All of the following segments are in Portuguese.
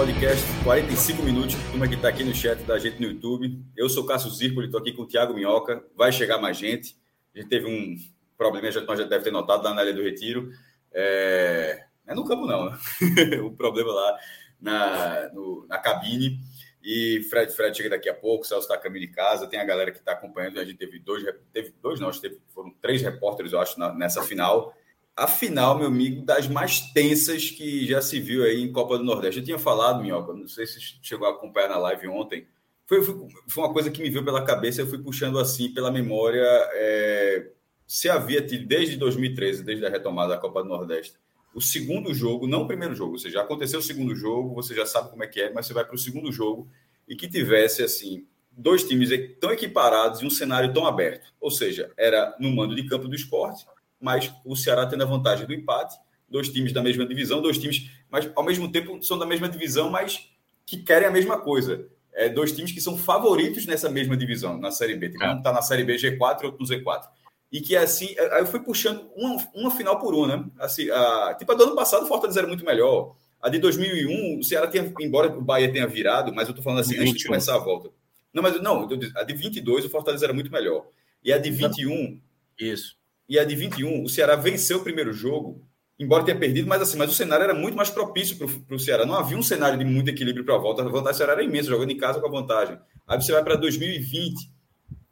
Podcast 45 minutos, turma que está aqui no chat da gente no YouTube. Eu sou Cássio Zirpoli, estou aqui com o Thiago Minhoca. Vai chegar mais gente. A gente teve um problema, gente já deve ter notado lá na área do Retiro. É, é no campo, não, né? o problema lá na, no, na cabine. E Fred, Fred chega daqui a pouco, Celso está caminho de casa, tem a galera que está acompanhando. A gente teve dois, teve dois, não, teve, foram três repórteres, eu acho, na, nessa final a final, meu amigo, das mais tensas que já se viu aí em Copa do Nordeste. Eu tinha falado, Minhoca, não sei se chegou a acompanhar na live ontem. Foi, foi, foi uma coisa que me veio pela cabeça, eu fui puxando assim pela memória. É, se havia tido desde 2013, desde a retomada da Copa do Nordeste, o segundo jogo, não o primeiro jogo, ou seja, aconteceu o segundo jogo, você já sabe como é que é, mas você vai para o segundo jogo e que tivesse assim dois times tão equiparados e um cenário tão aberto. Ou seja, era no mando de campo do esporte mas o Ceará tendo a vantagem do empate, dois times da mesma divisão, dois times, mas ao mesmo tempo são da mesma divisão, mas que querem a mesma coisa. É, dois times que são favoritos nessa mesma divisão, na Série B. Tipo, um está na Série B G4 e outro no Z4. E que assim, aí eu fui puxando uma, uma final por uma, né? Assim, a, tipo, a do ano passado o Fortaleza era muito melhor. A de 2001, o Ceará tinha, embora o Bahia tenha virado, mas eu tô falando assim, antes de começar a volta. Não, mas não, a de 22 o Fortaleza era muito melhor. E a de 21, isso e a de 21, o Ceará venceu o primeiro jogo, embora tenha perdido, mas assim, mas o cenário era muito mais propício para o Ceará. Não havia um cenário de muito equilíbrio para a volta. A vantagem do Ceará era imensa, jogando em casa com a vantagem. Aí você vai para 2020,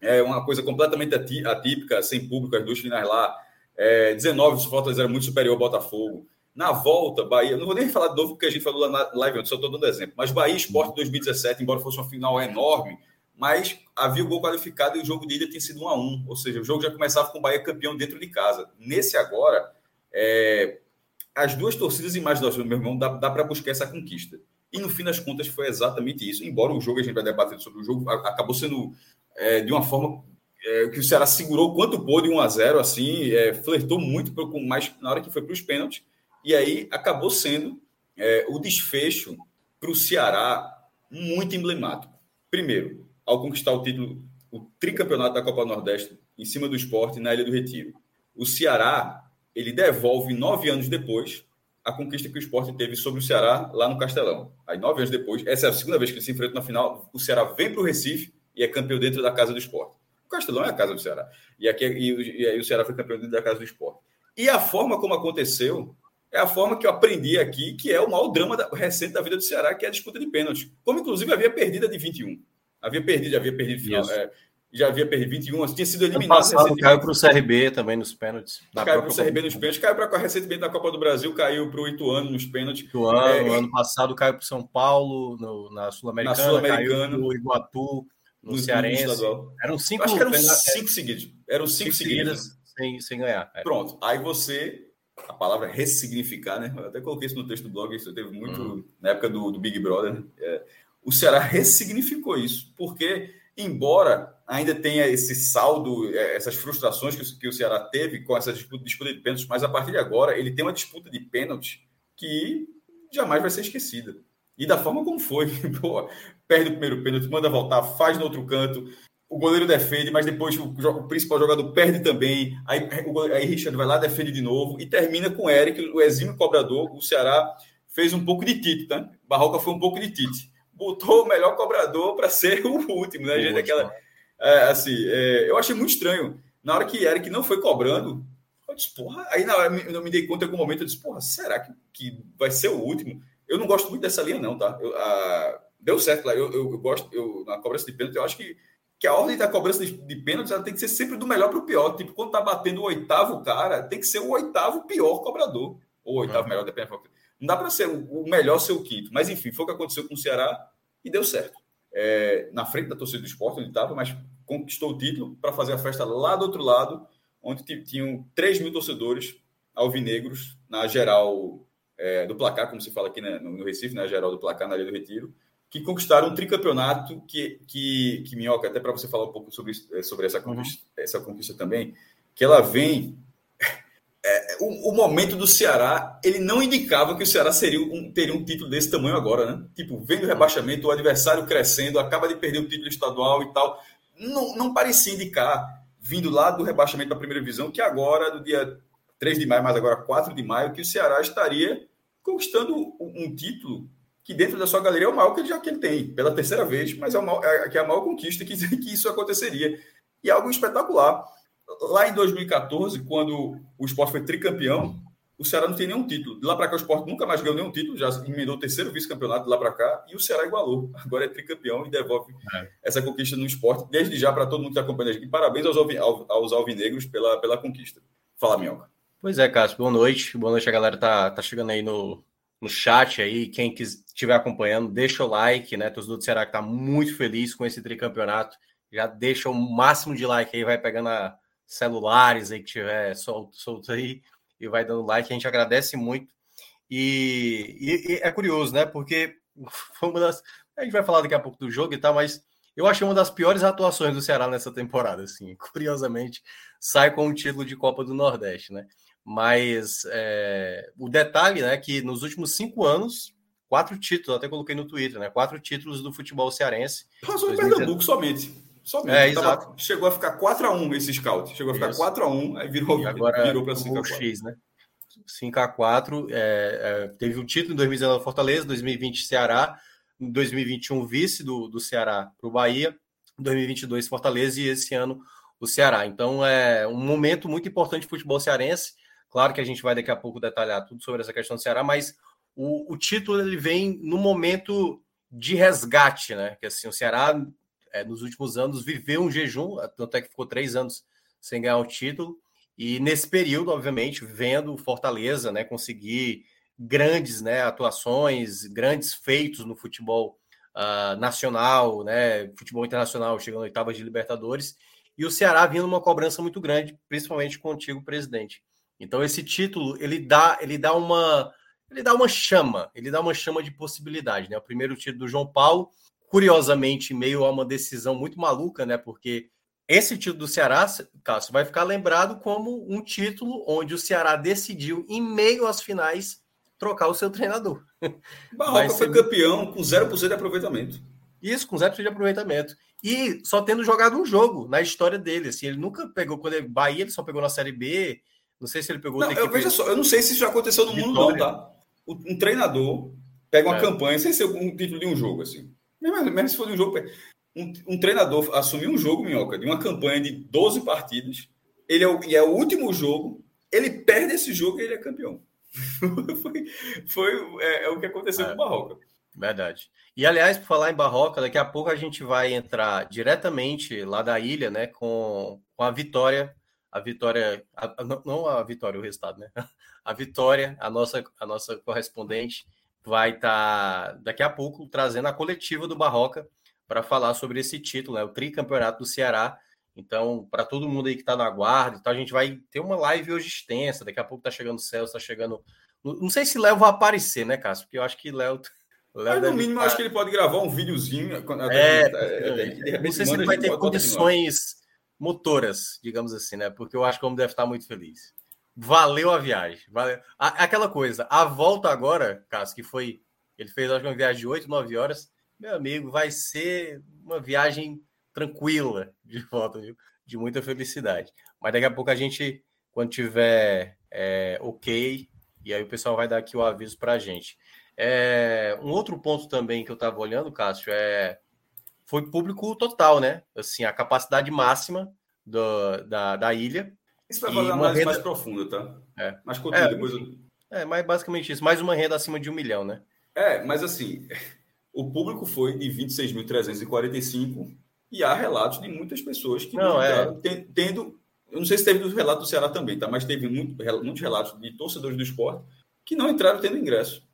é uma coisa completamente atípica, sem público, as duas finais lá. É, 19, o Fortaleza era muito superior ao Botafogo. Na volta, Bahia, não vou nem falar de novo porque a gente falou lá na live, só estou dando exemplo, mas Bahia Esporte 2017, embora fosse uma final enorme, mas havia o gol qualificado e o jogo de ida tinha sido 1 a 1 ou seja, o jogo já começava com o Bahia campeão dentro de casa. Nesse agora, é, as duas torcidas imaginam, meu irmão, dá, dá para buscar essa conquista. E no fim das contas foi exatamente isso. Embora o jogo, a gente vai debater sobre o jogo, acabou sendo é, de uma forma é, que o Ceará segurou quanto pôde 1 a 0 assim, é, flertou muito com mais na hora que foi para os pênaltis. E aí acabou sendo é, o desfecho para o Ceará muito emblemático. Primeiro, ao conquistar o título, o tricampeonato da Copa Nordeste em cima do esporte na Ilha do Retiro. O Ceará, ele devolve nove anos depois a conquista que o esporte teve sobre o Ceará lá no Castelão. Aí, nove anos depois, essa é a segunda vez que ele se enfrenta na final, o Ceará vem para o Recife e é campeão dentro da casa do esporte. O Castelão é a casa do Ceará. E, aqui, e, e aí o Ceará foi campeão dentro da casa do esporte. E a forma como aconteceu é a forma que eu aprendi aqui, que é o maior drama da, recente da vida do Ceará, que é a disputa de pênaltis. Como, inclusive, havia perdida de 21. Havia perdido, já havia perdido final. É, já havia perdido 21, tinha sido eliminado. Passado, caiu para o CRB também nos pênaltis. Caiu para o CRB nos pênaltis, caiu para recentemente na Copa do Brasil, caiu para o Ituano nos pênaltis. Ituano, é, ano passado caiu para o São Paulo, no, na Sul-Americana, Sul caiu no Iguatu, no, no Cearense. No eram cinco, Acho que eram cinco seguidos. Eram cinco, cinco seguidas. Sem, sem ganhar. É. Pronto. Aí você a palavra ressignificar, né? Eu até coloquei isso no texto do blog, isso teve muito uhum. na época do, do Big Brother. Né? É, o Ceará ressignificou isso, porque, embora ainda tenha esse saldo, é, essas frustrações que o, Ceará teve com essa disputa, disputa de pênaltis, mas a partir de agora ele tem uma disputa de pênaltis que jamais vai ser esquecida. E da forma como foi, pô, perde o primeiro pênalti, manda voltar, faz no outro canto, o goleiro defende, mas depois o, o principal jogador perde também, aí, o, aí Richard vai lá, defende de novo, e termina com o Eric, o exímio cobrador, o Ceará fez um pouco de Tite, tá? Barroca foi um pouco de Tite botou o melhor cobrador para ser o último, né? gente, aquela, é, assim, é, eu achei muito estranho. Na hora que Eric não foi cobrando, eu disse, porra, aí na hora eu me dei conta em algum momento, eu disse, porra, será que, que vai ser o último? Eu não gosto muito dessa linha, não, tá? Eu, a, deu certo lá, eu, eu, eu, gosto, eu, na cobrança de pênalti, eu acho que que a ordem da cobrança de, de pênaltis ela tem que ser sempre do melhor para o pior. Tipo, quando tá batendo o oitavo cara, tem que ser o oitavo pior cobrador. Ou o oitavo uhum. melhor, depende. Não dá para ser o, melhor ser o quinto. Mas enfim, foi o que aconteceu com o Ceará e deu certo. É, na frente da torcida do esporte, onde estava, mas conquistou o título para fazer a festa lá do outro lado, onde tinham 3 mil torcedores alvinegros na geral é, do placar, como se fala aqui né, no Recife, na geral do placar, na Ilha do Retiro que conquistaram um tricampeonato que, que, que Minhoca, até para você falar um pouco sobre, eh, sobre essa, conquista, uhum. essa conquista também, que ela vem. É, o, o, momento do Ceará, ele não indicava que o Ceará seria um, teria um título desse tamanho agora, né? Tipo, vendo o rebaixamento, o adversário crescendo, acaba de perder o título estadual e tal. Não, não parecia indicar, vindo lá do rebaixamento da primeira divisão, que agora, no dia 3 de maio, mas agora 4 de maio, que o Ceará estaria conquistando um título que dentro da sua galeria é o maior que ele já que ele tem, pela terceira vez, mas é, o maior, é, que é a maior conquista que, que isso aconteceria. E é algo espetacular. Lá em 2014, quando o esporte foi tricampeão, o Ceará não tem nenhum título. De lá para cá, o esporte nunca mais ganhou nenhum título, já emendou o terceiro vice-campeonato de lá para cá, e o Ceará igualou. Agora é tricampeão e devolve é. essa conquista no esporte. Desde já, para todo mundo que está acompanhando aqui, parabéns aos, aos alvinegros pela, pela conquista. Fala, Minhoca. Pois é, Cássio, boa noite. Boa noite, a galera tá, tá chegando aí no, no chat aí, quem estiver acompanhando, deixa o like, né? Torcedor do Ceará que está muito feliz com esse tricampeonato. Já deixa o máximo de like aí, vai pegando a celulares aí que tiver solto, solto aí e vai dando like. A gente agradece muito. E, e, e, é curioso, né? Porque foi uma das. A gente vai falar daqui a pouco do jogo e tal, mas eu achei uma das piores atuações do Ceará nessa temporada, assim. Curiosamente, sai com o título de Copa do Nordeste, né? Mas é, o detalhe é né, que nos últimos cinco anos, quatro títulos, até coloquei no Twitter, né? Quatro títulos do futebol cearense. Passou em Pernambuco somente. Somente. É, Tava, chegou a ficar 4x1 esse scout. Chegou a ficar 4x1, aí virou, agora, virou para 5x4. né? 5x4. É, é, teve o um título em 2019 Fortaleza, 2020 Ceará, em 2021 vice do, do Ceará para o Bahia, 2022 Fortaleza e esse ano o Ceará. Então é um momento muito importante do futebol cearense. Claro que a gente vai daqui a pouco detalhar tudo sobre essa questão do Ceará, mas o, o título ele vem no momento de resgate, né? Que assim, o Ceará é, nos últimos anos viveu um jejum, tanto é que ficou três anos sem ganhar o título. E nesse período, obviamente, vendo Fortaleza né, conseguir grandes né, atuações, grandes feitos no futebol uh, nacional, né, futebol internacional, chegando oitavas de Libertadores, e o Ceará vindo uma cobrança muito grande, principalmente com o antigo presidente. Então esse título ele dá ele dá uma ele dá uma chama, ele dá uma chama de possibilidade, né? O primeiro título do João Paulo, curiosamente, meio a uma decisão muito maluca, né? Porque esse título do Ceará, Cássio, vai ficar lembrado como um título onde o Ceará decidiu, em meio às finais, trocar o seu treinador. Barroca ser... foi campeão com 0% de aproveitamento. Isso, com 0% de aproveitamento. E só tendo jogado um jogo na história dele. Assim, ele nunca pegou, quando ele Bahia, ele só pegou na Série B, não sei se ele pegou. Não, eu, veja só, eu não sei se isso já aconteceu no Vitória. mundo, não, tá? Um treinador pega uma é. campanha sem ser um título de um jogo, assim. Mesmo, mesmo se for um jogo. Um, um, treinador assumir um jogo, minhoca, de uma campanha de 12 partidas, ele é o, e é o último jogo, ele perde esse jogo e ele é campeão. foi foi é, é, o que aconteceu é. com o Barroca. Verdade. E aliás, por falar em Barroca, daqui a pouco a gente vai entrar diretamente lá da ilha, né, com, com a vitória a Vitória, a, não a Vitória, o resultado, né? A Vitória, a nossa, a nossa correspondente, vai estar tá, daqui a pouco trazendo a coletiva do Barroca para falar sobre esse título, né? O tricampeonato do Ceará. Então, para todo mundo aí que está na guarda, então a gente vai ter uma live hoje extensa. Daqui a pouco tá chegando o Celso, está chegando. Não sei se Léo vai aparecer, né, Cássio? Porque eu acho que Léo. Léo Mas, no mínimo, acho que ele pode gravar um videozinho. É, é, é, não sei se ele vai ter condições motoras, digamos assim, né? Porque eu acho que o homem deve estar muito feliz. Valeu a viagem. Valeu. aquela coisa, a volta agora, Cássio, que foi. Ele fez acho uma viagem de 8, 9 horas. Meu amigo, vai ser uma viagem tranquila de volta, viu? De muita felicidade. Mas daqui a pouco a gente, quando tiver é, ok, e aí o pessoal vai dar aqui o aviso para a gente. É, um outro ponto também que eu estava olhando, Cássio, é foi público total, né? Assim, a capacidade máxima do, da, da ilha. Isso vai fazer uma análise renda... mais profunda, tá? É. Mas continua, é, depois eu... É, mas basicamente isso. Mais uma renda acima de um milhão, né? É, mas assim, o público foi de 26.345 E há relatos de muitas pessoas que não, não é. tendo. Eu não sei se teve do relato do Ceará também, tá? mas teve muito, muitos relatos de torcedores do esporte que não entraram tendo ingresso.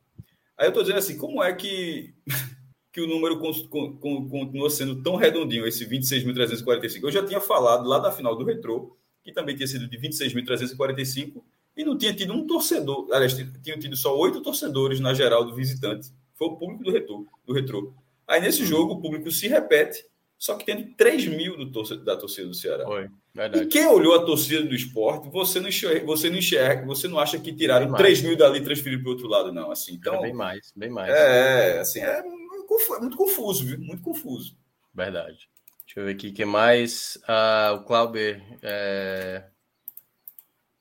Aí eu estou dizendo assim, como é que, que o número continua sendo tão redondinho, esse 26.345? Eu já tinha falado lá da final do Retrô, que também tinha sido de 26.345, e não tinha tido um torcedor, aliás, tinha tido só oito torcedores na geral do visitante. Foi o público do retrô. Do retrô. Aí nesse jogo o público se repete, só que tendo 3 mil do torcedor, da torcida do Ceará. Foi, e quem olhou a torcida do esporte, você não enxerga, você não, enxerga, você não acha que tiraram 3 mil dali e transferiram para o outro lado, não. Assim, então, bem mais, bem mais. É, assim, é muito confuso, viu? Muito confuso. Verdade. Deixa eu ver aqui o que mais. Ah, o Clauber. É...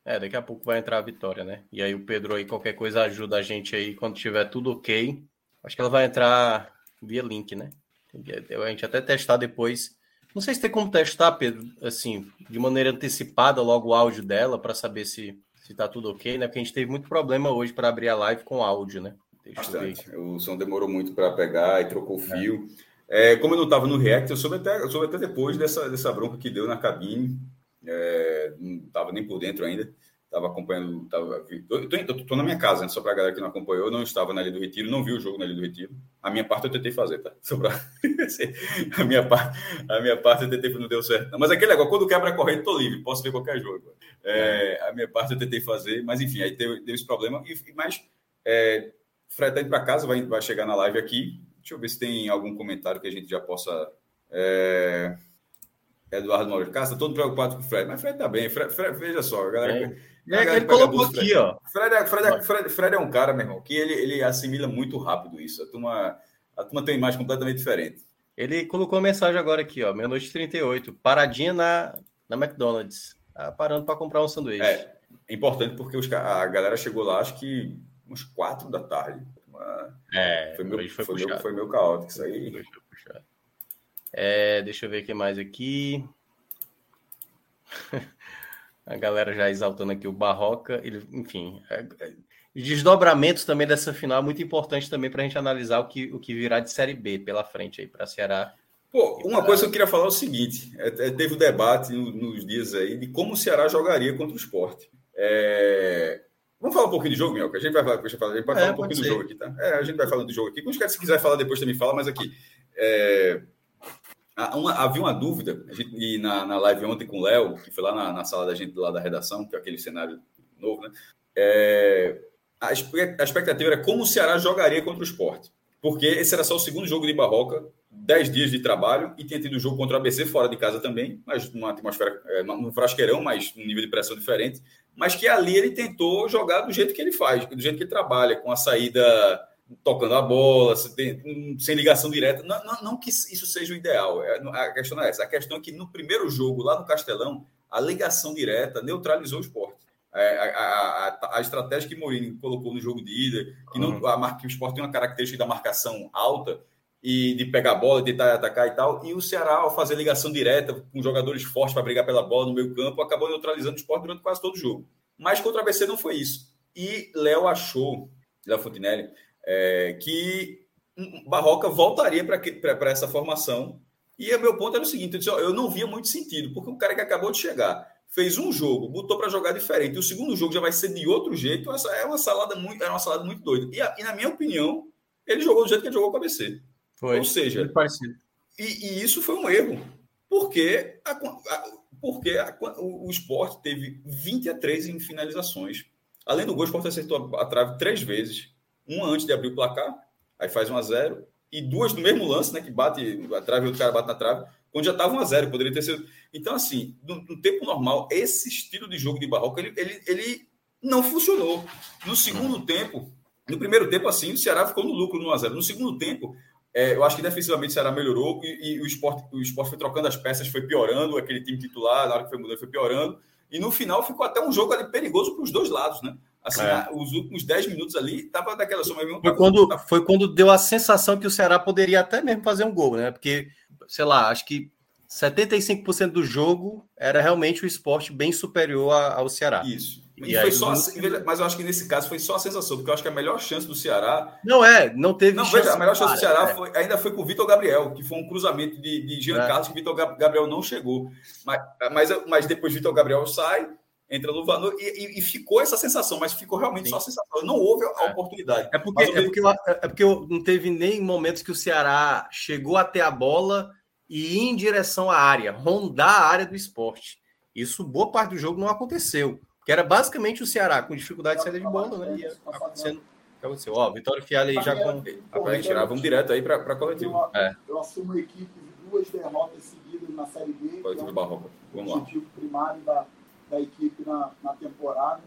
é... daqui a pouco vai entrar a vitória, né? E aí o Pedro aí, qualquer coisa ajuda a gente aí quando tiver tudo ok. Acho que ela vai entrar via link, né? A gente até testar depois. Não sei se tem como testar, Pedro, assim, de maneira antecipada logo o áudio dela para saber se se tá tudo ok, né? Porque a gente teve muito problema hoje para abrir a live com áudio, né? Deixa Bastante. O som demorou muito para pegar e trocou o é. fio. É. É, como eu não estava no React, eu soube até, eu soube até depois dessa, dessa bronca que deu na cabine. É, não estava nem por dentro ainda estava acompanhando. Tava, tô, tô, na minha casa, né? só para a galera que não acompanhou, eu não estava na Ilha do Retiro, não vi o jogo na Ilha do Retiro. A minha parte eu tentei fazer, tá? Só pra... a, minha parte, a minha parte eu tentei, não deu certo. Não. Mas aquele negócio, quando quebra a corrente, tô livre, posso ver qualquer jogo. É, a minha parte eu tentei fazer, mas enfim, aí deu esse problema. E, mas é, Fred tá indo para casa, vai, vai chegar na live aqui. Deixa eu ver se tem algum comentário que a gente já possa. É... Eduardo Maurício Castro, todo preocupado com o Fred, mas Fred tá bem. Fred, Fred veja só, a galera. É. É, ele colocou aqui, ó. Fred, é, Fred, é, Fred, Fred, é um cara, meu irmão, que ele, ele assimila muito rápido isso. A turma, a turma tem uma imagem completamente diferente. Ele colocou a mensagem agora aqui, ó, meia-noite 38, paradinha na, na McDonald's. Tá parando para comprar um sanduíche. É, importante porque os, a galera chegou lá, acho que uns quatro da tarde. Uma, é, foi meu, foi, foi, meu, foi meu caótico isso aí. É, deixa eu ver o que mais aqui. A galera já exaltando aqui o Barroca, ele, enfim. É, é, desdobramentos também dessa final é muito importante também para a gente analisar o que, o que virá de Série B pela frente aí para Ceará. Pô, uma pra... coisa que eu queria falar é o seguinte: é, é, teve o um debate nos dias aí de como o Ceará jogaria contra o esporte. É... Vamos falar um pouquinho do jogo, Mioca? A gente vai, a gente vai falar é, um pouquinho ser. do jogo aqui, tá? É, a gente vai falando do jogo aqui. Se quiser falar depois também fala, mas aqui. É... Uma, havia uma dúvida, a gente, na, na live ontem com o Léo, que foi lá na, na, sala da gente, lá da redação, que é aquele cenário novo, né? É, a, a expectativa era como o Ceará jogaria contra o esporte. Porque esse era só o segundo jogo de Barroca, 10 dias de trabalho, e tinha tido jogo contra o ABC fora de casa também, mas numa atmosfera, é, num frasqueirão, mas um nível de pressão diferente. Mas que ali ele tentou jogar do jeito que ele faz, do jeito que ele trabalha, com a saída tocando a bola, sem ligação direta. Não, não, não, que isso seja o ideal, é, a questão é essa. A questão é que no primeiro jogo, lá no Castelão, a ligação direta neutralizou o esporte. É, a, a, a, a, estratégia que Mourinho colocou no jogo de ida, que, não, uhum. a, que o esporte tem uma característica da marcação alta e de pegar a bola, de tentar atacar e tal, e o Ceará, ao fazer ligação direta com jogadores fortes para brigar pela bola no meio campo, acabou neutralizando o esporte durante quase todo o jogo. Mas contra a BC não foi isso. E Léo achou, Léo Fontinelli, é, que Barroca voltaria para essa formação. E o meu ponto era o seguinte: eu, disse, ó, eu não via muito sentido, porque o cara que acabou de chegar fez um jogo, botou para jogar diferente, e o segundo jogo já vai ser de outro jeito. Essa é uma salada muito, é uma salada muito doida. E, e, na minha opinião, ele jogou do jeito que ele jogou com a BC. Foi. Ou seja, e, e, isso foi um erro, porque, a, a, porque a, o, o esporte teve 20 a 3 em finalizações. Além do gol, o esporte acertou a trave três vezes uma antes de abrir o placar, aí faz 1 a 0 e duas no mesmo lance, né, que bate a trave e outro cara bate na trave, quando já estava 1 a 0 poderia ter sido. Então, assim, no, no, tempo normal, esse estilo de jogo de Barroca, ele, ele, ele não funcionou. No segundo tempo, no primeiro tempo, assim, o Ceará ficou no lucro no 1 a 0 No segundo tempo, é, eu acho que defensivamente o Ceará melhorou e, e, o, esporte, o esporte foi trocando as peças, foi piorando, aquele time titular, na hora que foi mudando, foi piorando. E no final ficou até um jogo ali perigoso para os dois lados, né? Assim, é. os últimos 10 minutos ali tava daquela soma. Foi quando, foi quando deu a sensação que o Ceará poderia até mesmo fazer um gol, né? Porque, sei lá, acho que 75% do jogo era realmente o esporte bem superior ao Ceará. Isso. E, foi só, mas eu acho que nesse caso foi só a sensação, porque eu acho que a melhor chance do Ceará. Não é, não teve. Não, veja, a melhor chance do Ceará é. foi, ainda foi com o Vitor Gabriel, que foi um cruzamento de, de Jean é. Carlos, que o Vitor Gabriel não chegou. Mas, mas, mas depois Vitor Gabriel sai, entra no Vanor e, e, e, ficou essa sensação, mas ficou realmente Sim. só a sensação. Não houve a é. oportunidade. É porque, é, porque, é porque não teve nem momentos que o Ceará chegou até a bola e ir em direção à área, rondar a área do esporte. Isso, boa parte do jogo não aconteceu. Que era basicamente o Ceará com dificuldade de saída de bola, né? E acontecendo. aconteceu? Ó, Vitória Fialho aí já com. Tirar, vamos direto aí para a coletiva. Eu, é. eu assumo a equipe de duas derrotas seguidas na Série B. Coletiva é um Barroca. Vamos o objetivo lá. primário da, da equipe na, na temporada.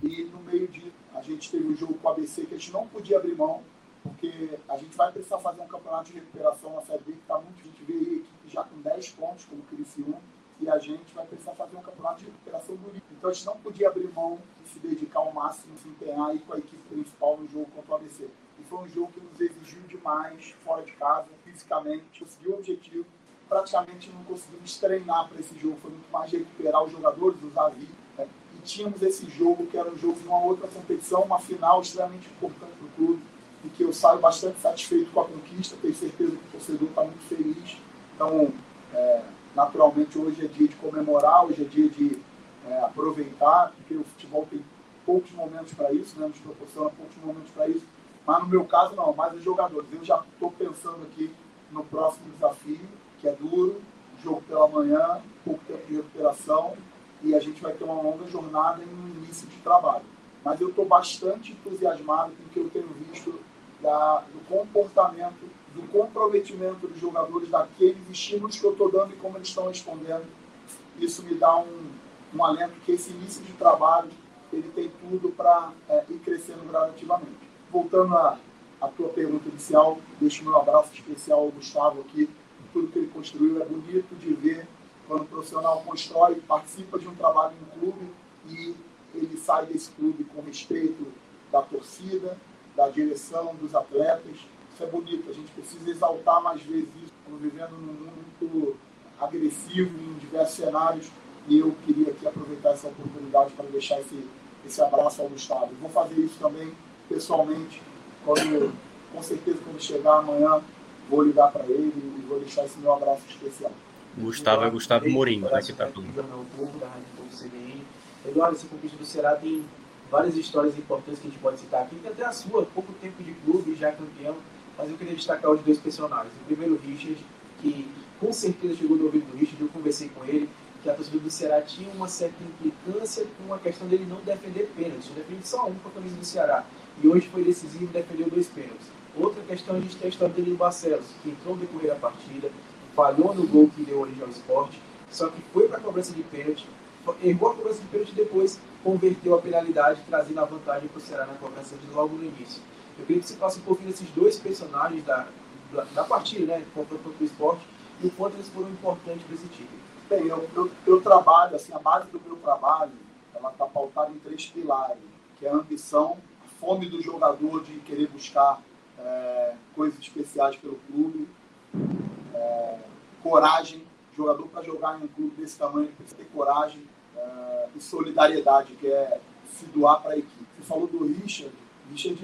E no meio de. A gente teve um jogo com o ABC que a gente não podia abrir mão, porque a gente vai precisar fazer um campeonato de recuperação na Série B que está muito. A gente vê aí a equipe já com 10 pontos, como o Criciúma e a gente vai precisar fazer um campeonato de recuperação bonito. Então a gente não podia abrir mão de se dedicar ao máximo, se empenhar aí com a equipe principal no jogo contra o ABC. E foi um jogo que nos exigiu demais, fora de casa, fisicamente, conseguiu o objetivo. Praticamente não conseguimos treinar para esse jogo, foi muito mais recuperar os jogadores, a vida. Né? E tínhamos esse jogo, que era um jogo de uma outra competição, uma final extremamente importante para o clube, e que eu saio bastante satisfeito com a conquista, tenho certeza que o torcedor está muito feliz. Então, é, Naturalmente, hoje é dia de comemorar, hoje é dia de é, aproveitar, porque o futebol tem poucos momentos para isso, né? nos proporciona poucos momentos para isso. Mas no meu caso, não, mais os jogadores. Eu já estou pensando aqui no próximo desafio, que é duro, jogo pela manhã, pouco tempo de recuperação, e a gente vai ter uma longa jornada em um início de trabalho. Mas eu estou bastante entusiasmado com o que eu tenho visto da, do comportamento do comprometimento dos jogadores, daqueles estímulos que eu estou dando e como eles estão respondendo. Isso me dá um, um alento que esse início de trabalho ele tem tudo para é, ir crescendo gradativamente. Voltando à, à tua pergunta inicial, deixo meu abraço especial ao Gustavo aqui. Tudo que ele construiu é bonito de ver quando o profissional constrói, participa de um trabalho no clube e ele sai desse clube com respeito da torcida, da direção, dos atletas isso é bonito, a gente precisa exaltar mais vezes isso. Estamos vivendo num mundo muito agressivo em diversos cenários e eu queria aqui aproveitar essa oportunidade para deixar esse, esse abraço ao Gustavo. Vou fazer isso também pessoalmente, quando, com certeza quando chegar amanhã vou ligar para ele e vou deixar esse meu abraço especial. Gustavo é Gustavo Morinho, né, que está falando. Eduardo, essa conquista do Ceará tem várias histórias importantes que a gente pode citar aqui. Tem até a sua, pouco tempo de clube, já campeão mas eu queria destacar os dois personagens. O primeiro, Richard, que com certeza chegou no ouvido do Richard, eu conversei com ele, que a torcida do Ceará tinha uma certa implicância com a questão dele não defender pênaltis. Ele defende só um com a camisa do Ceará. E hoje foi decisivo e defendeu dois pênaltis. Outra questão, a gente tem a história dele do Barcelos, que entrou no decorrer da partida, falhou no gol que deu origem ao esporte, só que foi para a cobrança de pênalti, errou a cobrança de pênalti depois converteu a penalidade, trazendo a vantagem para o Ceará na cobrança de logo no início. Eu queria que você falasse um pouquinho desses dois personagens da, da, da partida, né, contra o esporte, e o quanto eles foram importantes para esse time. Bem, eu, eu, eu, trabalho, assim, a base do meu trabalho, ela está pautada em três pilares, que é a ambição, a fome do jogador de querer buscar é, coisas especiais pelo clube, é, coragem, jogador para jogar em um clube desse tamanho precisa ter coragem é, e solidariedade, que é se doar para a equipe. Você falou do Richard, Richard,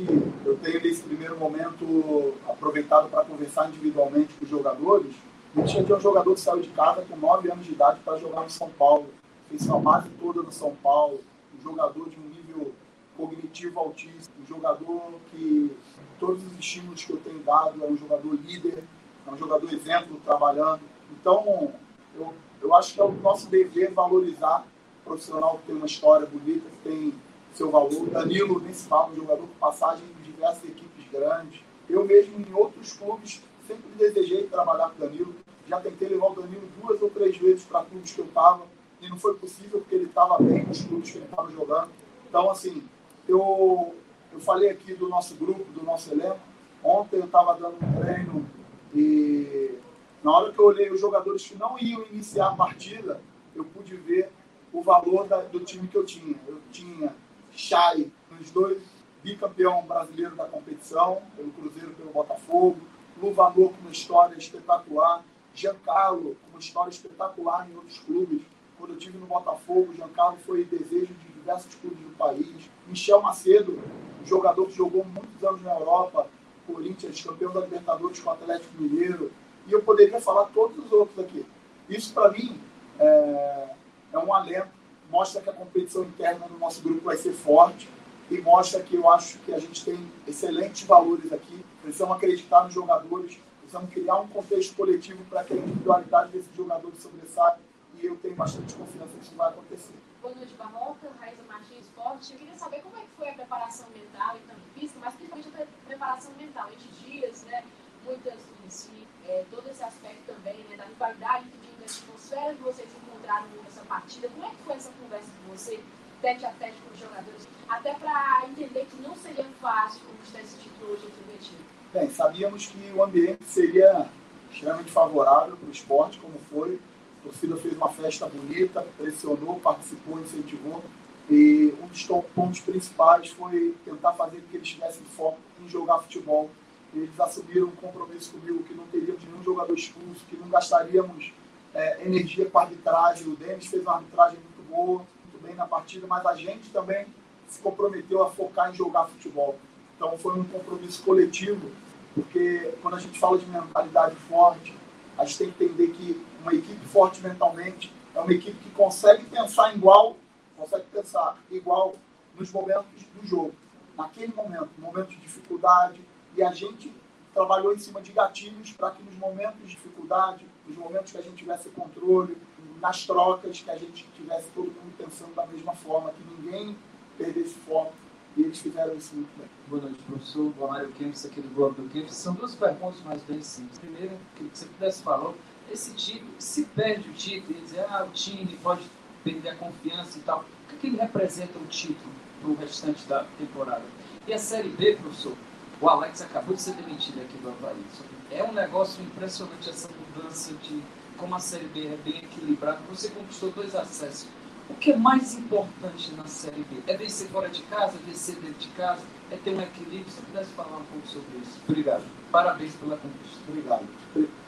eu tenho nesse primeiro momento aproveitado para conversar individualmente com os jogadores. Richard é um jogador que saiu de casa com 9 anos de idade para jogar no São Paulo. Fez sua base toda no São Paulo. Um jogador de um nível cognitivo altíssimo. Um jogador que, todos os estímulos que eu tenho dado, é um jogador líder, é um jogador exemplo trabalhando. Então, eu, eu acho que é o nosso dever valorizar o profissional que tem uma história bonita, que tem seu valor. Danilo, nem se fala, jogador com passagem em diversas equipes grandes. Eu mesmo, em outros clubes, sempre desejei trabalhar com Danilo. Já tentei levar o Danilo duas ou três vezes para clubes que eu estava e não foi possível porque ele estava bem nos clubes que ele estava jogando. Então, assim, eu, eu falei aqui do nosso grupo, do nosso elenco. Ontem eu estava dando um treino e na hora que eu olhei os jogadores que não iam iniciar a partida, eu pude ver o valor da, do time que eu tinha. Eu tinha Chay, os dois bicampeão brasileiro da competição, pelo Cruzeiro pelo Botafogo. Luvanor com uma história espetacular. Giancarlo com uma história espetacular em outros clubes. Quando eu tive no Botafogo, Giancarlo foi desejo de diversos clubes do país. Michel Macedo, jogador que jogou muitos anos na Europa, Corinthians, campeão da Libertadores com o Atlético Mineiro, e eu poderia falar todos os outros aqui. Isso, para mim, é, é um alento, mostra que a competição interna no nosso grupo vai ser forte e mostra que eu acho que a gente tem excelentes valores aqui. Precisamos acreditar nos jogadores, precisamos criar um contexto coletivo para que a individualidade desses jogadores sobressaia e eu tenho bastante confiança que isso vai acontecer. Boa noite, Barroca, Raíza Martins Esporte. Eu queria saber como é que foi a preparação mental e também física, mas principalmente a preparação mental, esses dias, né? Muitas si, é, todo esse aspecto também, né? Da rivalidade, da atmosfera que vocês encontraram nessa partida. Como é que foi essa conversa com você, tete a tete com os jogadores? Até para entender que não seria fácil conquistar esse título hoje entre o. Bem, sabíamos que o ambiente seria extremamente favorável para o esporte, como foi a torcida fez uma festa bonita, pressionou, participou, incentivou. E um dos pontos principais foi tentar fazer com que eles tivessem foco em jogar futebol. Eles assumiram um compromisso comigo que não teríamos nenhum jogador expulso, que não gastaríamos é, energia com a arbitragem. O Denis fez uma arbitragem muito boa, muito bem na partida, mas a gente também se comprometeu a focar em jogar futebol. Então foi um compromisso coletivo, porque quando a gente fala de mentalidade forte, a gente tem que entender que uma equipe forte mentalmente é uma equipe que consegue pensar igual, consegue pensar igual nos momentos do jogo. Naquele momento, momento de dificuldade, e a gente trabalhou em cima de gatilhos para que nos momentos de dificuldade, nos momentos que a gente tivesse controle, nas trocas, que a gente tivesse todo mundo pensando da mesma forma, que ninguém perdesse foco. E eles fizeram isso muito bem. Boa noite, professor. Mário Kempis, aqui do blog do Kempis. São duas perguntas, mas bem simples. Primeiro, que você pudesse falar esse título, se perde o título, e dizer, ah, o time pode perder a confiança e tal, o que, que ele representa o título para o restante da temporada? E a Série B, professor, o Alex acabou de ser demitido aqui do Havaí. É um negócio impressionante essa mudança de como a Série B é bem equilibrada. Você conquistou dois acessos. O que é mais importante na Série B? É vencer fora de casa, é vencer dentro de casa, é ter um equilíbrio? Se você pudesse falar um pouco sobre isso. Obrigado. Parabéns pela conquista. Obrigado.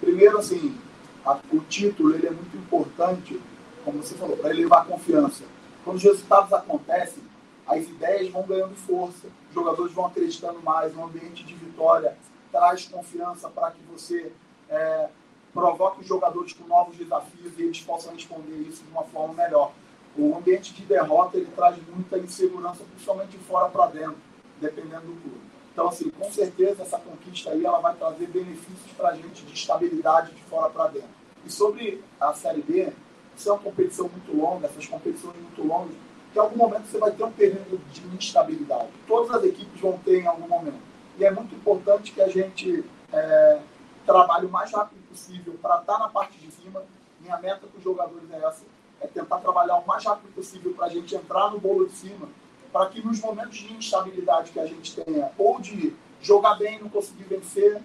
Primeiro, assim, a, o título ele é muito importante, como você falou, para elevar a confiança. Quando os resultados acontecem, as ideias vão ganhando força, os jogadores vão acreditando mais, um ambiente de vitória traz confiança para que você é, provoque os jogadores com novos desafios e eles possam responder isso de uma forma melhor. O ambiente de derrota ele traz muita insegurança, principalmente de fora para dentro, dependendo do clube. Então, assim, com certeza essa conquista aí ela vai trazer benefícios para a gente de estabilidade de fora para dentro. E sobre a Série B, isso é uma competição muito longa, essas competições muito longas, que em algum momento você vai ter um período de instabilidade. Todas as equipes vão ter em algum momento. E é muito importante que a gente é, trabalhe o mais rápido possível para estar tá na parte de cima. Minha meta com os jogadores é essa, é tentar trabalhar o mais rápido possível para a gente entrar no bolo de cima para que nos momentos de instabilidade que a gente tenha, ou de jogar bem e não conseguir vencer,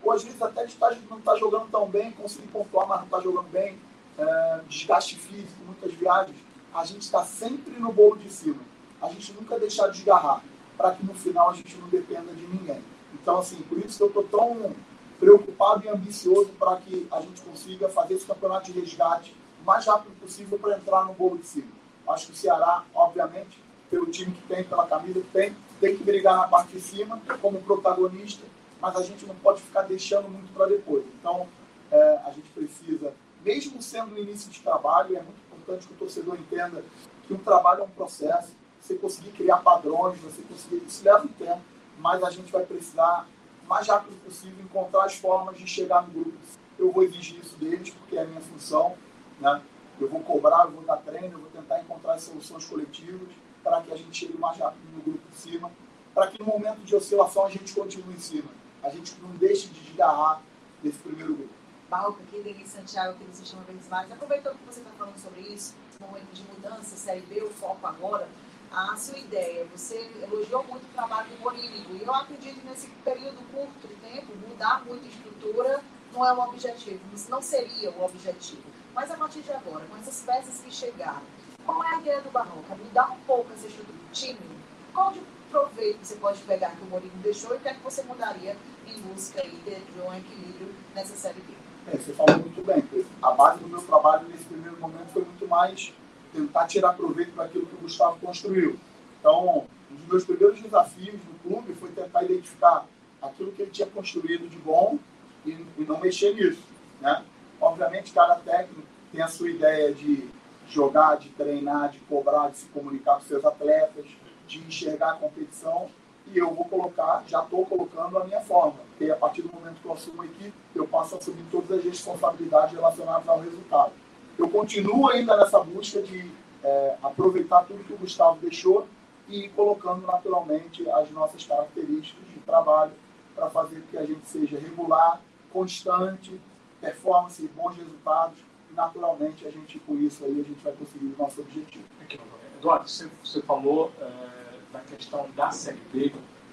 ou às vezes até de estar, não estar tá jogando tão bem, conseguir pontuar, mas não estar tá jogando bem, é, desgaste físico, muitas viagens, a gente está sempre no bolo de cima. A gente nunca deixar desgarrar, para que no final a gente não dependa de ninguém. Então, assim, por isso que eu estou tão preocupado e ambicioso para que a gente consiga fazer esse campeonato de resgate o mais rápido possível para entrar no bolo de cima. Acho que o Ceará, obviamente, pelo time que tem, pela camisa que tem, tem que brigar na parte de cima como protagonista, mas a gente não pode ficar deixando muito para depois. Então, é, a gente precisa, mesmo sendo o início de trabalho, é muito importante que o torcedor entenda que um trabalho é um processo, você conseguir criar padrões, você conseguir, isso leva um tempo, mas a gente vai precisar, o mais rápido possível, encontrar as formas de chegar no grupo. Eu vou exigir isso deles, porque é a minha função, né? Eu vou cobrar, eu vou dar treino, eu vou tentar encontrar soluções coletivas para que a gente chegue mais rápido no grupo de cima, para que no momento de oscilação a gente continue em cima. A gente não deixe de desgarrar desse primeiro grupo. Barroco aqui, Denis Santiago, que você chama Verdes. Aproveitando que você está falando sobre isso, momento de mudança, Série B, o foco agora, a sua ideia, você elogiou muito o trabalho do Morínigo, e eu acredito nesse período curto de tempo, mudar muito a estrutura não é um objetivo, não seria o objetivo. Mas a partir de agora, com essas peças que chegaram, qual é a ideia do Barroca? Dá um pouco essa estrutura do time. Qual de proveito você pode pegar que o Mourinho deixou e o que é que você mudaria em busca aí de um equilíbrio nessa Série B? É, você falou muito bem. A base do meu trabalho nesse primeiro momento foi muito mais tentar tirar proveito daquilo que o Gustavo construiu. Então, um dos meus primeiros desafios no clube foi tentar identificar aquilo que ele tinha construído de bom e, e não mexer nisso. Né? Obviamente, cada técnico tem a sua ideia de jogar, de treinar, de cobrar, de se comunicar com seus atletas, de enxergar a competição. E eu vou colocar, já estou colocando a minha forma. Porque a partir do momento que eu assumo a equipe, eu passo a assumir todas as responsabilidades relacionadas ao resultado. Eu continuo ainda nessa busca de é, aproveitar tudo que o Gustavo deixou e ir colocando naturalmente as nossas características de trabalho para fazer com que a gente seja regular, constante, performance e bons resultados. Naturalmente, a gente, com isso aí, a gente vai conseguir o nosso objetivo. Eduardo, você, você falou é, da questão da Série B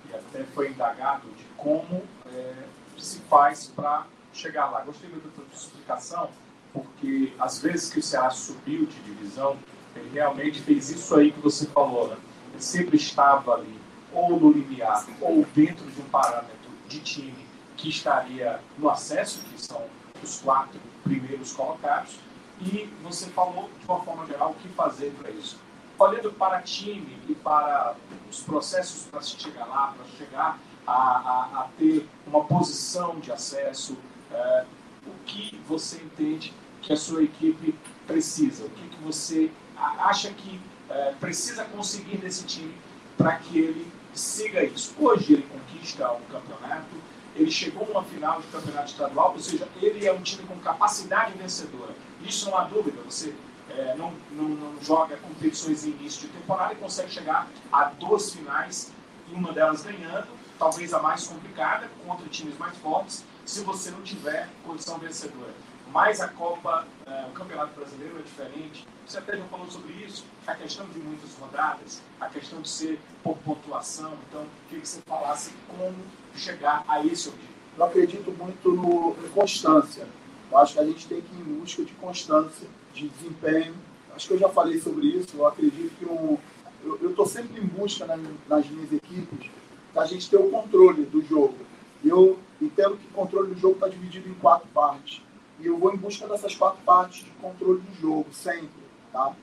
e até foi indagado de como é, se faz para chegar lá. Gostei muito da sua explicação, porque às vezes que o Ceará subiu de divisão, ele realmente fez isso aí que você falou, né? Ele sempre estava ali, ou no limiar, ou dentro de um parâmetro de time que estaria no acesso, que são os quatro primeiros colocados, e você falou de uma forma geral o que fazer para isso. Olhando para time e para os processos para se chegar lá, para chegar a, a, a, ter uma posição de acesso, é, o que você entende que a sua equipe precisa? O que, que você acha que é, precisa conseguir nesse time para que ele siga isso? Hoje ele conquista um campeonato, ele chegou numa final de campeonato estadual, ou seja, ele é um time com capacidade vencedora. Isso não há dúvida. Você é, não, não, não, joga competições em início de temporada e consegue chegar a duas finais, uma delas ganhando, talvez a mais complicada, contra times mais fortes, se você não tiver condição vencedora. Mas a Copa, é, o Campeonato Brasileiro é diferente. Você até já falou sobre isso, a questão de muitas rodadas, a questão de ser por pontuação. Então, queria que você falasse como chegar a esse objetivo? Eu acredito muito no, em constância. Eu acho que a gente tem que ir em busca de constância, de desempenho. Acho que eu já falei sobre isso. Eu acredito que um, eu estou sempre em busca nas, nas minhas equipes da gente ter o controle do jogo. Eu entendo que o controle do jogo está dividido em quatro partes. E eu vou em busca dessas quatro partes de controle do jogo, sempre. Tá?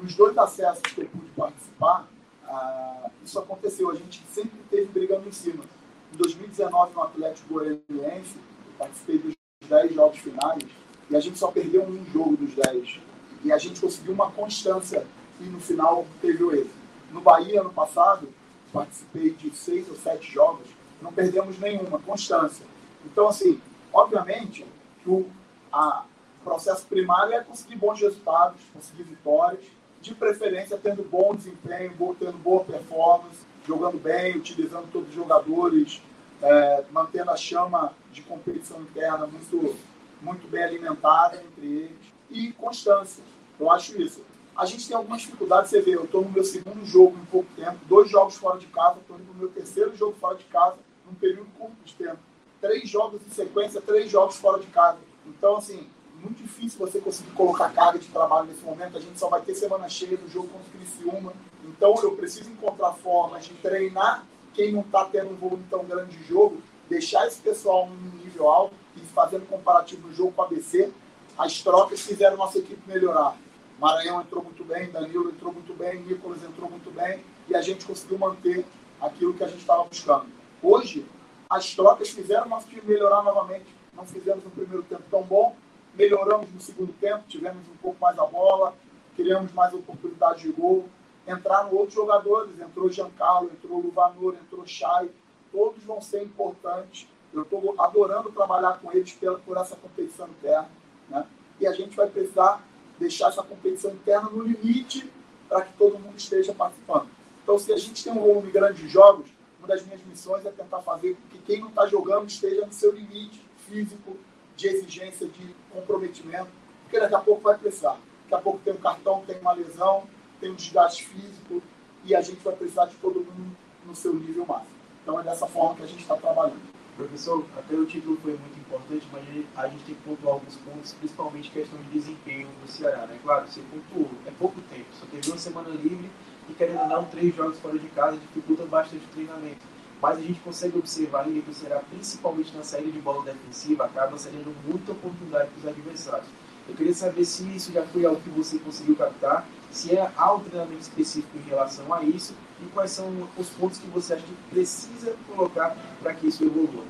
Nos dois acessos que eu pude participar, ah, isso aconteceu. A gente sempre teve brigando em cima. Em 2019, no Atlético Goianiense, eu participei dos 10 jogos finais e a gente só perdeu um jogo dos 10. E a gente conseguiu uma constância e no final teve o êxito. No Bahia, ano passado, participei de seis ou sete jogos, não perdemos nenhuma, constância. Então, assim, obviamente o a, processo primário é conseguir bons resultados, conseguir vitórias, de preferência tendo bom desempenho, tendo boa performance, jogando bem, utilizando todos os jogadores, é, mantendo a chama de competição interna muito, muito bem alimentada entre eles e constância. Eu acho isso. A gente tem algumas dificuldades, você vê, eu estou no meu segundo jogo em pouco tempo, dois jogos fora de casa, estou no meu terceiro jogo fora de casa, num período curto de tempo. Três jogos em sequência, três jogos fora de casa. Então, assim, muito difícil você conseguir colocar carga de trabalho nesse momento. A gente só vai ter semana cheia do jogo contra o Criciúma. Então eu preciso encontrar formas de treinar quem não está tendo um volume tão grande de jogo, deixar esse pessoal num nível alto e fazendo comparativo do jogo com a ABC, as trocas fizeram nossa equipe melhorar. Maranhão entrou muito bem, Danilo entrou muito bem, Nicolas entrou muito bem e a gente conseguiu manter aquilo que a gente estava buscando. Hoje, as trocas fizeram nosso time melhorar novamente. Não fizemos um primeiro tempo tão bom, melhoramos no segundo tempo, tivemos um pouco mais a bola, criamos mais oportunidades de gol. Entraram outros jogadores, entrou Giancarlo, entrou Luvanor, entrou Chay, todos vão ser importantes. Eu estou adorando trabalhar com eles pela, por essa competição interna. Né? E a gente vai precisar deixar essa competição interna no limite para que todo mundo esteja participando. Então, se a gente tem um volume grande de jogos, uma das minhas missões é tentar fazer com que quem não está jogando esteja no seu limite físico, de exigência, de comprometimento, porque daqui a pouco vai precisar. Daqui a pouco tem um cartão, tem uma lesão, tem um desgaste físico e a gente vai precisar de todo mundo no seu nível máximo. Então é dessa forma que a gente está trabalhando. Professor, até o título foi muito importante, mas a gente tem que pontuar alguns pontos, principalmente questão de desempenho do Ceará. Né? Claro, você pontuou, é pouco tempo, só teve uma semana livre e querendo não, três jogos fora de casa dificultam bastante o treinamento mas a gente consegue observar ali que o Ceará, principalmente na saída de bola defensiva, acaba cedendo muita oportunidade para os adversários. Eu queria saber se isso já foi algo que você conseguiu captar, se é algo treinamento específico em relação a isso e quais são os pontos que você acha que precisa colocar para que isso evolua.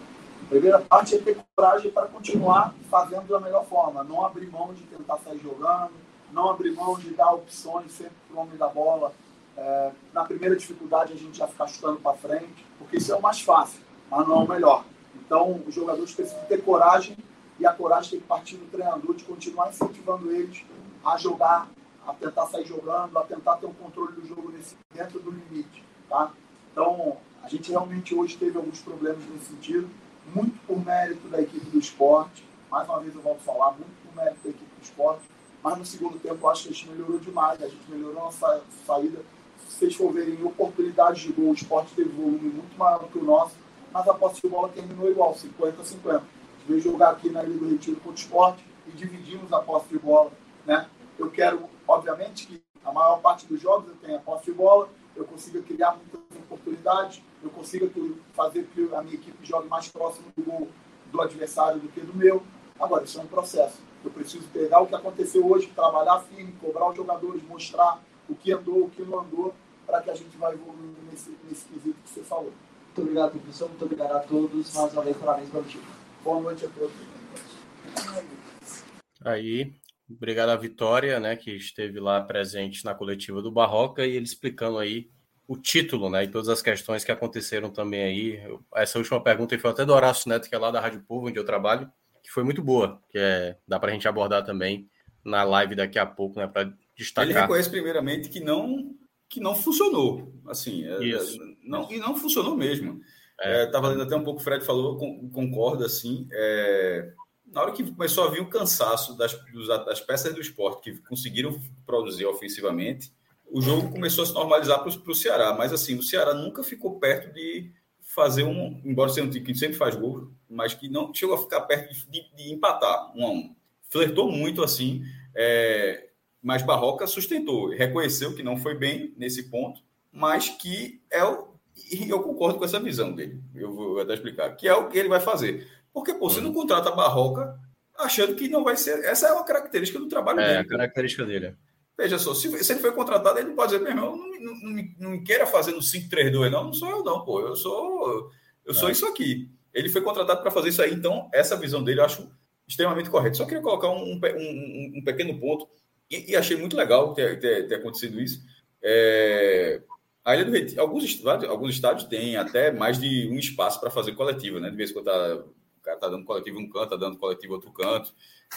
A primeira parte é ter coragem para continuar fazendo da melhor forma, não abrir mão de tentar sair jogando, não abrir mão de dar opções sempre para o homem da bola. É, na primeira dificuldade, a gente já ficar chutando para frente, porque isso é o mais fácil, mas não é o melhor. Então, os jogadores precisam ter coragem e a coragem tem que partir do treinador de continuar incentivando eles a jogar, a tentar sair jogando, a tentar ter um controle do jogo nesse, dentro do limite. Tá? Então, a gente realmente hoje teve alguns problemas nesse sentido, muito por mérito da equipe do esporte. Mais uma vez eu volto a falar, muito por mérito da equipe do esporte mas no segundo tempo eu acho que a gente melhorou demais. A gente melhorou a nossa saída. Se vocês for verem oportunidades de gol, o esporte teve volume muito maior que o nosso, mas a posse de bola terminou igual, 50 a 50. A gente veio jogar aqui na Ilha do Retiro contra o esporte e dividimos a posse de bola. Né? Eu quero, obviamente, que a maior parte dos jogos eu tenha posse de bola, eu consiga criar muitas oportunidades, eu consiga fazer que a minha equipe jogue mais próximo do gol do adversário do que do meu. Agora, isso é um processo eu preciso pegar o que aconteceu hoje, trabalhar firme, cobrar os jogadores, mostrar o que andou, o que não andou, para que a gente vá evoluindo nesse, nesse quesito que você falou. Muito obrigado, professor. Muito obrigado a todos. Mais uma vez, parabéns pelo time. Boa noite a todos. Aí, obrigado à Vitória, né, que esteve lá presente na coletiva do Barroca e ele explicando aí o título, né, e todas as questões que aconteceram também aí. Essa última pergunta foi até do Horácio Neto, que é lá da Rádio Povo, onde eu trabalho que foi muito boa, que é, dá para a gente abordar também na live daqui a pouco, né, para destacar. Ele reconhece primeiramente que não que não funcionou, assim, é, Isso. não e não funcionou mesmo. É. Estava é, lendo até um pouco o Fred falou, concorda assim. É, na hora que começou a vir o cansaço das, das peças do esporte que conseguiram produzir ofensivamente, o jogo começou a se normalizar para o Ceará. Mas assim, o Ceará nunca ficou perto de fazer um, embora seja um time que sempre faz gol, mas que não chegou a ficar perto de, de empatar um a um. Flertou muito assim, é, mas Barroca sustentou, reconheceu que não foi bem nesse ponto, mas que é o. E eu concordo com essa visão dele, eu vou até explicar, que é o que ele vai fazer. Porque pô, você não contrata Barroca achando que não vai ser. Essa é uma característica do trabalho é, dele. É, a característica dele. Veja só, se, se, ele foi contratado, ele não pode dizer, meu irmão, não, não, não, não me queira fazer no 5-3-2, não, não sou eu, não, pô. Eu sou, eu sou é. isso aqui. Ele foi contratado para fazer isso aí, então essa visão dele eu acho extremamente correta. Só queria colocar um, um, um pequeno ponto, e, e, achei muito legal ter, ter, ter acontecido isso. É, a Ilha do Retiro, alguns alguns estádios têm até mais de um espaço para fazer coletiva, né? De vez em quando tá, o cara está dando coletivo um canto, está dando coletivo outro canto.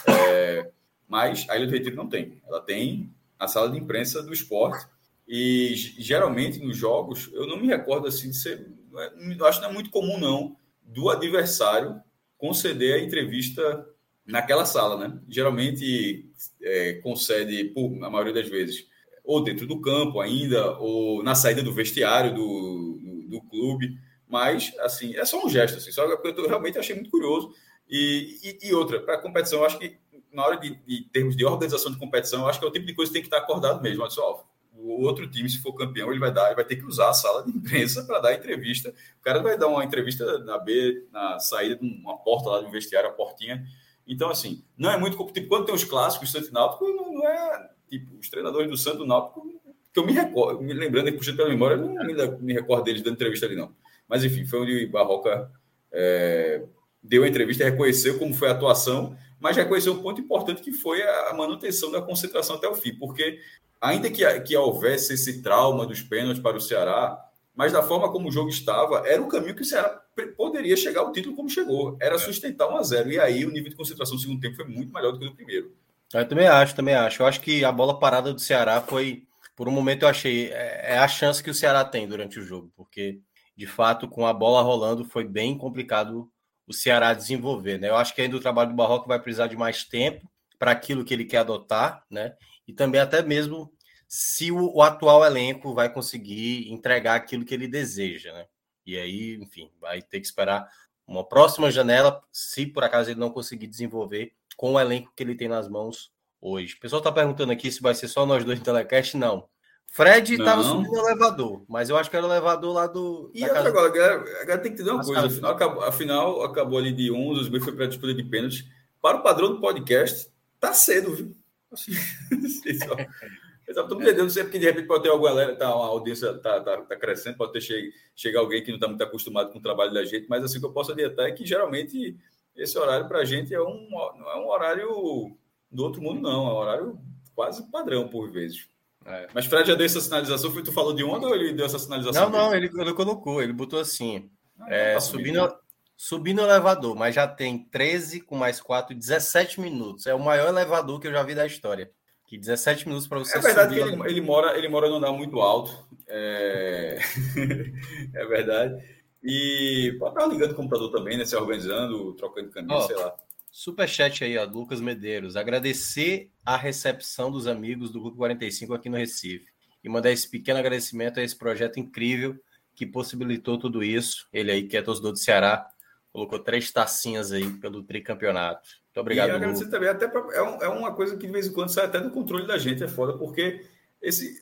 É, mas a Ilha do Retiro não tem. Ela tem a sala de imprensa do esporte. E geralmente nos jogos, eu não me recordo assim de ser. É, eu acho que não é muito comum, não, do adversário conceder a entrevista naquela sala, né? Geralmente é, concede, por, na maioria das vezes, ou dentro do campo ainda, ou na saída do vestiário do, do, do clube. Mas, assim, é só um gesto, assim, só que eu realmente achei muito curioso. E, e, e outra, para a competição, eu acho que na hora de, de, termos de organização de competição, eu acho que é o tipo de coisa que tem que estar acordado mesmo. Olha só, o outro time, se for campeão, ele vai dar, ele vai ter que usar a sala de imprensa para dar entrevista. O cara vai dar uma entrevista na B, na saída de uma porta lá do vestiário, a portinha. Então, assim, não é muito tipo, quando tem os clássicos, Santo Náutico, não é tipo os treinadores do Santo Náutico, que eu me recordo, me lembrando, puxando pela memória, não me, me recordo deles dando entrevista ali, não. Mas enfim, foi onde Barroca é, deu a entrevista, reconheceu como foi a atuação mas reconhecer um ponto importante que foi a manutenção da concentração até o fim, porque ainda que, que houvesse esse trauma dos pênaltis para o Ceará, mas da forma como o jogo estava, era o caminho que o Ceará poderia chegar ao título como chegou, era sustentar 1 a 0 e aí o nível de concentração no segundo tempo foi muito melhor do que no primeiro. Eu também acho, também acho. Eu acho que a bola parada do Ceará foi, por um momento eu achei, é, é a chance que o Ceará tem durante o jogo, porque de fato com a bola rolando foi bem complicado o Ceará desenvolver, né? Eu acho que ainda o trabalho do Barroco vai precisar de mais tempo para aquilo que ele quer adotar, né? E também até mesmo se o, o, atual elenco vai conseguir entregar aquilo que ele deseja, né? E aí, enfim, vai ter que esperar uma próxima janela, se por acaso ele não conseguir desenvolver com o elenco que ele tem nas mãos hoje. O pessoal está perguntando aqui se vai ser só nós dois no telecast. Não. Fred estava subindo no elevador, mas eu acho que era o elevador lá do. E outra agora, agora, agora tem que entender uma coisa: afinal acabou, afinal, acabou ali de 11, os foi para a disputa de pênalti. Para o padrão do podcast, tá cedo, viu? Assim, Estou entendendo, não sei porque de repente pode ter alguma galera, tá, uma audiência tá, tá, tá crescendo, pode ter che chegar alguém que não está muito acostumado com o trabalho da gente, mas assim que eu posso adiantar é que geralmente esse horário para a gente é um, não é um horário do outro mundo, não, é um horário quase padrão por vezes. É. Mas Fred já deu essa sinalização, foi tu falou de onda ou ele deu essa sinalização? Não, não, ele, ele colocou, ele botou assim, ah, é, tá subindo, subindo o elevador, mas já tem 13 com mais 4, 17 minutos. É o maior elevador que eu já vi da história. Que 17 minutos para você É verdade subir que ele, ele, mora, ele mora num andar muito alto. É, é verdade. E pode estar ligando o computador também, né? Se organizando, trocando caminho, sei lá. Superchat aí, ó, Lucas Medeiros. Agradecer a recepção dos amigos do Grupo 45 aqui no Recife. E mandar esse pequeno agradecimento a esse projeto incrível que possibilitou tudo isso. Ele aí, que é torcedor do Ceará, colocou três tacinhas aí pelo tricampeonato. Muito obrigado. E agradecer também, até pra, é, um, é, uma coisa que de vez em quando sai até do controle da gente, é foda, porque esse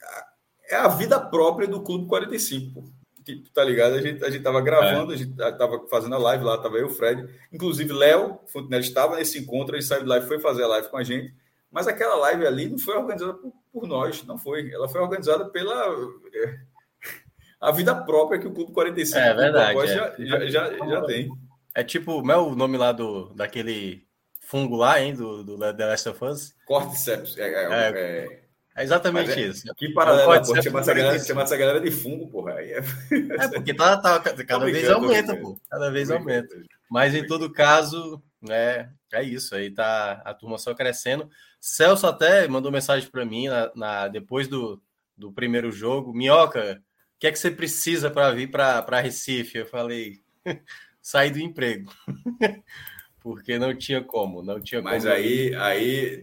é a vida própria do Clube 45. Tipo, tá ligado? A gente, a gente tava gravando, é. a gente tava fazendo a live lá, tava eu, o Fred. Inclusive, Léo Fontenelle estava nesse encontro, ele saiu de live, foi fazer a live com a gente. Mas aquela live ali não foi organizada por, por nós, não foi. Ela foi organizada pela é, a vida própria que o Clube 45 é, verdade, é. Já, já, já, já, tem. É tipo, como é o nome lá do, daquele fungo lá, hein, do, do The Last of Us? Cordyceps. É, é, é, é, é exatamente é, isso. Que paralelo, pô, chamar, essa galera, chamar essa galera de fungo, porra. Aí é... é porque tá, tá, cada vez aumenta, pô. Cada vez aumenta. Mas em todo caso, né, é isso. Aí tá a turma só crescendo. Celso até mandou mensagem para mim na, na, depois do, do primeiro jogo. Minhoca, que é que você precisa para vir para Recife? Eu falei, sair do emprego. Porque não tinha como, não tinha Mas como. aí, aí,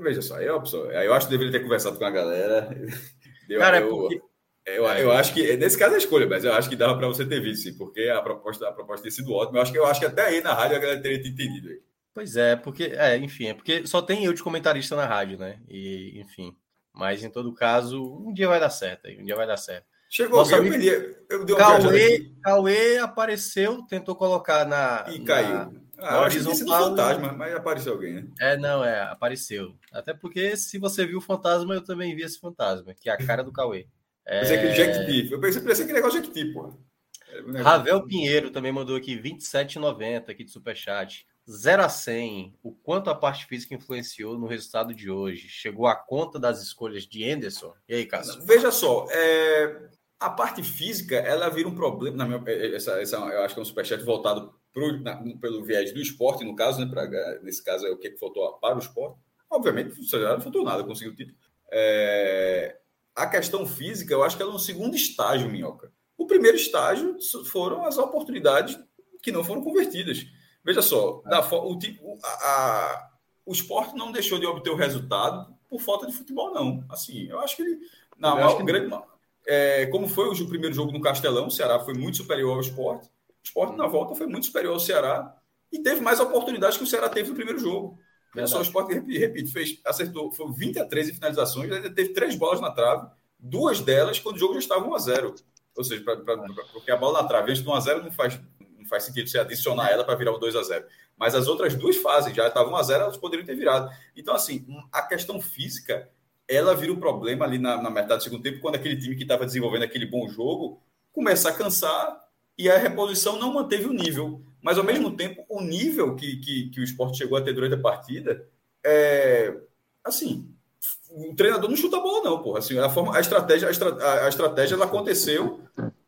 veja só, eu, eu acho que deveria ter conversado com a galera. Cara, eu, é porque... Eu, é. eu acho que, nesse caso é a escolha, mas eu acho que dava para você ter visto, sim, porque a proposta, a proposta tem sido ótima. Eu acho que, eu acho que até aí na rádio a galera teria entendido. Aí. Pois é, porque, é, enfim, é porque só tem eu de comentarista na rádio, né? E, enfim. Mas em todo caso, um dia vai dar certo aí, um dia vai dar certo. Chegou Nossa, alguém, amigo... eu, eu Cauê, Cauê apareceu, tentou colocar na. E caiu. Na, ah, acho que tinha sido fantasma, mas apareceu alguém, né? É, não, é, apareceu. Até porque se você viu o fantasma, eu também vi esse fantasma, que é a cara do Cauê. É... Mas é aquele Jequiti. Eu pensei, pensei que negócio Jequiti, pô. É, Ravel Pinheiro também mandou aqui 27,90 aqui de superchat. 0 a 100, o quanto a parte física influenciou no resultado de hoje? Chegou a conta das escolhas de Anderson? E aí, Cássio? Veja só, é, a parte física, ela vira um problema, na minha, é, essa, essa, eu acho que é um superchat voltado pro, na, pelo viés do esporte, no caso, né, pra, nesse caso é o que faltou para o esporte. Obviamente, não faltou nada, conseguiu o título. É, a questão física, eu acho que ela é um segundo estágio, Minhoca. O primeiro estágio foram as oportunidades que não foram convertidas. Veja só, da, o, tipo, a, a, o esporte não deixou de obter o resultado por falta de futebol, não. Assim, eu acho que ele, na maior, grande, é, como foi o primeiro jogo no Castelão, o Ceará foi muito superior ao esporte. O esporte, na volta, foi muito superior ao Ceará e teve mais oportunidades que o Ceará teve no primeiro jogo. Verdade. Só o esporte, repito, fez, acertou, foi 20 a 13 finalizações, ainda teve três bolas na trave, duas delas quando o jogo já estava 1 a 0 Ou seja, pra, pra, pra, porque a bola na trave antes do 1 a 0 não faz, não faz sentido você adicionar ela para virar o 2 a 0 Mas as outras duas fases já estavam 1 a 0 elas poderiam ter virado. Então, assim, a questão física ela vira um problema ali na, na metade do segundo tempo, quando aquele time que estava desenvolvendo aquele bom jogo começa a cansar e a reposição não manteve o nível. Mas, ao mesmo tempo, o nível que, que, que o esporte chegou a ter durante a partida é. Assim, o treinador não chuta a bola, não, porra. Assim, a, forma, a estratégia, a, estra, a estratégia ela aconteceu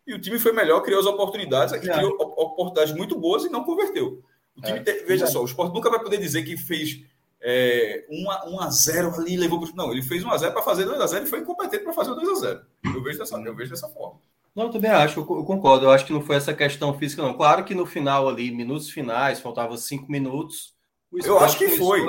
e o time foi melhor, criou as oportunidades, e criou oportunidades muito boas e não converteu. O time, é. te, veja só, o esporte nunca vai poder dizer que fez é, 1 a 0 ali levou para Não, ele fez 1 a 0 para fazer 2 a 0 e foi incompetente para fazer 2 a 0 Eu vejo dessa, eu vejo dessa forma. Não, eu também acho, eu concordo. Eu acho que não foi essa questão física, não. Claro que no final ali, minutos finais, faltava cinco minutos. Eu acho que foi.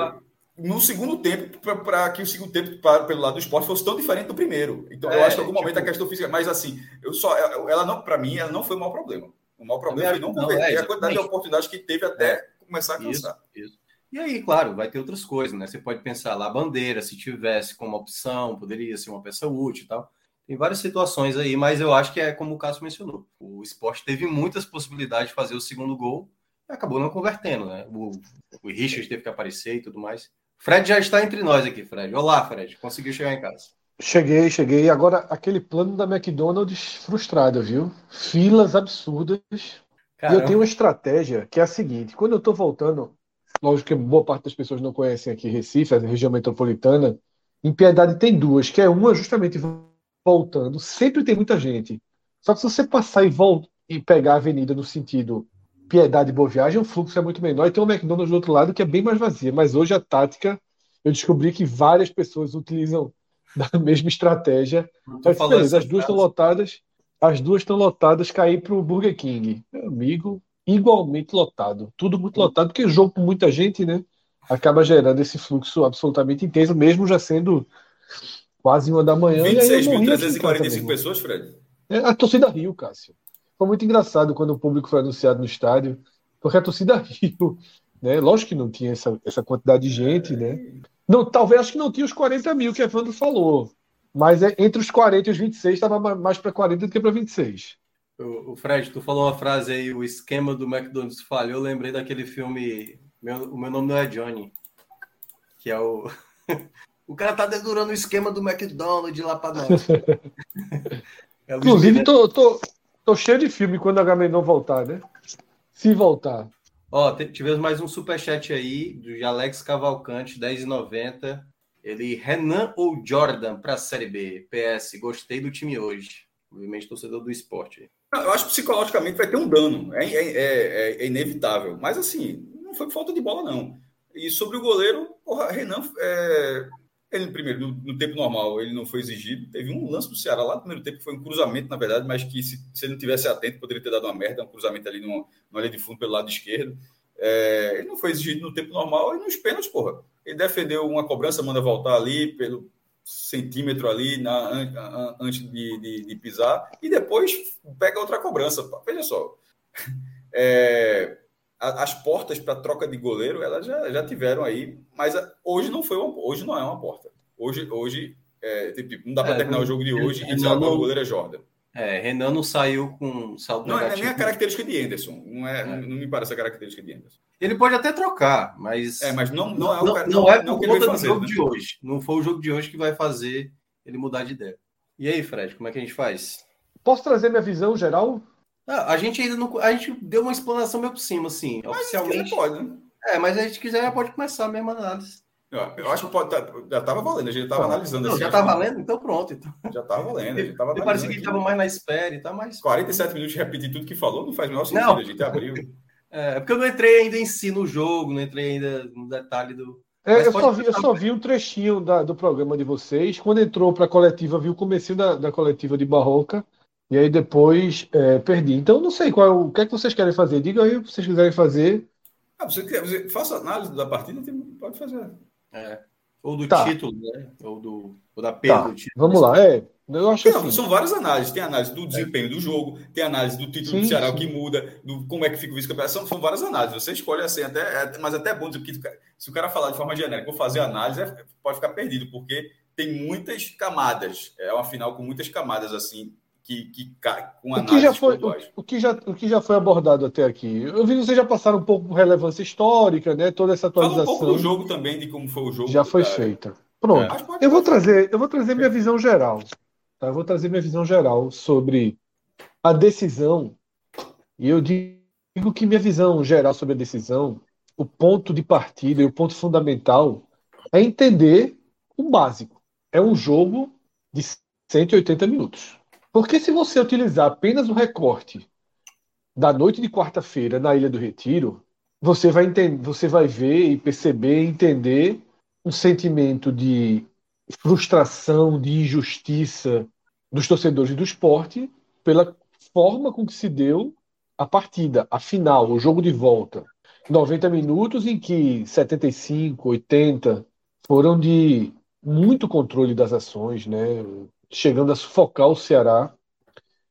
No segundo tempo, para que o segundo tempo pra, pelo lado do esporte fosse tão diferente do primeiro. Então, é, eu acho que em algum tipo... momento a questão física. Mas assim, eu só, ela não, para mim, ela não foi o maior problema. O maior problema foi não converter é, a quantidade de oportunidades que teve até é. começar a cansar. Isso, isso. E aí, claro, vai ter outras coisas, né? Você pode pensar lá, a bandeira, se tivesse como opção, poderia ser uma peça útil e tal. Tem várias situações aí, mas eu acho que é como o Cássio mencionou. O esporte teve muitas possibilidades de fazer o segundo gol e acabou não convertendo, né? O, o Richard teve que aparecer e tudo mais. Fred já está entre nós aqui, Fred. Olá, Fred. Conseguiu chegar em casa. Cheguei, cheguei. Agora, aquele plano da McDonald's frustrado, viu? Filas absurdas. Caramba. E eu tenho uma estratégia que é a seguinte: quando eu estou voltando, lógico que boa parte das pessoas não conhecem aqui Recife, a região metropolitana, em Piedade tem duas, que é uma justamente voltando, sempre tem muita gente. Só que se você passar e, volta, e pegar a avenida no sentido Piedade e Boa Viagem, o fluxo é muito menor. E tem uma McDonald's do outro lado que é bem mais vazia. Mas hoje a tática, eu descobri que várias pessoas utilizam da mesma estratégia. Mas, beleza, as duas estão lotadas, as duas estão lotadas, cair para o Burger King. Meu amigo, igualmente lotado. Tudo muito lotado, porque jogo com muita gente, né? Acaba gerando esse fluxo absolutamente intenso, mesmo já sendo quase uma da manhã. 26.345 pessoas, Fred? É, a torcida Rio, Cássio. Foi muito engraçado quando o público foi anunciado no estádio, porque a torcida Rio, né? Lógico que não tinha essa, essa quantidade de gente, né? Não, talvez acho que não tinha os 40 mil que a Evandro falou. Mas é, entre os 40 e os 26 estava mais para 40 do que para 26. O, o Fred, tu falou uma frase aí, o esquema do McDonald's falhou. Eu lembrei daquele filme meu, O Meu Nome Não É Johnny. Que é o. o cara tá dedurando o esquema do McDonald's lá para nós. é Inclusive, tô, tô, tô cheio de filme quando a Gamenon voltar, né? Se voltar. Ó, tivemos mais um superchat aí do Alex Cavalcante, 10,90. Ele, Renan ou Jordan para a Série B? PS, gostei do time hoje. Obviamente, torcedor do esporte. Eu acho que psicologicamente vai ter um dano. É, é, é, é inevitável. Mas, assim, não foi falta de bola, não. E sobre o goleiro, porra, Renan, é, ele, primeiro, no, no, tempo normal, ele não foi exigido. Teve um lance do Ceará lá no primeiro tempo, foi um cruzamento, na verdade, mas que se, se ele não tivesse atento, poderia ter dado uma merda, um cruzamento ali numa, numa linha de fundo pelo lado esquerdo. É, ele não foi exigido no tempo normal e nos pênaltis, porra. Ele defendeu uma cobrança, manda voltar ali pelo centímetro ali na, antes de, de, de pisar e depois pega outra cobrança. Veja só. É, as portas para troca de goleiro elas já, já tiveram aí, mas hoje não foi uma, hoje não é uma porta. Hoje, hoje é, tipo, não dá para é, terminar o jogo de hoje e dizer o goleiro é Jordan. É, Renan não saiu com saldo não, negativo. Não é nem a característica de Anderson. Não, é, é. Não, não, me parece a característica de Anderson. Ele pode até trocar, mas. É, mas não, não é o não, cara, não, não é por conta do jogo né? de hoje. Não foi o jogo de hoje que vai fazer ele mudar de ideia. E aí, Fred, como é que a gente faz? Posso trazer minha visão geral? Ah, a gente ainda não. A gente deu uma explanação meio por cima, assim. Mas oficialmente. pode, né? É, mas a gente quiser, pode começar a mesma análise. Eu acho que pode, tá, já estava valendo, a gente estava analisando. Não, assim, já está valendo? Então pronto. Então. Já estava valendo, a gente estava Parecia que estava mais na espera e tá mais. 47 minutos de repetir tudo que falou não faz o menor sentido, não. a gente abriu. É, porque eu não entrei ainda em si no jogo, não entrei ainda no detalhe do. É, eu, só vi, eu só vi um trechinho da, do programa de vocês. Quando entrou para a coletiva, vi o começo da, da coletiva de Barroca. E aí depois é, perdi. Então não sei qual o que é que vocês querem fazer. Diga aí o que vocês quiserem fazer. Ah, você, quer, você faça análise da partida, pode fazer. É. Ou do tá. título, né? Ou, do, ou da perda tá. do título. Vamos lá, é. Eu acho Não, assim. São várias análises. Tem análise do desempenho é. do jogo, tem análise do título sim, do Ceará, sim. que muda, do como é que fica o vice-campeonato. São, são, várias análises. Você escolhe assim, até, é, mas até é bom dizer que se o cara falar de forma genérica, vou fazer análise, é, pode ficar perdido, porque tem muitas camadas. É uma final com muitas camadas, assim, que, que com o que já foi o, o, que já o que já foi abordado até aqui? Eu vi vocês já passaram um pouco por relevância histórica né? Toda essa atualização Fala um pouco do jogo também de como foi o jogo já foi cara. feita. Pronto. É. eu vou trazer eu vou trazer minha visão geral tá? eu vou trazer minha visão geral sobre a decisão e eu digo que minha visão geral sobre a decisão o ponto de partida e o ponto fundamental é entender o básico. É um jogo de 180 minutos porque se você utilizar apenas o recorte da noite de quarta-feira na Ilha do Retiro, você vai entender, você vai ver e perceber, entender um sentimento de frustração, de injustiça dos torcedores do esporte pela forma com que se deu a partida, a final, o jogo de volta. 90 minutos em que 75, 80 foram de muito controle das ações, né? Chegando a sufocar o Ceará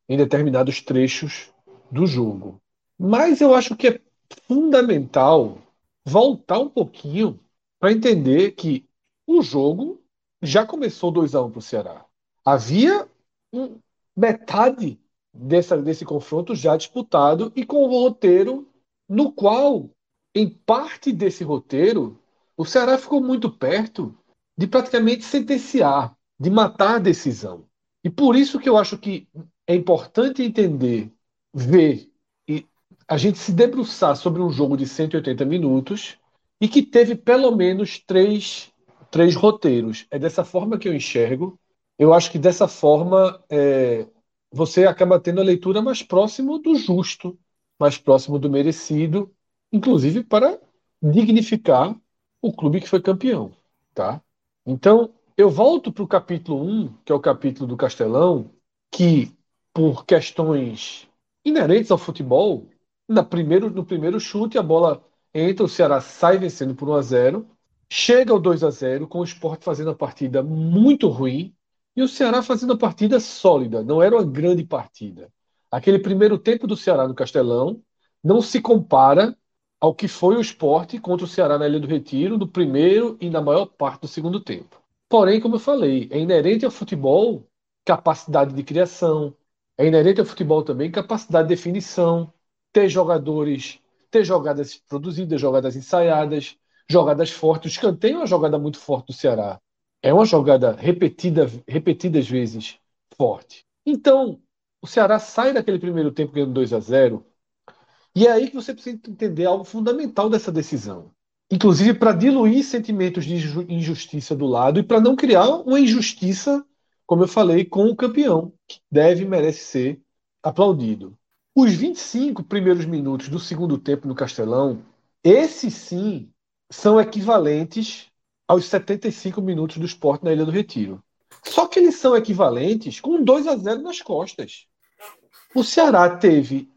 em determinados trechos do jogo. Mas eu acho que é fundamental voltar um pouquinho para entender que o jogo já começou 2 a 1 um para o Ceará. Havia um, metade dessa, desse confronto já disputado e com o roteiro no qual, em parte desse roteiro, o Ceará ficou muito perto de praticamente sentenciar, de matar a decisão. E por isso que eu acho que é importante entender, ver e a gente se debruçar sobre um jogo de 180 minutos e que teve pelo menos três, três roteiros. É dessa forma que eu enxergo. Eu acho que dessa forma é, você acaba tendo a leitura mais próximo do justo, mais próximo do merecido, inclusive para dignificar o clube que foi campeão, tá? Então, eu volto para o capítulo 1, que é o capítulo do Castelão, que por questões inerentes ao futebol, na primeiro, no primeiro chute a bola entra, o Ceará sai vencendo por 1 a 0, chega ao 2 a 0 com o Sport fazendo a partida muito ruim e o Ceará fazendo a partida sólida, não era uma grande partida. Aquele primeiro tempo do Ceará no Castelão não se compara ao que foi o esporte contra o Ceará na Ilha do Retiro, no primeiro e na maior parte do segundo tempo. Porém, como eu falei, é inerente ao futebol capacidade de criação, é inerente ao futebol também capacidade de definição, ter jogadores, ter jogadas produzidas, jogadas ensaiadas, jogadas fortes. O escanteio é uma jogada muito forte do Ceará. É uma jogada repetida, repetidas vezes forte. Então, o Ceará sai daquele primeiro tempo ganhando 2 a 0 e é aí que você precisa entender algo fundamental dessa decisão. Inclusive para diluir sentimentos de injustiça do lado e para não criar uma injustiça, como eu falei, com o campeão, que deve e merece ser aplaudido. Os 25 primeiros minutos do segundo tempo no Castelão, esses sim são equivalentes aos 75 minutos do esporte na Ilha do Retiro. Só que eles são equivalentes com 2 a 0 nas costas. O Ceará teve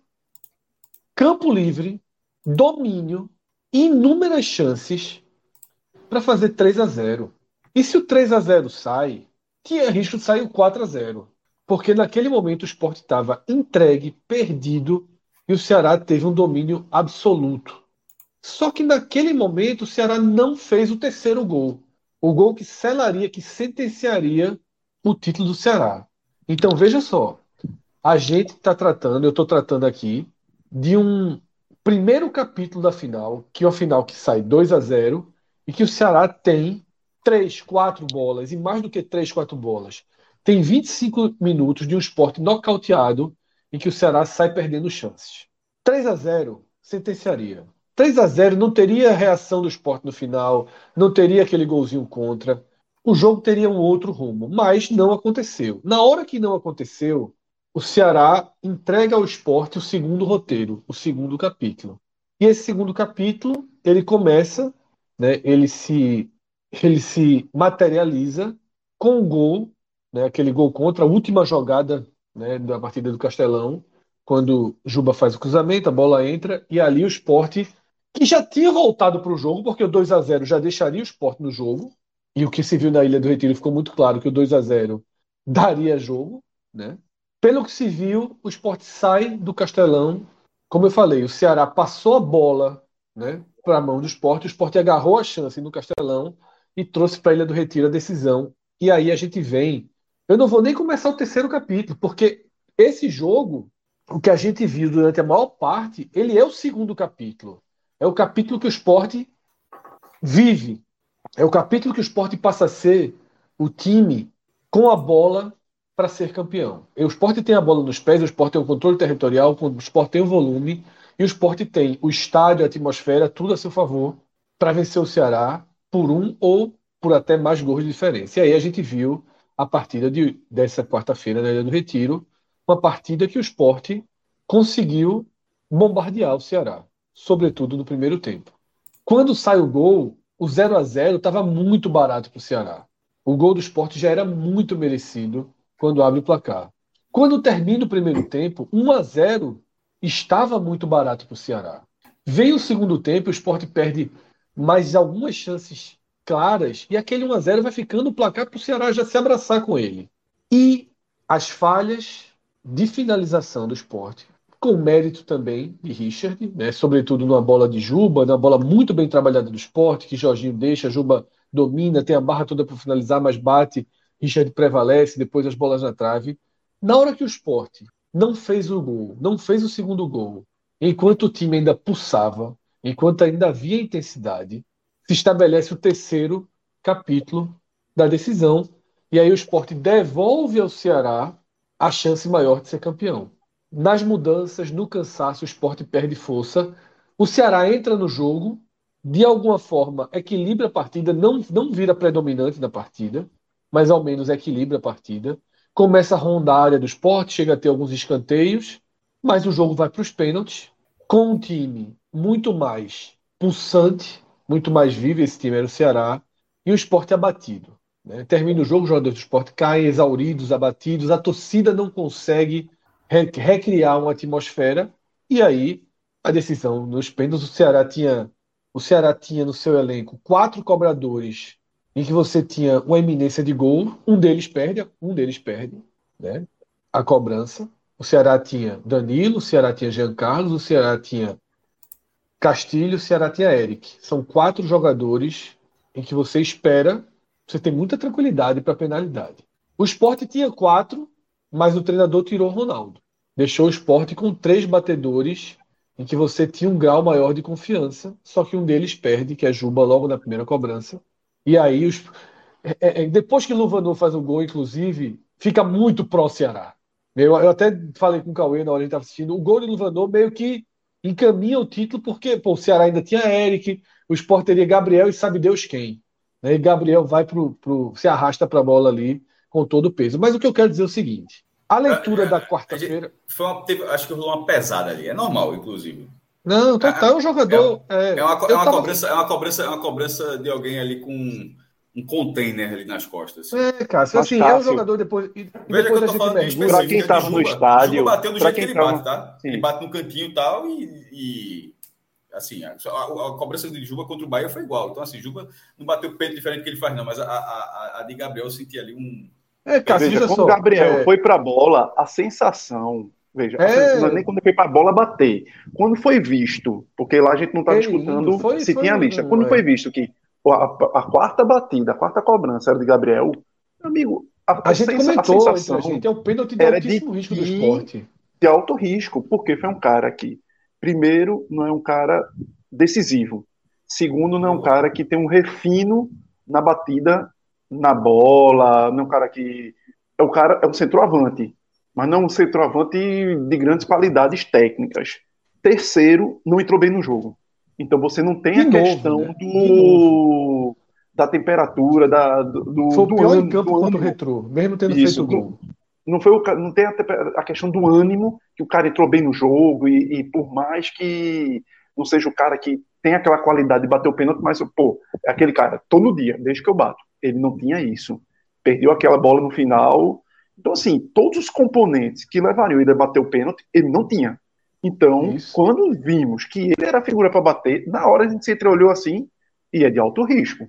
campo livre, domínio, inúmeras chances para fazer 3 a 0. E se o 3 a 0 sai, tinha risco de sair o 4 a 0. Porque naquele momento o esporte estava entregue, perdido, e o Ceará teve um domínio absoluto. Só que naquele momento o Ceará não fez o terceiro gol. O gol que selaria, que sentenciaria o título do Ceará. Então veja só, a gente está tratando, eu estou tratando aqui de um primeiro capítulo da final, que é uma final que sai 2 a 0 e que o Ceará tem 3, 4 bolas, e mais do que 3, 4 bolas. Tem 25 minutos de um esporte nocauteado em que o Ceará sai perdendo chances. 3 a 0 sentenciaria. 3 a 0 não teria reação do esporte no final, não teria aquele golzinho contra. O jogo teria um outro rumo, mas não aconteceu. Na hora que não aconteceu, o Ceará entrega ao esporte o segundo roteiro, o segundo capítulo. E esse segundo capítulo, ele começa, né, ele, se, ele se materializa com o gol, né, aquele gol contra a última jogada né, da partida do Castelão, quando Juba faz o cruzamento, a bola entra, e ali o esporte, que já tinha voltado para o jogo, porque o 2 a 0 já deixaria o esporte no jogo, e o que se viu na Ilha do Retiro ficou muito claro que o 2 a 0 daria jogo, né? Pelo que se viu, o esporte sai do Castelão. Como eu falei, o Ceará passou a bola né, para a mão do esporte, o esporte agarrou a chance no Castelão e trouxe para a Ilha do Retiro a decisão. E aí a gente vem. Eu não vou nem começar o terceiro capítulo, porque esse jogo, o que a gente viu durante a maior parte, ele é o segundo capítulo. É o capítulo que o esporte vive. É o capítulo que o esporte passa a ser o time com a bola para ser campeão. O esporte tem a bola nos pés, o esporte tem o controle territorial, o esporte tem o volume, e o esporte tem o estádio, a atmosfera, tudo a seu favor para vencer o Ceará por um ou por até mais gols de diferença. E aí a gente viu a partida de, dessa quarta-feira na Ilha do Retiro, uma partida que o esporte conseguiu bombardear o Ceará, sobretudo no primeiro tempo. Quando sai o gol, o 0 a 0 estava muito barato para o Ceará. O gol do esporte já era muito merecido quando abre o placar. Quando termina o primeiro tempo, 1 a 0 estava muito barato para o Ceará. Vem o segundo tempo, o esporte perde mais algumas chances claras e aquele 1 a 0 vai ficando o placar para o Ceará já se abraçar com ele. E as falhas de finalização do esporte, com mérito também de Richard, né? sobretudo numa bola de Juba, numa bola muito bem trabalhada do esporte, que Jorginho deixa, Juba domina, tem a barra toda para finalizar, mas bate Richard prevalece, depois as bolas na trave. Na hora que o esporte não fez o gol, não fez o segundo gol, enquanto o time ainda pulsava, enquanto ainda havia intensidade, se estabelece o terceiro capítulo da decisão. E aí o esporte devolve ao Ceará a chance maior de ser campeão. Nas mudanças, no cansaço, o esporte perde força. O Ceará entra no jogo, de alguma forma equilibra a partida, não, não vira predominante na partida, mas ao menos equilibra a partida. Começa a rondar a área do esporte, chega a ter alguns escanteios, mas o jogo vai para os pênaltis, com um time muito mais pulsante, muito mais vivo. Esse time era o Ceará, e o esporte abatido. Né? Termina o jogo, os jogadores do esporte caem exauridos, abatidos, a torcida não consegue recriar uma atmosfera, e aí a decisão nos pênaltis, o Ceará tinha o Ceará tinha no seu elenco quatro cobradores em que você tinha uma eminência de gol, um deles perde, um deles perde, né? A cobrança. O Ceará tinha Danilo, o Ceará tinha Jean Carlos, o Ceará tinha Castilho, o Ceará tinha Eric. São quatro jogadores em que você espera, você tem muita tranquilidade para a penalidade. O esporte tinha quatro, mas o treinador tirou o Ronaldo. Deixou o esporte com três batedores em que você tinha um grau maior de confiança, só que um deles perde, que é Juba, logo na primeira cobrança. E aí, os... É, é, depois que Luvanor faz o gol, inclusive, fica muito pró-Ceará. Eu, eu, até falei com o Cauê na hora que estava assistindo, o gol de Luvanor meio que encaminha o título, porque pô, o Ceará ainda tinha Eric, o Sport teria Gabriel e sabe Deus quem. Né? E Gabriel vai pro, pro, se arrasta para a bola ali com todo o peso. Mas o que eu quero dizer é o seguinte: a leitura é, da quarta-feira. Acho que rolou uma pesada ali. É normal, inclusive. Não, total, é um jogador. É, é, é uma, é, uma tava... cobrança, é, uma cobrança, é uma cobrança de alguém ali com um container ali nas costas. É, cara, assim, é um jogador depois. E, Veja depois que eu tô falando de Pra quem estava no estádio. Juba bateu do jeito que ele tava... bate, tá? Sim. Ele bate no cantinho e tal, e, assim, a, a, a, cobrança de Juba contra o Bahia foi igual. Então, assim, Juba não bateu o peito diferente que ele faz, não, mas a, a, a de Gabriel eu senti ali um. É, cara, veja, quando o Gabriel é... foi pra bola, a sensação. Veja, é... não é nem quando foi pra bola bater. Quando foi visto, porque lá a gente não tá escutando foi, se foi, tinha lista. Quando é. foi visto que a, a, quarta batida, a quarta cobrança era de Gabriel, amigo, a, a gente comentou, a sensação a gente é o pênalti de altíssimo de, risco do esporte. De alto risco, porque foi um cara que primeiro, não é um cara decisivo. Segundo, não é um cara que tem um refino na batida, na bola, não é um cara que. É um cara, é um centroavante, mas não um centroavante de grandes qualidades técnicas. Terceiro, não entrou bem no jogo. Então você não tem de a novo, questão né? do da temperatura, da, do, do, Foi o pior em campo contra o retrô, mesmo tendo Isso, feito o gol não foi o, não tem a, a, questão do ânimo que o cara entrou bem no jogo e, e, por mais que não seja o cara que tem aquela qualidade de bater o pênalti, mas pô, é aquele cara todo dia, desde que eu bato, ele não tinha isso, perdeu aquela bola no final, então assim todos os componentes que levariam ele a bater o pênalti ele não tinha. Então isso. quando vimos que ele era a figura para bater, na hora a gente se entreolhou assim e é de alto risco.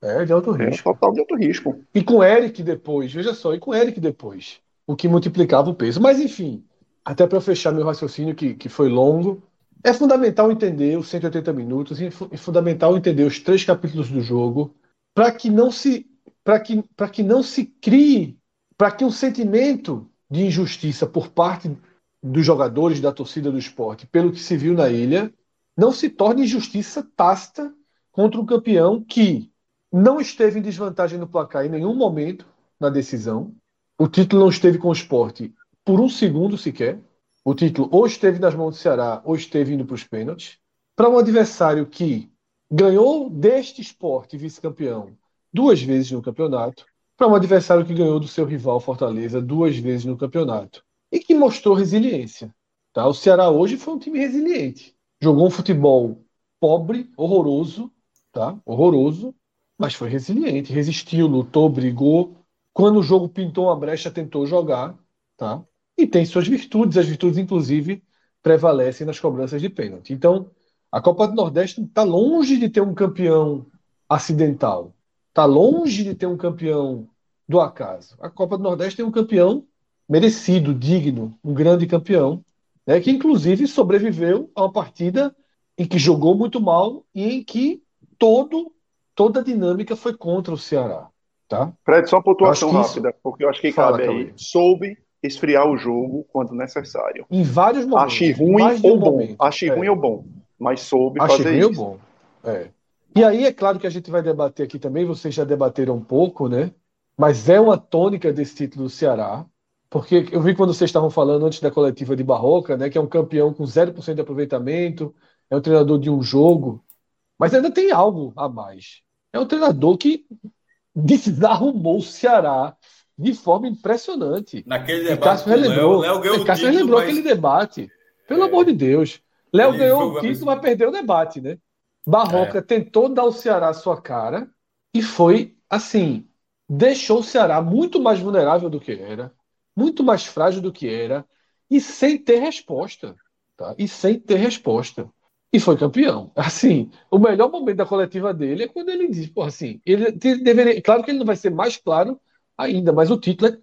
É, de alto é risco. É total de alto risco. E com Eric depois, veja só, e com Eric depois o que multiplicava o peso. Mas, enfim, até para fechar meu raciocínio, que, que foi longo, é fundamental entender os 180 minutos, é fundamental entender os três capítulos do jogo, para que não se para que, para que não se crie, para que um sentimento de injustiça por parte dos jogadores da torcida do esporte, pelo que se viu na ilha, não se torne injustiça tácita contra um campeão que não esteve em desvantagem no placar em nenhum momento na decisão, o título não esteve com o esporte por um segundo sequer. O título ou esteve nas mãos do Ceará ou esteve indo para os pênaltis. Para um adversário que ganhou deste esporte vice-campeão duas vezes no campeonato, para um adversário que ganhou do seu rival Fortaleza duas vezes no campeonato e que mostrou resiliência. Tá? O Ceará hoje foi um time resiliente. Jogou um futebol pobre, horroroso, tá? horroroso, mas foi resiliente, resistiu, lutou, brigou, quando o jogo pintou uma brecha, tentou jogar, tá? E tem suas virtudes, as virtudes, inclusive, prevalecem nas cobranças de pênalti. Então, a Copa do Nordeste está longe de ter um campeão acidental. Está longe de ter um campeão do acaso. A Copa do Nordeste tem um campeão merecido, digno, um grande campeão, né, que inclusive sobreviveu a uma partida em que jogou muito mal e em que todo, toda a dinâmica foi contra o Ceará. Tá? Fred, só uma pontuação rápida, isso... porque eu acho que Fala, cabe aí. Soube esfriar o jogo quando necessário. Em vários momentos. Ache ruim ou bom. Momento. Ache é. ruim ou bom. Mas soube Ache fazer ruim isso. Ou bom. É. E aí é claro que a gente vai debater aqui também, vocês já debateram um pouco, né? Mas é uma tônica desse título do Ceará, porque eu vi quando vocês estavam falando antes da coletiva de Barroca, né, que é um campeão com 0% de aproveitamento, é um treinador de um jogo, mas ainda tem algo a mais. É um treinador que desarrumou o Ceará de forma impressionante. Naquele debate, Cássio relembrou, Léo, Léo ganhou Cássio título, relembrou mas... aquele debate. Pelo é. amor de Deus. Léo Ele ganhou o título, mas perdeu o debate, né? Barroca tentou dar ao Ceará a sua cara e foi assim, deixou o Ceará muito mais vulnerável do que era, muito mais frágil do que era e sem ter resposta, tá? E sem ter resposta. E foi campeão. Assim, o melhor momento da coletiva dele é quando ele diz, pô, assim, ele deveria, claro que ele não vai ser mais claro ainda, mas o título é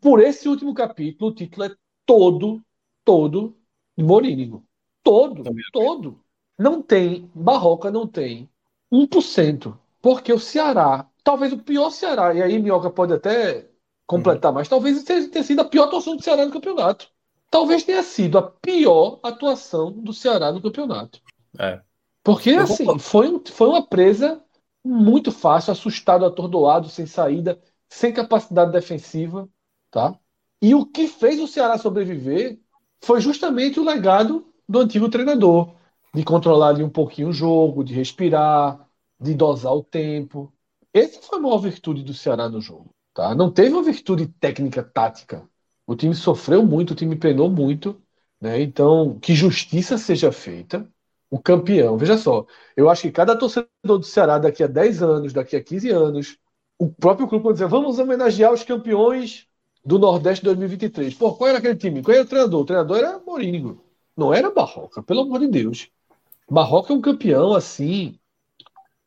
por esse último capítulo, o título é todo, todo de Morínigo. Todo, todo. Não tem, Barroca não tem 1%. Porque o Ceará, talvez o pior Ceará, e aí Minhoca pode até completar mais, talvez tenha sido a pior atuação do Ceará no campeonato. Talvez tenha sido a pior atuação do Ceará no campeonato. É. Porque, Eu assim, foi, um- foi uma presa muito fácil, assustado, atordoado, sem saída, sem capacidade defensiva, tá? E o que fez o Ceará sobreviver foi justamente o legado do antigo treinador, de controlar ali um pouquinho o jogo, de respirar, de dosar o tempo. Essa foi a maior virtude do Ceará no jogo, tá? Não teve uma virtude técnica, tática. O time sofreu muito, o time penou muito, né? Então, que justiça seja feita. O campeão, veja só, eu acho que cada torcedor do Ceará daqui a 10 anos, daqui a 15 anos, o próprio clube vai dizer, vamos homenagear os campeões do Nordeste 2023. Pô, qual era aquele time? Qual era o treinador? O treinador era Morínigo. Não era Barroca, pelo amor de Deus. Barroca é um campeão, assim,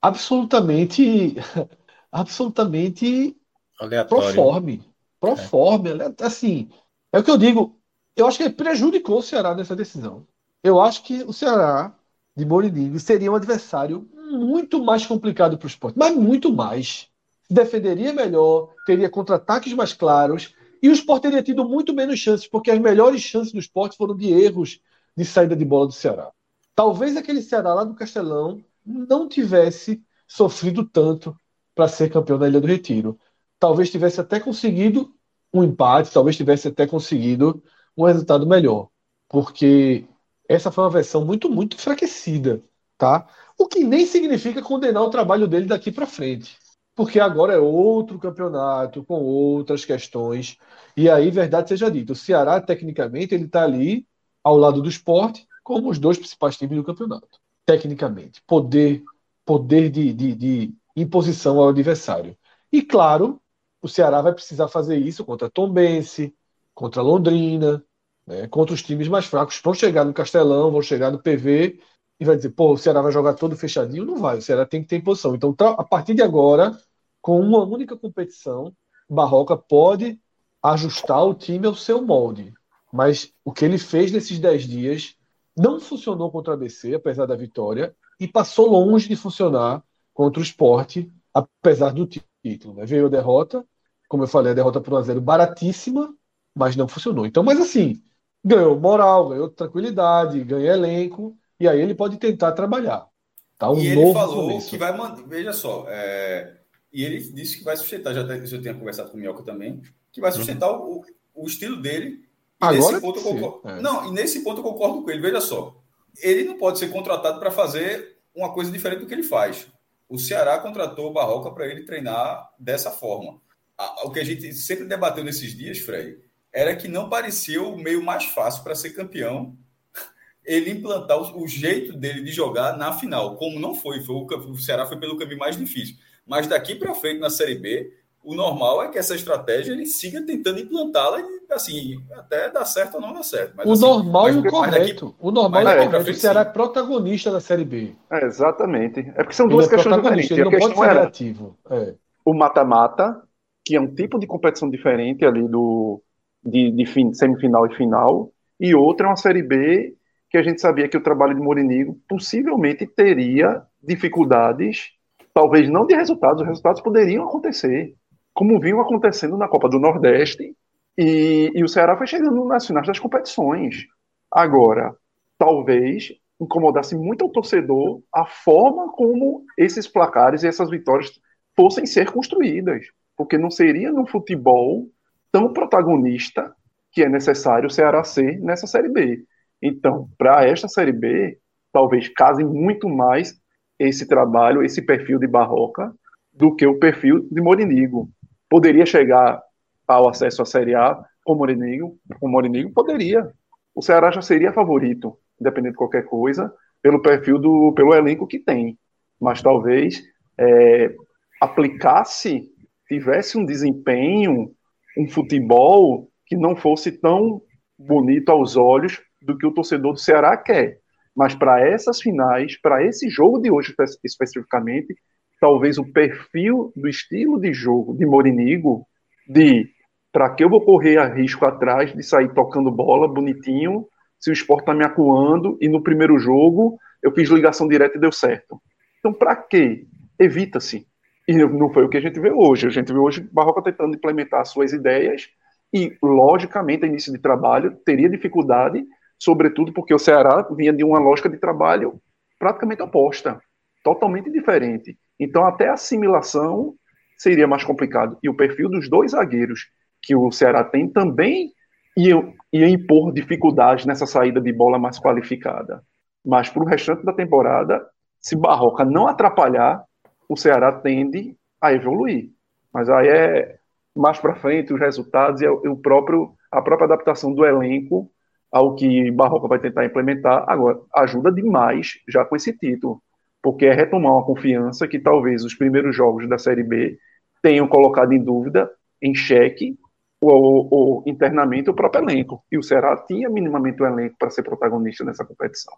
absolutamente, absolutamente Aleatório. proforme. Proforme, ale- assim. É o que eu digo. Eu acho que ele prejudicou o Ceará nessa decisão. Eu acho que o Ceará de Mourinho seria um adversário muito mais complicado para o esporte, mas muito mais. Defenderia melhor, teria contra-ataques mais claros, e o esporte teria tido muito menos chances, porque as melhores chances do esporte foram de erros de saída de bola do Ceará. Talvez aquele Ceará lá do Castelão não tivesse sofrido tanto para ser campeão da Ilha do Retiro. Talvez tivesse até conseguido um empate, talvez tivesse até conseguido um resultado melhor, porque essa foi uma versão muito, muito enfraquecida, tá? O que nem significa condenar o trabalho dele daqui para frente, porque agora é outro campeonato com outras questões. E aí, verdade seja dita, o Ceará tecnicamente ele está ali ao lado do esporte como os dois principais times do campeonato, tecnicamente, poder, poder de, de, de imposição ao adversário. E claro, o Ceará vai precisar fazer isso contra Tombense, contra Londrina, né, contra os times mais fracos. Vão chegar no Castelão, vão chegar no PV e vai dizer, pô, o Ceará vai jogar todo fechadinho? Não vai, o Ceará tem que ter posição. Então, a partir de agora, com uma única competição, Barroca pode ajustar o time ao seu molde. Mas o que ele fez nesses 10 dias não funcionou contra a ABC, apesar da vitória, e passou longe de funcionar contra o esporte, apesar do título. né? Veio a derrota, como eu falei, a derrota por 1x0 baratíssima, mas não funcionou. Então, mas assim, ganhou moral, ganhou tranquilidade, ganhou elenco, e aí ele pode tentar trabalhar. Tá? Um e ele falou começo. que vai manter. Veja só, é, e ele disse que vai sustentar, já eu tinha conversado com o Mioca também, que vai sustentar o, o estilo dele. Agora nesse ponto eu concordo. é. Não, e nesse ponto eu concordo com ele. Veja só, ele não pode ser contratado para fazer uma coisa diferente do que ele faz. O Ceará contratou o Barroca para ele treinar dessa forma. O que a gente sempre debateu nesses dias, Fred, era que não parecia o meio mais fácil para ser campeão ele implantar o, jeito dele de jogar na final, como não foi, foi o, o Ceará foi pelo caminho mais difícil. Mas daqui para frente na Série B, o normal é que essa estratégia ele siga tentando implantá-la e assim, até dar certo ou não dar certo. Mas, O assim, normal mas- e o mas correto. daqui- o normal e o correto. O frente, Ceará é protagonista da Série B. É, exatamente. É porque são Ele duas é questões diferentes. ele A não pode questão ser era reativo. É. o mata-mata, que é um tipo de competição diferente ali do de, de fim, semifinal e final, e outra é uma Série B que a gente sabia que o trabalho de Morinigo possivelmente teria dificuldades, talvez não de resultados, os resultados poderiam acontecer, como vinham acontecendo na Copa do Nordeste, e, e o Ceará foi chegando nas finais das competições. Agora, talvez incomodasse muito ao torcedor a forma como esses placares e essas vitórias fossem ser construídas, porque não seria no futebol tão protagonista que é necessário o Ceará ser nessa Série B. Então, para esta Série B, talvez case muito mais esse trabalho, esse perfil de Barroca, do que o perfil de Morinigo. Poderia chegar ao acesso à Série A com Morinigo? Com Morinigo poderia. O Ceará já seria favorito, independente de qualquer coisa, pelo perfil do, pelo elenco que tem. Mas talvez é, aplicasse, tivesse um desempenho, um futebol que não fosse tão bonito aos olhos do que o torcedor do Ceará quer. Mas para essas finais, para esse jogo de hoje especificamente, talvez o perfil do estilo de jogo de Morinigo, de para que eu vou correr a risco atrás de sair tocando bola bonitinho, se o esporte está me acuando e no primeiro jogo eu fiz ligação direta e deu certo. Então, para quê? Evita-se. E não foi o que a gente vê hoje. A gente vê hoje Barroca tentando implementar suas ideias e, logicamente, a início de trabalho teria dificuldade, sobretudo porque o Ceará vinha de uma lógica de trabalho praticamente oposta, totalmente diferente. Então, até a assimilação seria mais complicado. E o perfil dos dois zagueiros que o Ceará tem também ia, ia impor dificuldades nessa saída de bola mais qualificada. Mas para o restante da temporada, se Barroca não atrapalhar, o Ceará tende a evoluir. Mas aí é mais para frente os resultados e o próprio a própria adaptação do elenco ao que Barroca vai tentar implementar. Agora, ajuda demais já com esse título, porque é retomar uma confiança que talvez os primeiros jogos da Série B tenham colocado em dúvida, em xeque, o, o, internamente o próprio elenco. E o Ceará tinha minimamente o elenco para ser protagonista nessa competição.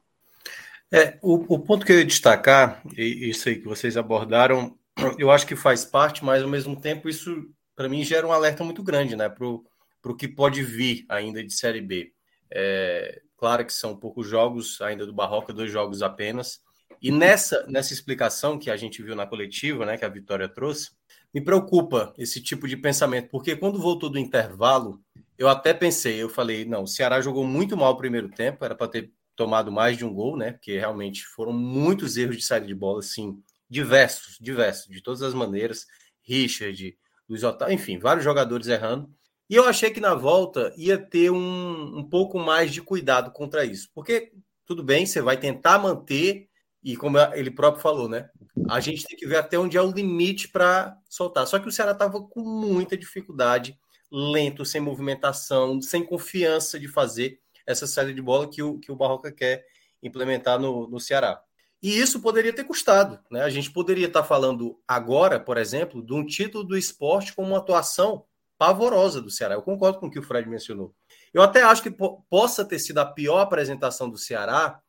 É, o, o, ponto que eu ia destacar, e isso aí que vocês abordaram, eu acho que faz parte, mas ao mesmo tempo isso, para mim, gera um alerta muito grande né, para o que pode vir ainda de Série B. É, claro que são poucos jogos ainda do Barroca, dois jogos apenas. E nessa, nessa explicação que a gente viu na coletiva, né, que a Vitória trouxe, me preocupa esse tipo de pensamento, porque quando voltou do intervalo, eu até pensei, eu falei, não, o Ceará jogou muito mal o primeiro tempo, era para ter tomado mais de um gol, né? Porque realmente foram muitos erros de saída de bola, assim, diversos, diversos, de todas as maneiras. Richard, Luiz Otávio, enfim, vários jogadores errando. E eu achei que na volta ia ter um, um pouco mais de cuidado contra isso, porque tudo bem, você vai tentar manter, e como ele próprio falou, né? a gente tem que ver até onde é o limite para soltar. Só que o Ceará estava com muita dificuldade, lento, sem movimentação, sem confiança de fazer essa saída de bola que o, que o Barroca quer implementar no, no Ceará. E isso poderia ter custado. Né? A gente poderia estar falando agora, por exemplo, de um título do esporte com uma atuação pavorosa do Ceará. Eu concordo com o que o Fred mencionou. Eu até acho que po possa ter sido a pior apresentação do Ceará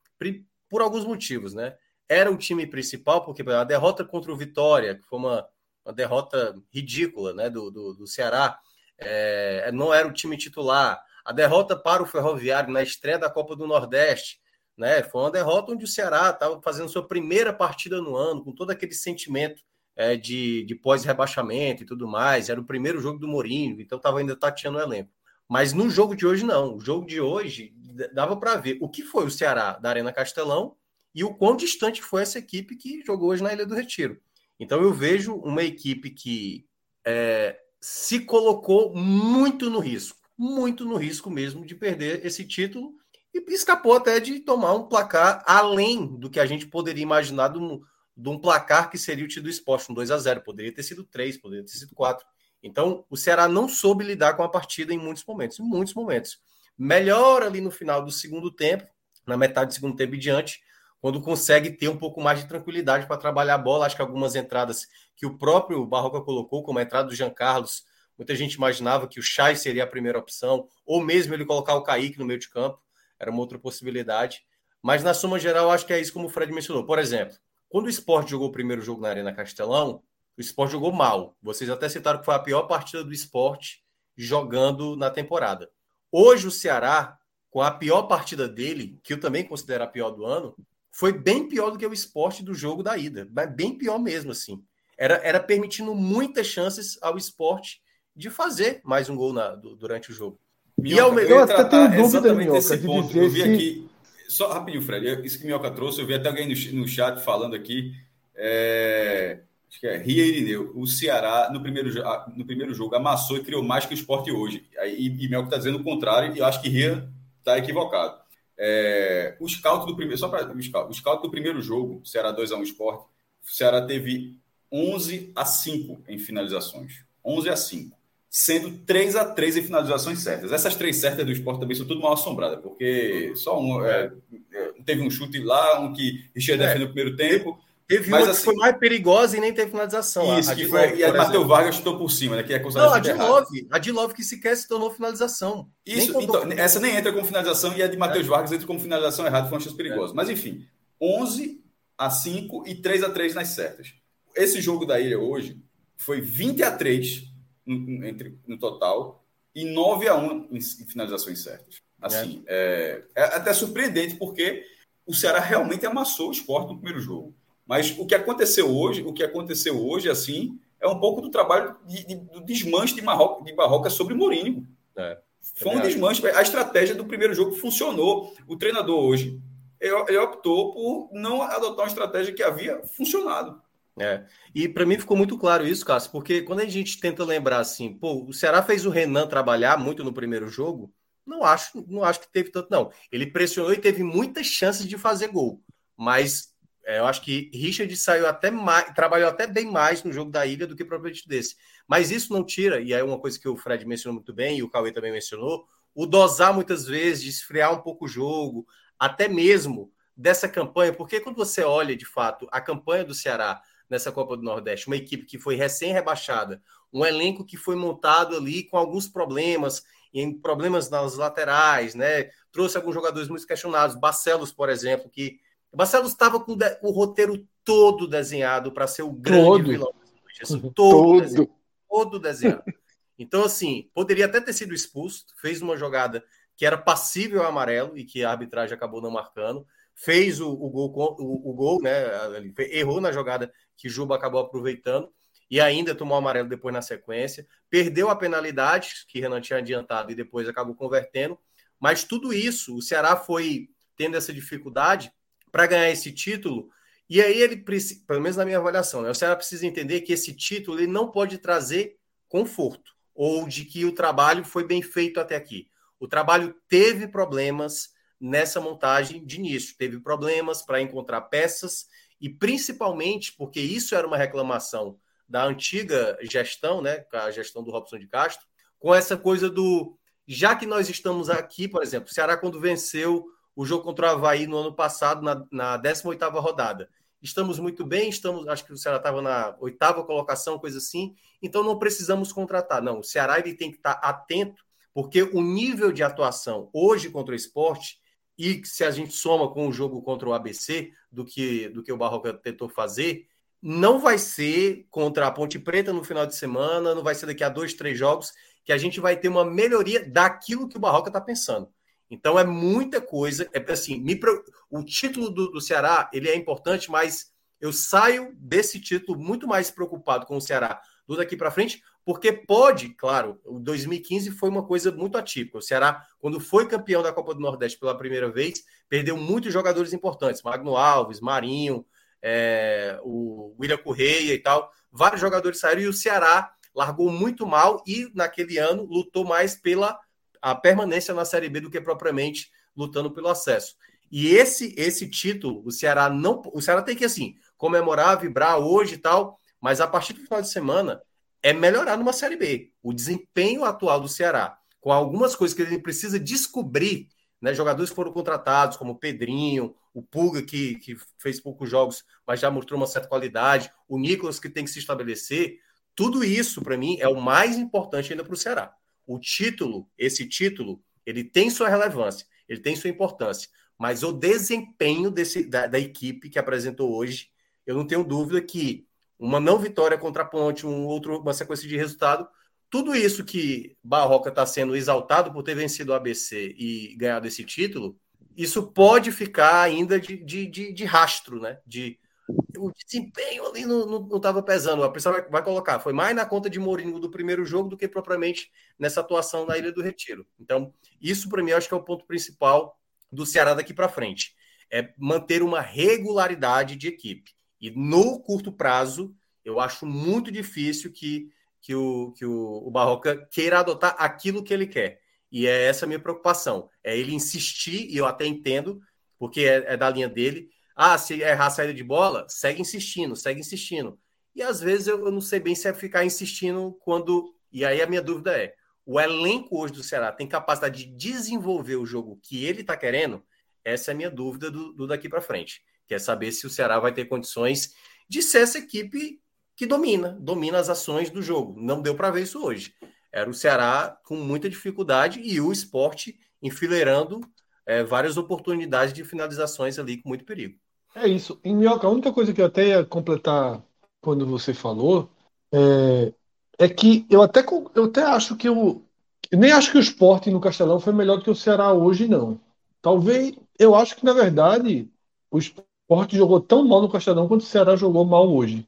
por alguns motivos, né? Era o time principal, porque a derrota contra o Vitória, que foi uma, uma derrota ridícula né, do, do, do Ceará, é, não era o time titular. A derrota para o Ferroviário na estreia da Copa do Nordeste, né, foi uma derrota onde o Ceará estava fazendo sua primeira partida no ano, com todo aquele sentimento é, de, de pós-rebaixamento e tudo mais. Era o primeiro jogo do Mourinho, então estava ainda tateando o elenco. Mas no jogo de hoje, não. O jogo de hoje dava para ver o que foi o Ceará da Arena Castelão e o quão distante foi essa equipe que jogou hoje na Ilha do Retiro. Então eu vejo uma equipe que é, se colocou muito no risco, muito no risco mesmo de perder esse título e escapou até de tomar um placar além do que a gente poderia imaginar de um, de um placar que seria o tido esporte, um 2 a 0 Poderia ter sido 3, poderia ter sido 4. Então o Ceará não soube lidar com a partida em muitos momentos, em muitos momentos. Melhor ali no final do segundo tempo, na metade do segundo tempo e diante, quando consegue ter um pouco mais de tranquilidade para trabalhar a bola. Acho que algumas entradas que o próprio Barroca colocou, como a entrada do Jean Carlos, muita gente imaginava que o Chay seria a primeira opção, ou mesmo ele colocar o Kaique no meio de campo, era uma outra possibilidade. Mas na soma geral, acho que é isso como o Fred mencionou. Por exemplo, quando o Sport jogou o primeiro jogo na Arena Castelão, o Sport jogou mal. Vocês até citaram que foi a pior partida do Sport jogando na temporada. Hoje o Ceará, com a pior partida dele, que eu também considero a pior do ano, foi bem pior do que o esporte do jogo da ida. Mas bem pior mesmo, assim. Era, era permitindo muitas chances ao esporte de fazer mais um gol na, durante o jogo. Minhoca, e ao melhor. Eu até tenho dúvida, Minhoca, de dizer Eu vi se... aqui, só rapidinho, Fred, isso que o Minhoca trouxe, eu vi até alguém no, no chat falando aqui. É, acho que é Ria Irineu. O Ceará, no primeiro, no primeiro jogo, amassou e criou mais que o esporte hoje. E, e Minhoca está dizendo o contrário, e eu acho que Ria está equivocado. É, o scout do primeiro, só para o scout, o scout do primeiro jogo, Ceará 2 a 1 Esporte, o Ceará teve 11 a 5 em finalizações. 11 a 5 sendo 3 a 3 em finalizações certas. Essas três certas do esporte também são tudo mal assombradas, porque só um é, é, teve um chute lá, um que Richard é. defendeu no primeiro tempo. Teve mas, uma assim, que foi mais perigosa e nem teve finalização. Isso, a, a que foi, e a Matheus Vargas chutou por cima, né? Que é Não, a de Love, a de Love que sequer se tornou finalização. Isso, então, essa nem entra como finalização e a de Matheus é. Vargas entra como finalização errada, foi uma chance perigosa. Mas enfim, 11 a 5 e 3 a 3 nas certas. Esse jogo da ilha hoje foi 20 a 3 entre, no total e 9 a 1 em, em finalizações certas. Assim, é. É, é. até surpreendente, porque o Ceará realmente amassou o esporte no primeiro jogo. Mas o que aconteceu hoje, o que aconteceu hoje, assim, é um pouco do trabalho de, de, do desmanche de, Marroca, de Barroca sobre Mourinho. É, Foi um desmanche. A estratégia do primeiro jogo funcionou. O treinador hoje ele optou por não adotar uma estratégia que havia funcionado. É. E para mim ficou muito claro isso, Cássio, porque quando a gente tenta lembrar assim, pô, o Ceará fez o Renan trabalhar muito no primeiro jogo, não acho, não acho que teve tanto, não. Ele pressionou e teve muitas chances de fazer gol, mas é, eu acho que Richard saiu até mais, trabalhou até bem mais no jogo da ilha do que propriamente desse. Mas isso não tira, e é uma coisa que o Fred mencionou muito bem, e o Cauê também mencionou, o dosar muitas vezes, de esfriar um pouco o jogo, até mesmo dessa campanha, porque quando você olha de fato a campanha do Ceará nessa Copa do Nordeste. Uma equipe que foi recém-rebaixada, um elenco que foi montado ali com alguns problemas, em problemas nas laterais, né? Trouxe alguns jogadores muito questionados, Barcelos, por exemplo, que Barcelos estava com o roteiro todo desenhado para ser o grande todo. vilão assim, todo, todo. Desenhado, todo desenhado. Então, assim, poderia até ter sido expulso, fez uma jogada que era passível ao amarelo e que a arbitragem acabou não marcando fez o, o gol, o, o, gol, né? Errou na jogada que Juba acabou aproveitando e ainda tomou amarelo depois na sequência. Perdeu a penalidade que Renan tinha adiantado e depois acabou convertendo. Mas tudo isso, o Ceará foi tendo essa dificuldade para ganhar esse título. E aí ele precisa, pelo menos na minha avaliação, né, o Ceará precisa entender que esse título ele não pode trazer conforto ou de que o trabalho foi bem feito até aqui. O trabalho teve problemas, nessa montagem de início. Teve problemas para encontrar peças e principalmente porque isso era uma reclamação da antiga gestão, né, a gestão do Robson de Castro, com essa coisa do já que nós estamos aqui, por exemplo, o Ceará quando venceu o jogo contra o Havaí no ano passado, na, na 18ª rodada. Estamos muito bem, estamos, acho que o Ceará estava na oitava colocação, coisa assim, então não precisamos contratar. Não, o Ceará ele tem que estar atento, porque o nível de atuação hoje contra o esporte e se a gente soma com o jogo contra o ABC do que, do que o Barroca tentou fazer, não vai ser contra a Ponte Preta no final de semana, não vai ser daqui a dois, três jogos, que a gente vai ter uma melhoria daquilo que o Barroca está pensando. Então é muita coisa. É assim, me, o título do, do Ceará ele é importante, mas eu saio desse título muito mais preocupado com o Ceará do daqui para frente, porque pode, claro, o 2015 foi uma coisa muito atípica. O Ceará, quando foi campeão da Copa do Nordeste pela primeira vez, perdeu muitos jogadores importantes, Magno Alves, Marinho, é, o William Correia e tal. Vários jogadores saíram e o Ceará largou muito mal e naquele ano lutou mais pela a permanência na Série B do que propriamente lutando pelo acesso. E esse esse título, o Ceará não, o Ceará tem que assim comemorar, vibrar hoje e tal, mas a partir do final de semana é melhorar numa Série B. O desempenho atual do Ceará, com algumas coisas que ele precisa descobrir, né? Jogadores foram contratados, como Pedrinho, o Puga, que, que fez poucos jogos, mas já mostrou uma certa qualidade, o Nicolas, que tem que se estabelecer. Tudo isso, para mim, é o mais importante ainda para o Ceará. O título, esse título, ele tem sua relevância, ele tem sua importância, mas o desempenho desse, da, da equipe que apresentou hoje, eu não tenho dúvida que uma não vitória contra a Ponte, um outro, uma sequência de resultado. Tudo isso que Barroca está sendo exaltado por ter vencido o ABC e ganhado esse título, isso pode ficar ainda de, de, de, de rastro, né? De, o desempenho ali não estava pesando. A pessoa vai, vai, colocar, foi mais na conta de Mourinho do primeiro jogo do que propriamente nessa atuação na Ilha do Retiro. Então, isso para mim acho que é o ponto principal do Ceará daqui para frente. É manter uma regularidade de equipe. E no curto prazo, eu acho muito difícil que, que, o, que o, o Barroca queira adotar aquilo que ele quer. E é essa a minha preocupação. É ele insistir, e eu até entendo, porque é, é da linha dele. Ah, se errar a saída de bola, segue insistindo, segue insistindo. E às vezes eu, não sei bem se é ficar insistindo quando. E aí a minha dúvida é: o elenco hoje do Ceará tem capacidade de desenvolver o jogo que ele está querendo? Essa é a minha dúvida do, do daqui para frente. Quer saber se o Ceará vai ter condições de ser essa equipe que domina, domina as ações do jogo. Não deu para ver isso hoje. Era o Ceará com muita dificuldade e o esporte enfileirando é, várias oportunidades de finalizações ali com muito perigo. É isso. Em Minhoca, a única coisa que eu até ia completar quando você falou é, é que eu até, eu até acho que o. Nem acho que o esporte no Castelão foi melhor do que o Ceará hoje, não. Talvez. Eu acho que, na verdade, o esporte jogou tão mal no Castelão quanto o Ceará jogou mal hoje.